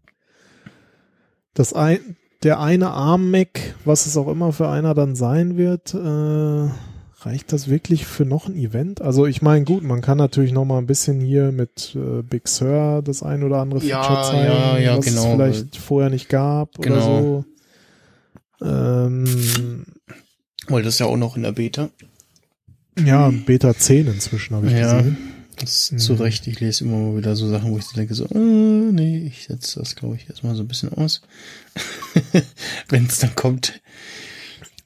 E: das ein, der eine Arm-Mac, was es auch immer für einer dann sein wird, äh, reicht das wirklich für noch ein Event? Also ich meine, gut, man kann natürlich noch mal ein bisschen hier mit äh, Big Sur das ein oder andere
D: Ja,
E: Feature zeigen,
D: ja, ja,
E: was
D: genau.
E: es vielleicht vorher nicht gab oder
D: Genau.
E: so. Ähm,
D: Weil das ist ja auch noch in der Beta.
E: ja, Beta 10 inzwischen habe ich
D: Ja.
E: gesehen.
D: Das
E: Mhm.
D: ist zu Recht. Ich lese immer mal wieder so Sachen, wo ich denke, so, äh, nee, ich setze das, glaube ich, erstmal so ein bisschen aus. Wenn es dann kommt.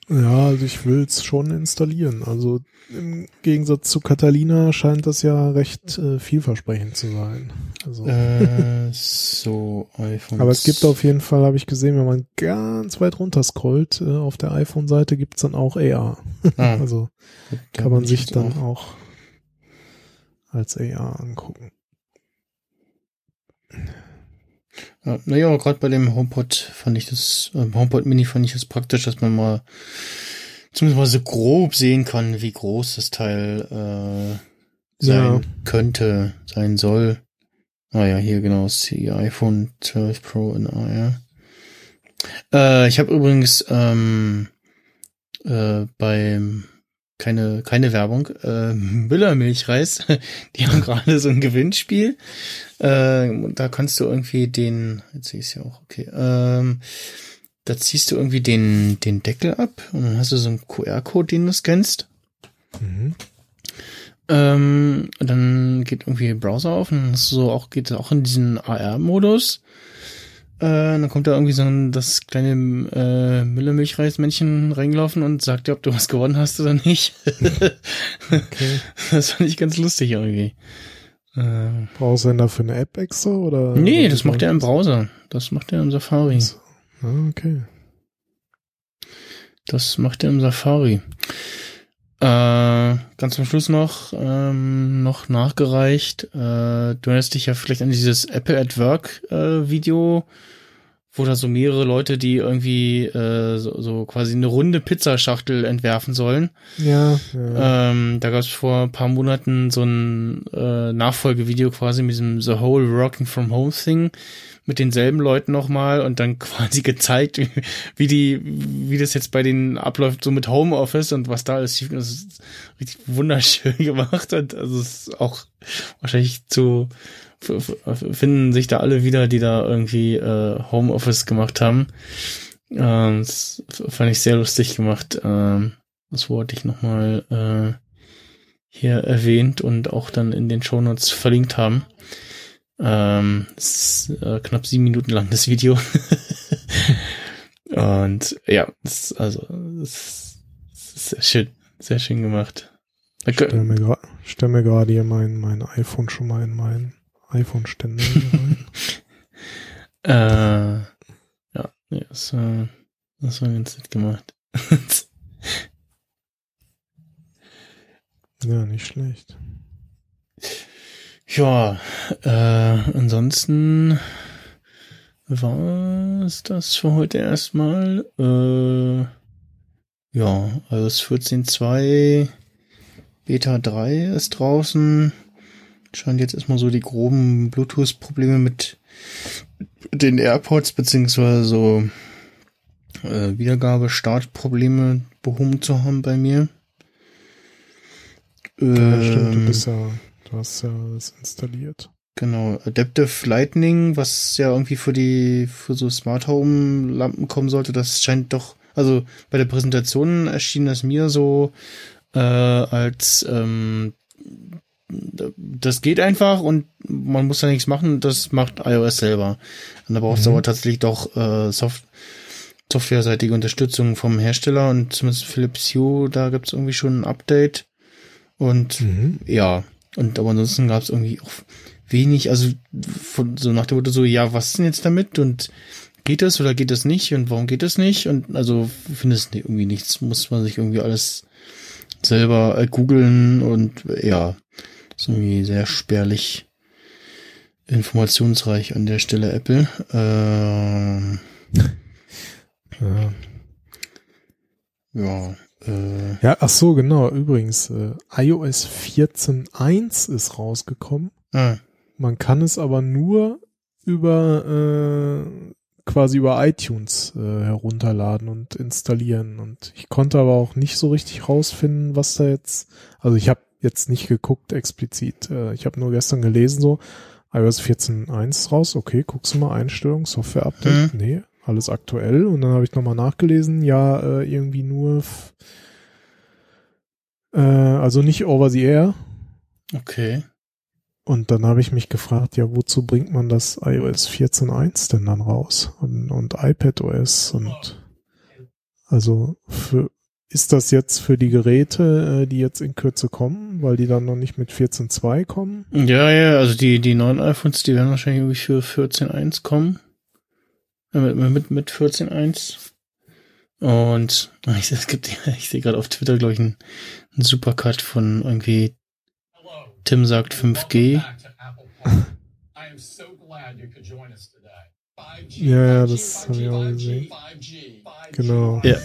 E: Ja, also ich will es schon installieren. Also im Gegensatz zu Catalina scheint das ja recht äh, vielversprechend zu sein. Also,
D: Äh, so, iPhone.
E: aber es gibt auf jeden Fall, habe ich gesehen, wenn man ganz weit runter scrollt, äh, auf der iPhone-Seite gibt's dann auch AR.
D: ah,
E: Also kann man sich dann
D: auch.
E: auch als AR angucken.
D: Ja, naja, gerade bei dem HomePod fand ich das, äh, HomePod Mini fand ich das praktisch, dass man mal zumindest mal so grob sehen kann, wie groß das Teil äh, sein
E: Ja.
D: könnte, sein soll. Ah ja, hier genau, ist die iPhone 12 Pro in AR. Äh, ich habe übrigens ähm, äh, beim keine keine Werbung äh, Müller Milchreis, die haben gerade so ein Gewinnspiel. Äh, da kannst du irgendwie den, jetzt sehe ich es ja auch, okay, ähm, da ziehst du irgendwie den den Deckel ab und dann hast du so einen QR-Code, den du scannst.
E: Mhm.
D: Ähm, dann geht irgendwie Browser auf und so auch geht auch in diesen AR-Modus. Äh, dann kommt da irgendwie so ein, das kleine äh, Müller-Milchreismännchen reingelaufen und sagt dir, ob du was gewonnen hast oder nicht.
E: Okay.
D: das fand ich ganz lustig irgendwie. Äh,
E: Brauchst du denn dafür eine App extra oder?
D: nee, das macht er im Browser. Das macht er im Safari.
E: Ah, okay.
D: Das macht er im Safari. Äh, ganz zum Schluss noch, ähm, noch nachgereicht. Äh, du erinnerst dich ja vielleicht an dieses Apple at Work äh, Video, wo da so mehrere Leute, die irgendwie äh, so, so quasi eine runde Pizzaschachtel entwerfen sollen.
E: Ja, ja.
D: Ähm, da gab es vor ein paar Monaten so ein äh, Nachfolgevideo quasi mit diesem The Whole Rocking from Home Thing mit denselben Leuten nochmal und dann quasi gezeigt, wie, die, wie das jetzt bei denen abläuft, so mit Homeoffice und was da alles schief. Ist richtig wunderschön gemacht und also es ist auch wahrscheinlich zu finden sich da alle wieder, die da irgendwie äh, Homeoffice gemacht haben. Ähm, das fand ich sehr lustig gemacht. Ähm, das wollte ich nochmal äh, hier erwähnt und auch dann in den Shownotes verlinkt haben. Ähm, es ist äh, knapp sieben Minuten lang das Video. und ja, das, also das ist sehr schön, sehr schön gemacht. Da kö-
E: Stell mir, stell mir gerade hier mein, mein iPhone schon mal in meinen iPhone-Ständer rein.
D: Äh, ja, nee, das war, das war ganz nett gemacht.
E: Ja, nicht schlecht.
D: Ja, äh, ansonsten war es das für heute erstmal. Äh, ja, also das 14.2 Beta 3 ist draußen. Scheint jetzt erstmal so die groben Bluetooth-Probleme mit den AirPods beziehungsweise so äh, Wiedergabe-Startprobleme behoben zu haben bei mir.
E: Ja, stimmt, du
D: Ähm,
E: bist ja, das installiert.
D: Genau, Adaptive Lightning, was ja irgendwie für die, für so Smart Home Lampen kommen sollte, das scheint doch, also bei der Präsentation erschien das mir so, äh, als, ähm, das geht einfach und man muss da nichts machen, das macht iOS selber. Und da braucht es
E: Mhm.
D: aber tatsächlich doch, äh, Soft softwareseitige Unterstützung vom Hersteller und zumindest Philips Hue, da gibt's irgendwie schon ein Update. Und
E: Mhm.
D: ja, und aber ansonsten gab es irgendwie auch wenig, also von so nach dem Motto so, ja, was ist denn jetzt damit? Und geht das oder geht das nicht? Und warum geht das nicht? Und also findest du irgendwie nichts, muss man sich irgendwie alles selber äh, googeln und äh, ja, ist irgendwie sehr spärlich informationsreich an der Stelle Apple. Ähm,
E: Ja.
D: ja, äh,
E: ja, ach so, genau. Übrigens, äh, iOS 14.1 ist rausgekommen.
D: ah,
E: Man kann es aber nur über äh, quasi über iTunes äh, herunterladen und installieren. Und ich konnte aber auch nicht so richtig rausfinden, was da jetzt. Also ich habe jetzt nicht geguckt explizit. Äh, ich habe nur gestern gelesen so iOS 14.1 ist raus. Okay, guckst du mal Einstellung, Software Update.
D: Mhm.
E: Nee, alles aktuell. Und dann habe ich nochmal nachgelesen. Ja, äh, irgendwie nur. Äh, also nicht over the air.
D: okay.
E: Und dann habe ich mich gefragt, ja, wozu bringt man das iOS 14.1 denn dann raus? Und, und iPadOS und also für, ist das jetzt für die Geräte, äh, die jetzt in Kürze kommen, weil die dann noch nicht mit 14.2 kommen?
D: Ja, ja, also die, die neuen iPhones, die werden wahrscheinlich irgendwie für 14.1 kommen. Äh, Mit, mit, mit 14.1. Und ah, ich, es gibt, ich sehe gerade auf Twitter, glaube ich, einen, einen Supercut von irgendwie Tim sagt 5G.
E: Ja, ja, das habe ich auch gesehen. Genau.
D: Ja.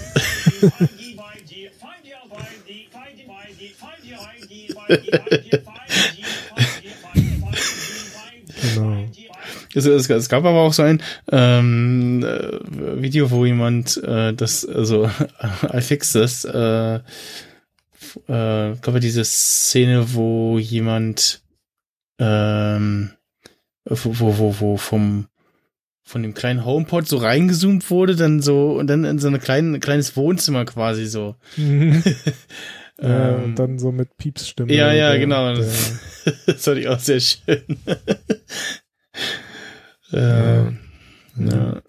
E: Genau.
D: Es, es, es gab aber auch so ein ähm, äh, Video, wo jemand äh, das, also I fix this, äh, äh, ja diese Szene, wo jemand ähm, wo, wo, wo, wo vom von dem kleinen HomePod so reingezoomt wurde, dann so und dann in so ein klein, kleines Wohnzimmer quasi so.
E: ja,
D: Ähm,
E: und dann so mit Piepsstimme.
D: ja, ja,
E: der-
D: genau.
E: Der,
D: Das, das fand ich auch sehr schön.
E: Ja.
D: ähm, ja.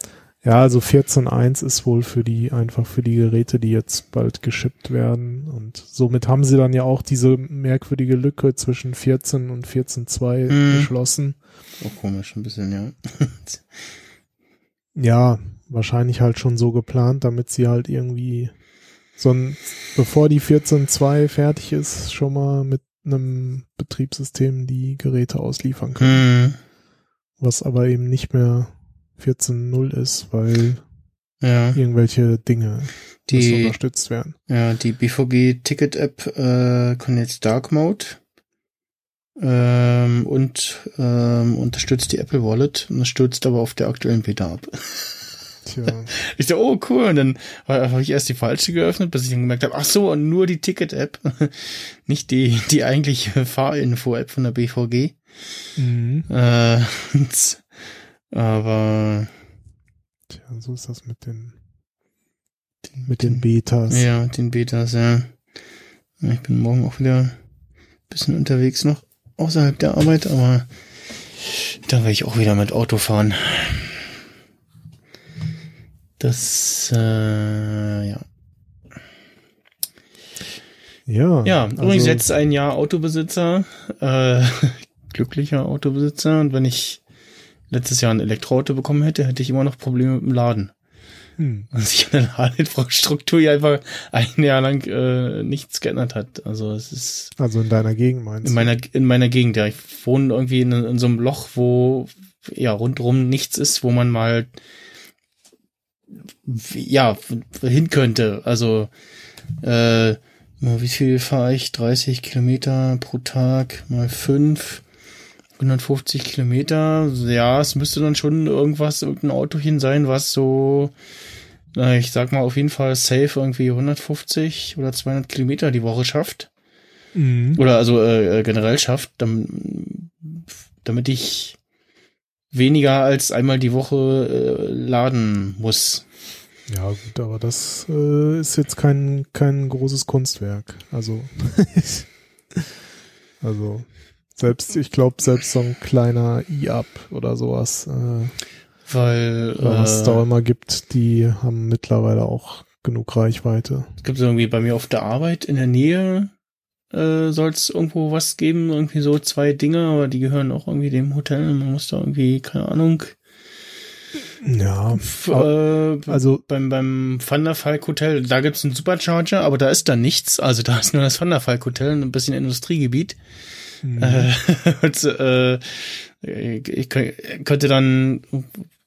E: Ja, also 14.1 ist wohl für die, einfach für die Geräte, die jetzt bald geschippt werden. Und somit haben sie dann ja auch diese merkwürdige Lücke zwischen 14 und 14.2
D: Mhm.
E: geschlossen.
D: Auch komisch, ein bisschen, ja.
E: Ja, wahrscheinlich halt schon so geplant, damit sie halt irgendwie so ein, bevor die 14.2 fertig ist, schon mal mit einem Betriebssystem die Geräte ausliefern können.
D: Hm.
E: Was aber eben nicht mehr 14.0 ist, weil
D: Ja,
E: irgendwelche Dinge
D: die,
E: unterstützt werden.
D: ja, die BVG Ticket App äh, kann jetzt Dark Mode ähm, und ähm, unterstützt die Apple Wallet und das stürzt aber auf der aktuellen Beta ab.
E: Tja,
D: Ich dachte, oh cool, und dann habe ich erst die falsche geöffnet, bis ich dann gemerkt habe, ach so, und nur die Ticket-App, nicht die die eigentliche Fahrinfo-App von der BVG.
E: Mhm.
D: Äh, aber
E: Tja, so ist das mit den mit den Betas.
D: ja, den Betas, ja. Ja, Ich bin morgen auch wieder ein bisschen unterwegs noch außerhalb der Arbeit, aber da werde ich auch wieder mit Auto fahren. Das, äh, ja.
E: Ja,
D: Ja, übrigens
E: also-
D: jetzt ein Jahr Autobesitzer, äh, glücklicher Autobesitzer. Und wenn ich letztes Jahr ein Elektroauto bekommen hätte, hätte ich immer noch Probleme mit dem Laden.
E: Hm.
D: Und sich an der Ladeinfrastruktur hier einfach ein Jahr lang äh, nichts geändert hat. Also es ist
E: Also in deiner Gegend meinst
D: in meiner in meiner Gegend, ja. Ich wohne irgendwie in, in so einem Loch, wo ja rundrum nichts ist, wo man mal ja hin könnte. Also äh, wie viel fahre ich? 30 Kilometer pro Tag mal fünf. 150 Kilometer, ja, es müsste dann schon irgendwas, irgendein Autochen sein, was so, na, ich sag mal auf jeden Fall safe irgendwie 150 oder 200 Kilometer die Woche schafft.
E: Mhm.
D: Oder also äh, generell schafft, dam- damit ich weniger als einmal die Woche äh, laden muss.
E: Ja, gut, aber das äh, ist jetzt kein, kein großes Kunstwerk. Also, also selbst, ich glaube, selbst so ein kleiner E-Up oder sowas, äh,
D: Weil
E: oder was es da
D: äh,
E: immer gibt, die haben mittlerweile auch genug Reichweite.
D: es gibt irgendwie bei mir auf der Arbeit in der Nähe äh, soll es irgendwo was geben, irgendwie so zwei Dinge, aber die gehören auch irgendwie dem Hotel. Man muss da irgendwie, keine Ahnung,
E: Ja,
D: äh,
E: also
D: beim, beim Van der Falk Hotel, da gibt's einen Supercharger, aber da ist da nichts. Also da ist nur das Van der Falk Hotel und ein bisschen Industriegebiet.
E: Mhm.
D: Äh, und, äh, ich kö- könnte dann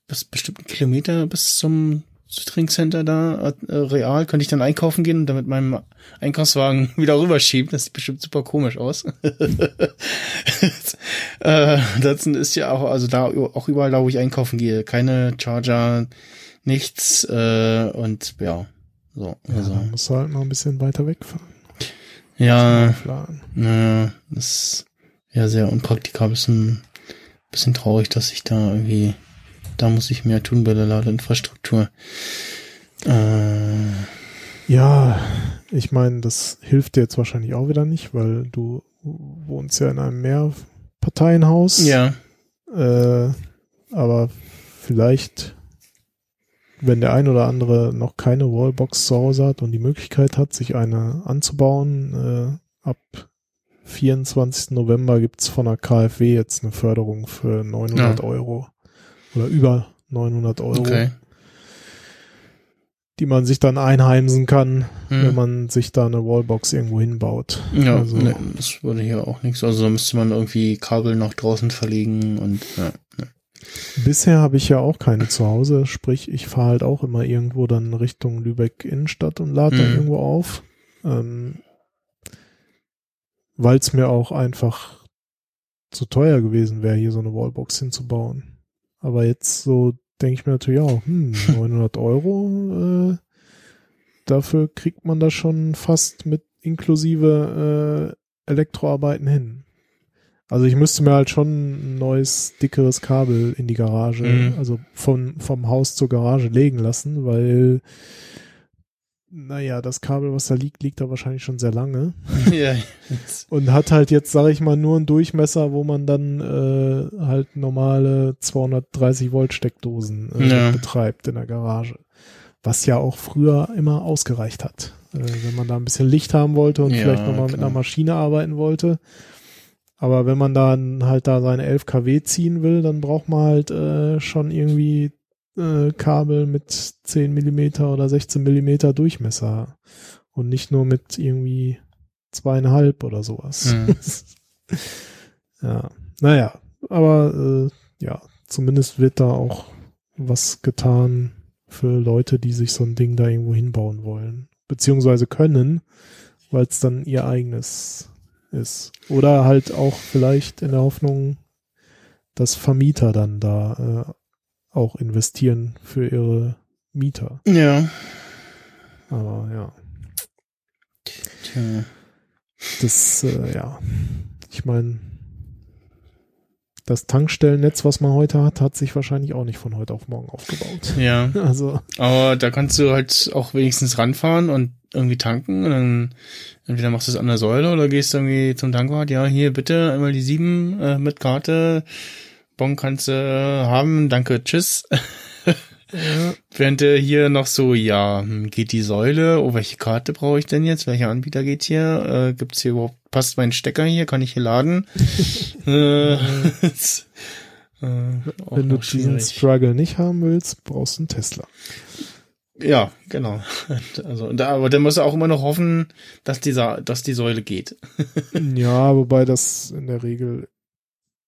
D: bis bestimmten Kilometer bis zum Südring-Center da äh, real, könnte ich dann einkaufen gehen und dann mit meinem Einkaufswagen wieder rüberschieben. Das sieht bestimmt super komisch aus. äh, das ist ja auch, also da auch überall da, wo ich einkaufen gehe, keine Charger, nichts äh, und ja, so.
E: ja,
D: Also,
E: dann musst du halt mal ein bisschen weiter wegfahren.
D: ja, naja, das ist ja sehr unpraktikabel. Ist ein bisschen traurig, dass ich da irgendwie, da muss ich mehr tun bei der Ladeinfrastruktur. Äh,
E: Ja, ich meine, das hilft dir jetzt wahrscheinlich auch wieder nicht, weil du wohnst ja in einem Mehrparteienhaus.
D: ja,
E: Äh, aber vielleicht, wenn der ein oder andere noch keine Wallbox zu Hause hat und die Möglichkeit hat, sich eine anzubauen, äh, ab 24. November gibt's von der KfW jetzt eine Förderung für 900
D: Ja.
E: Euro oder über 900 Euro,
D: okay.
E: die man sich dann einheimsen kann,
D: Hm.
E: wenn man sich da eine Wallbox irgendwo hinbaut.
D: Ja,
E: also,
D: ne, das würde hier auch nichts. Also da müsste man irgendwie Kabel nach draußen verlegen und ja.
E: Bisher habe ich ja auch keine zu Hause, sprich, ich fahre halt auch immer irgendwo dann Richtung Lübeck Innenstadt und lade da
D: Mhm.
E: irgendwo auf. Ähm, Weil es mir auch einfach zu teuer gewesen wäre, hier so eine Wallbox hinzubauen. Aber jetzt so denke ich mir natürlich auch, hm, 900 Euro, äh, dafür kriegt man das schon fast mit inklusive äh, Elektroarbeiten hin. Also ich müsste mir halt schon ein neues, dickeres Kabel in die Garage,
D: Mhm.
E: also von, vom Haus zur Garage legen lassen, weil, naja, das Kabel, was da liegt, liegt da wahrscheinlich schon sehr lange
D: ja.
E: und hat halt jetzt, sage ich mal, nur einen Durchmesser, wo man dann äh, halt normale 230 Volt Steckdosen äh,
D: Ja.
E: betreibt in der Garage. Was ja auch früher immer ausgereicht hat. Äh, wenn man da ein bisschen Licht haben wollte und
D: Ja,
E: vielleicht nochmal mit einer Maschine arbeiten wollte. Aber wenn man dann halt da seine 11 kW ziehen will, dann braucht man halt äh, schon irgendwie äh, Kabel mit 10 Millimeter oder 16 Millimeter Durchmesser und nicht nur mit irgendwie zweieinhalb oder sowas.
D: Mhm.
E: ja, naja, aber äh, ja, zumindest wird da auch was getan für Leute, die sich so ein Ding da irgendwo hinbauen wollen. Beziehungsweise können, weil es dann ihr eigenes ist. Oder halt auch vielleicht in der Hoffnung, dass Vermieter dann da äh, auch investieren für ihre Mieter.
D: Ja.
E: Aber ja,
D: Tja.
E: das, äh, ja, ich meine, das Tankstellennetz, was man heute hat, hat sich wahrscheinlich auch nicht von heute auf morgen aufgebaut.
D: Ja.
E: Also,
D: Aber da kannst du halt auch wenigstens ranfahren und irgendwie tanken und dann entweder machst du es an der Säule oder gehst irgendwie zum Tankwart, ja, hier bitte einmal die sieben äh, mit Karte. Bon kannst du äh, haben, danke, tschüss.
E: ja,
D: Während der hier noch so, ja, hm, geht die Säule, oh, welche Karte brauche ich denn jetzt? Welcher Anbieter geht hier? Äh, gibt's hier überhaupt, passt mein Stecker hier? Kann ich hier laden? äh, äh,
E: wenn du diesen. Struggle nicht haben willst, brauchst du einen Tesla.
D: Ja, genau. Also, da, aber dann musst du auch immer noch hoffen, dass dieser, dass die Säule geht.
E: ja, wobei das in der Regel,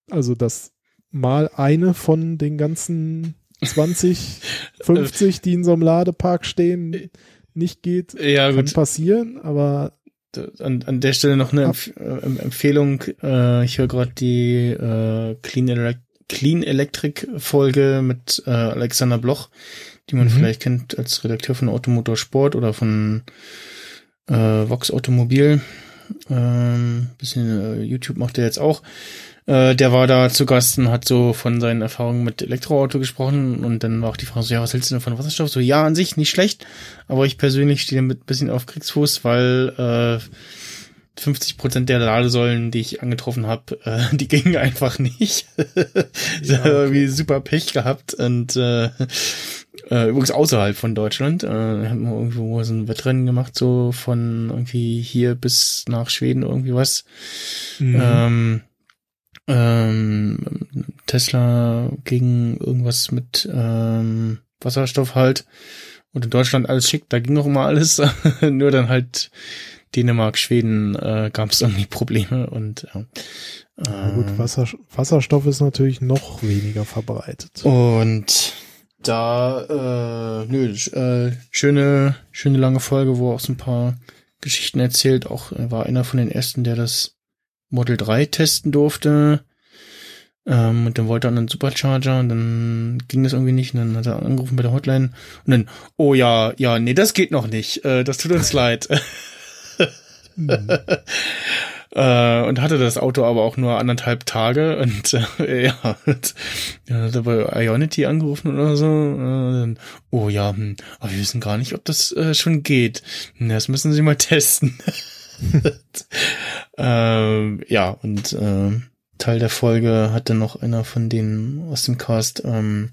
E: also das mal eine von den ganzen 20, 50, die in so einem Ladepark stehen, nicht geht,
D: Ja,
E: kann
D: gut.
E: passieren, aber
D: An, an der Stelle noch eine Empf äh, Empfehlung. Äh, ich höre gerade die äh, Clean, Elec Clean Electric Folge mit äh, Alexander Bloch, die man
E: Mhm.
D: vielleicht kennt als Redakteur von Automotor Sport oder von äh, Vox Automobil. Ähm, bisschen äh, YouTube macht er jetzt auch. Äh, der war da zu Gast und hat so von seinen Erfahrungen mit Elektroauto gesprochen und dann war auch die Frage so, ja, was hältst du denn von Wasserstoff? So, ja, an sich nicht schlecht, aber ich persönlich stehe damit ein bisschen auf Kriegsfuß, weil äh, 50 Prozent der Ladesäulen, die ich angetroffen habe, äh, die gingen einfach nicht. ja,
E: okay.
D: irgendwie super Pech gehabt und äh, äh, übrigens außerhalb von Deutschland. Äh, haben wir irgendwo so ein Wettrennen gemacht, so von irgendwie hier bis nach Schweden irgendwie was.
E: Mhm.
D: Ähm, ähm, Tesla gegen irgendwas mit ähm, Wasserstoff halt. Und in Deutschland alles schick, da ging auch immer alles. Nur dann halt Dänemark, Schweden äh, gab es irgendwie Probleme und ja.
E: Na gut,
D: Ähm,
E: Wasser, Wasserstoff ist natürlich noch weniger verbreitet.
D: Und da, äh, nö, äh, schöne, schöne lange Folge, wo auch so ein paar Geschichten erzählt. Auch er war einer von den ersten, der das Model 3 testen durfte. Ähm, und dann wollte er einen Supercharger und dann ging das irgendwie nicht. Und dann hat er angerufen bei der Hotline und dann, oh ja, ja, nee, das geht noch nicht. Äh, das tut uns leid.
E: Mhm.
D: Äh, und hatte das Auto aber auch nur anderthalb Tage und äh, ja, und, dann hat er bei Ionity angerufen oder so. Dann, oh ja, hm, aber wir wissen gar nicht, ob das äh, schon geht. Na, Das müssen Sie mal testen. ähm, ja, und äh, Teil der Folge hatte noch einer von denen aus dem Cast ähm,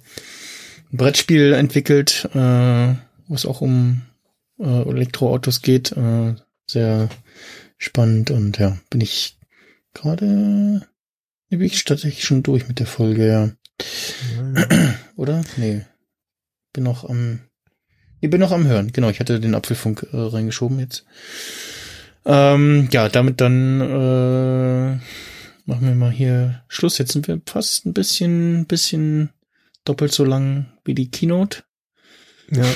D: ein Brettspiel entwickelt, äh, wo es auch um äh, Elektroautos geht. Äh, sehr spannend und ja, bin ich gerade, bin ich tatsächlich schon durch mit der Folge, ja.
E: Ja,
D: Oder? Nee. Bin noch am, ich bin noch am Hören. Genau, ich hatte den Apfelfunk äh, reingeschoben jetzt. Ähm, ja, damit dann äh, machen wir mal hier Schluss. Jetzt sind wir fast ein bisschen, bisschen doppelt so lang wie die Keynote.
E: ja.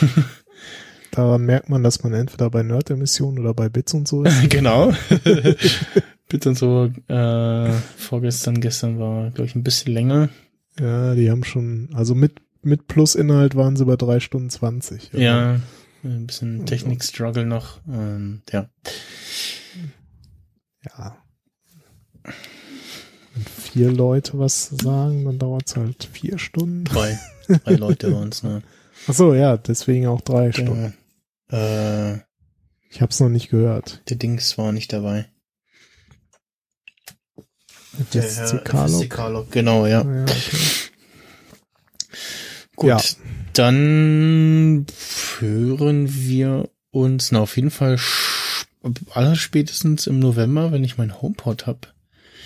E: Daran merkt man, dass man entweder bei Nerd-Emissionen oder bei Bits und so ist.
D: genau. Bitte und so, äh, vorgestern, gestern war, glaube ich, ein bisschen länger.
E: Ja, die haben schon, also mit, mit Plus-Inhalt waren sie bei drei Stunden 20.
D: Ja, ein bisschen Technik-Struggle noch. Ähm, ja.
E: Ja. Wenn vier Leute was sagen, dann dauert es halt vier Stunden.
D: Drei. Drei Leute waren es, ne?
E: Ach so, ja, deswegen auch drei Stunden.
D: Der, äh,
E: Ich habe es noch nicht gehört.
D: der Dings war nicht dabei.
E: FSC Carlo.
D: Carlo. Genau, ja.
E: Ja, okay.
D: Gut.
E: Ja.
D: Dann hören wir uns na, auf jeden Fall allerspätestens im November, wenn ich mein HomePod hab.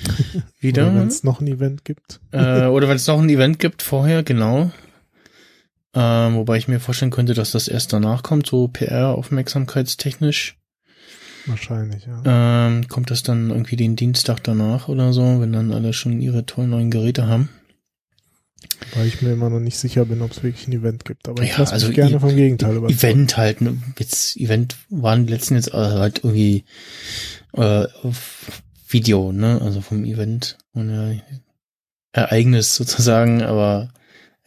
D: Wieder.
E: Wenn es noch ein Event gibt.
D: äh, oder wenn es noch ein Event gibt vorher, genau. Ähm, wobei ich mir vorstellen könnte, dass das erst danach kommt, so PR-aufmerksamkeitstechnisch.
E: Wahrscheinlich, ja.
D: Ähm, kommt das dann irgendwie den Dienstag danach oder so, wenn dann alle schon ihre tollen neuen Geräte haben.
E: Weil ich mir immer noch nicht sicher bin, ob es wirklich ein Event gibt. Aber ich
D: Ja,
E: lasse
D: also
E: mich gerne
D: I-
E: vom Gegenteil überzeugen.
D: Event halt, ne? Jetzt, Event waren letzten jetzt äh, halt irgendwie äh, auf Video, ne? Also vom Event und ja, Ereignis sozusagen, aber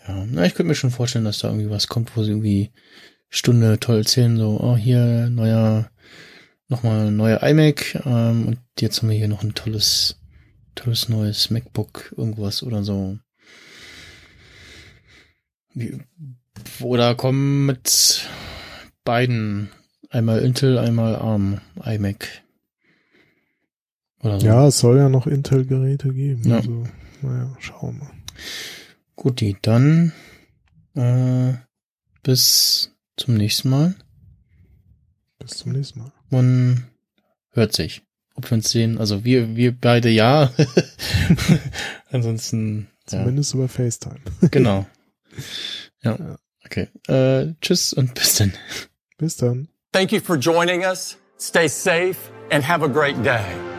D: ja, na, ich könnte mir schon vorstellen, dass da irgendwie was kommt, wo sie irgendwie Stunde toll erzählen, so, oh, hier, neuer, nochmal neuer iMac, ähm, und jetzt haben wir hier noch ein tolles, tolles neues MacBook, irgendwas oder so. Oder kommen mit beiden, einmal Intel, einmal ARM, iMac. So.
E: Ja, es soll ja noch Intel-Geräte geben.
D: Ja.
E: Also, naja, schauen wir mal.
D: Guti, dann äh, bis zum nächsten Mal.
E: Bis zum nächsten Mal.
D: Man hört sich. Ob wir uns sehen, also wir, wir beide ja. Ansonsten, ja,
E: Zumindest über FaceTime.
D: genau. Ja,
E: Ja.
D: okay. Äh, tschüss und bis dann.
E: Bis dann.
B: Thank you for joining us. Stay safe and have a great day.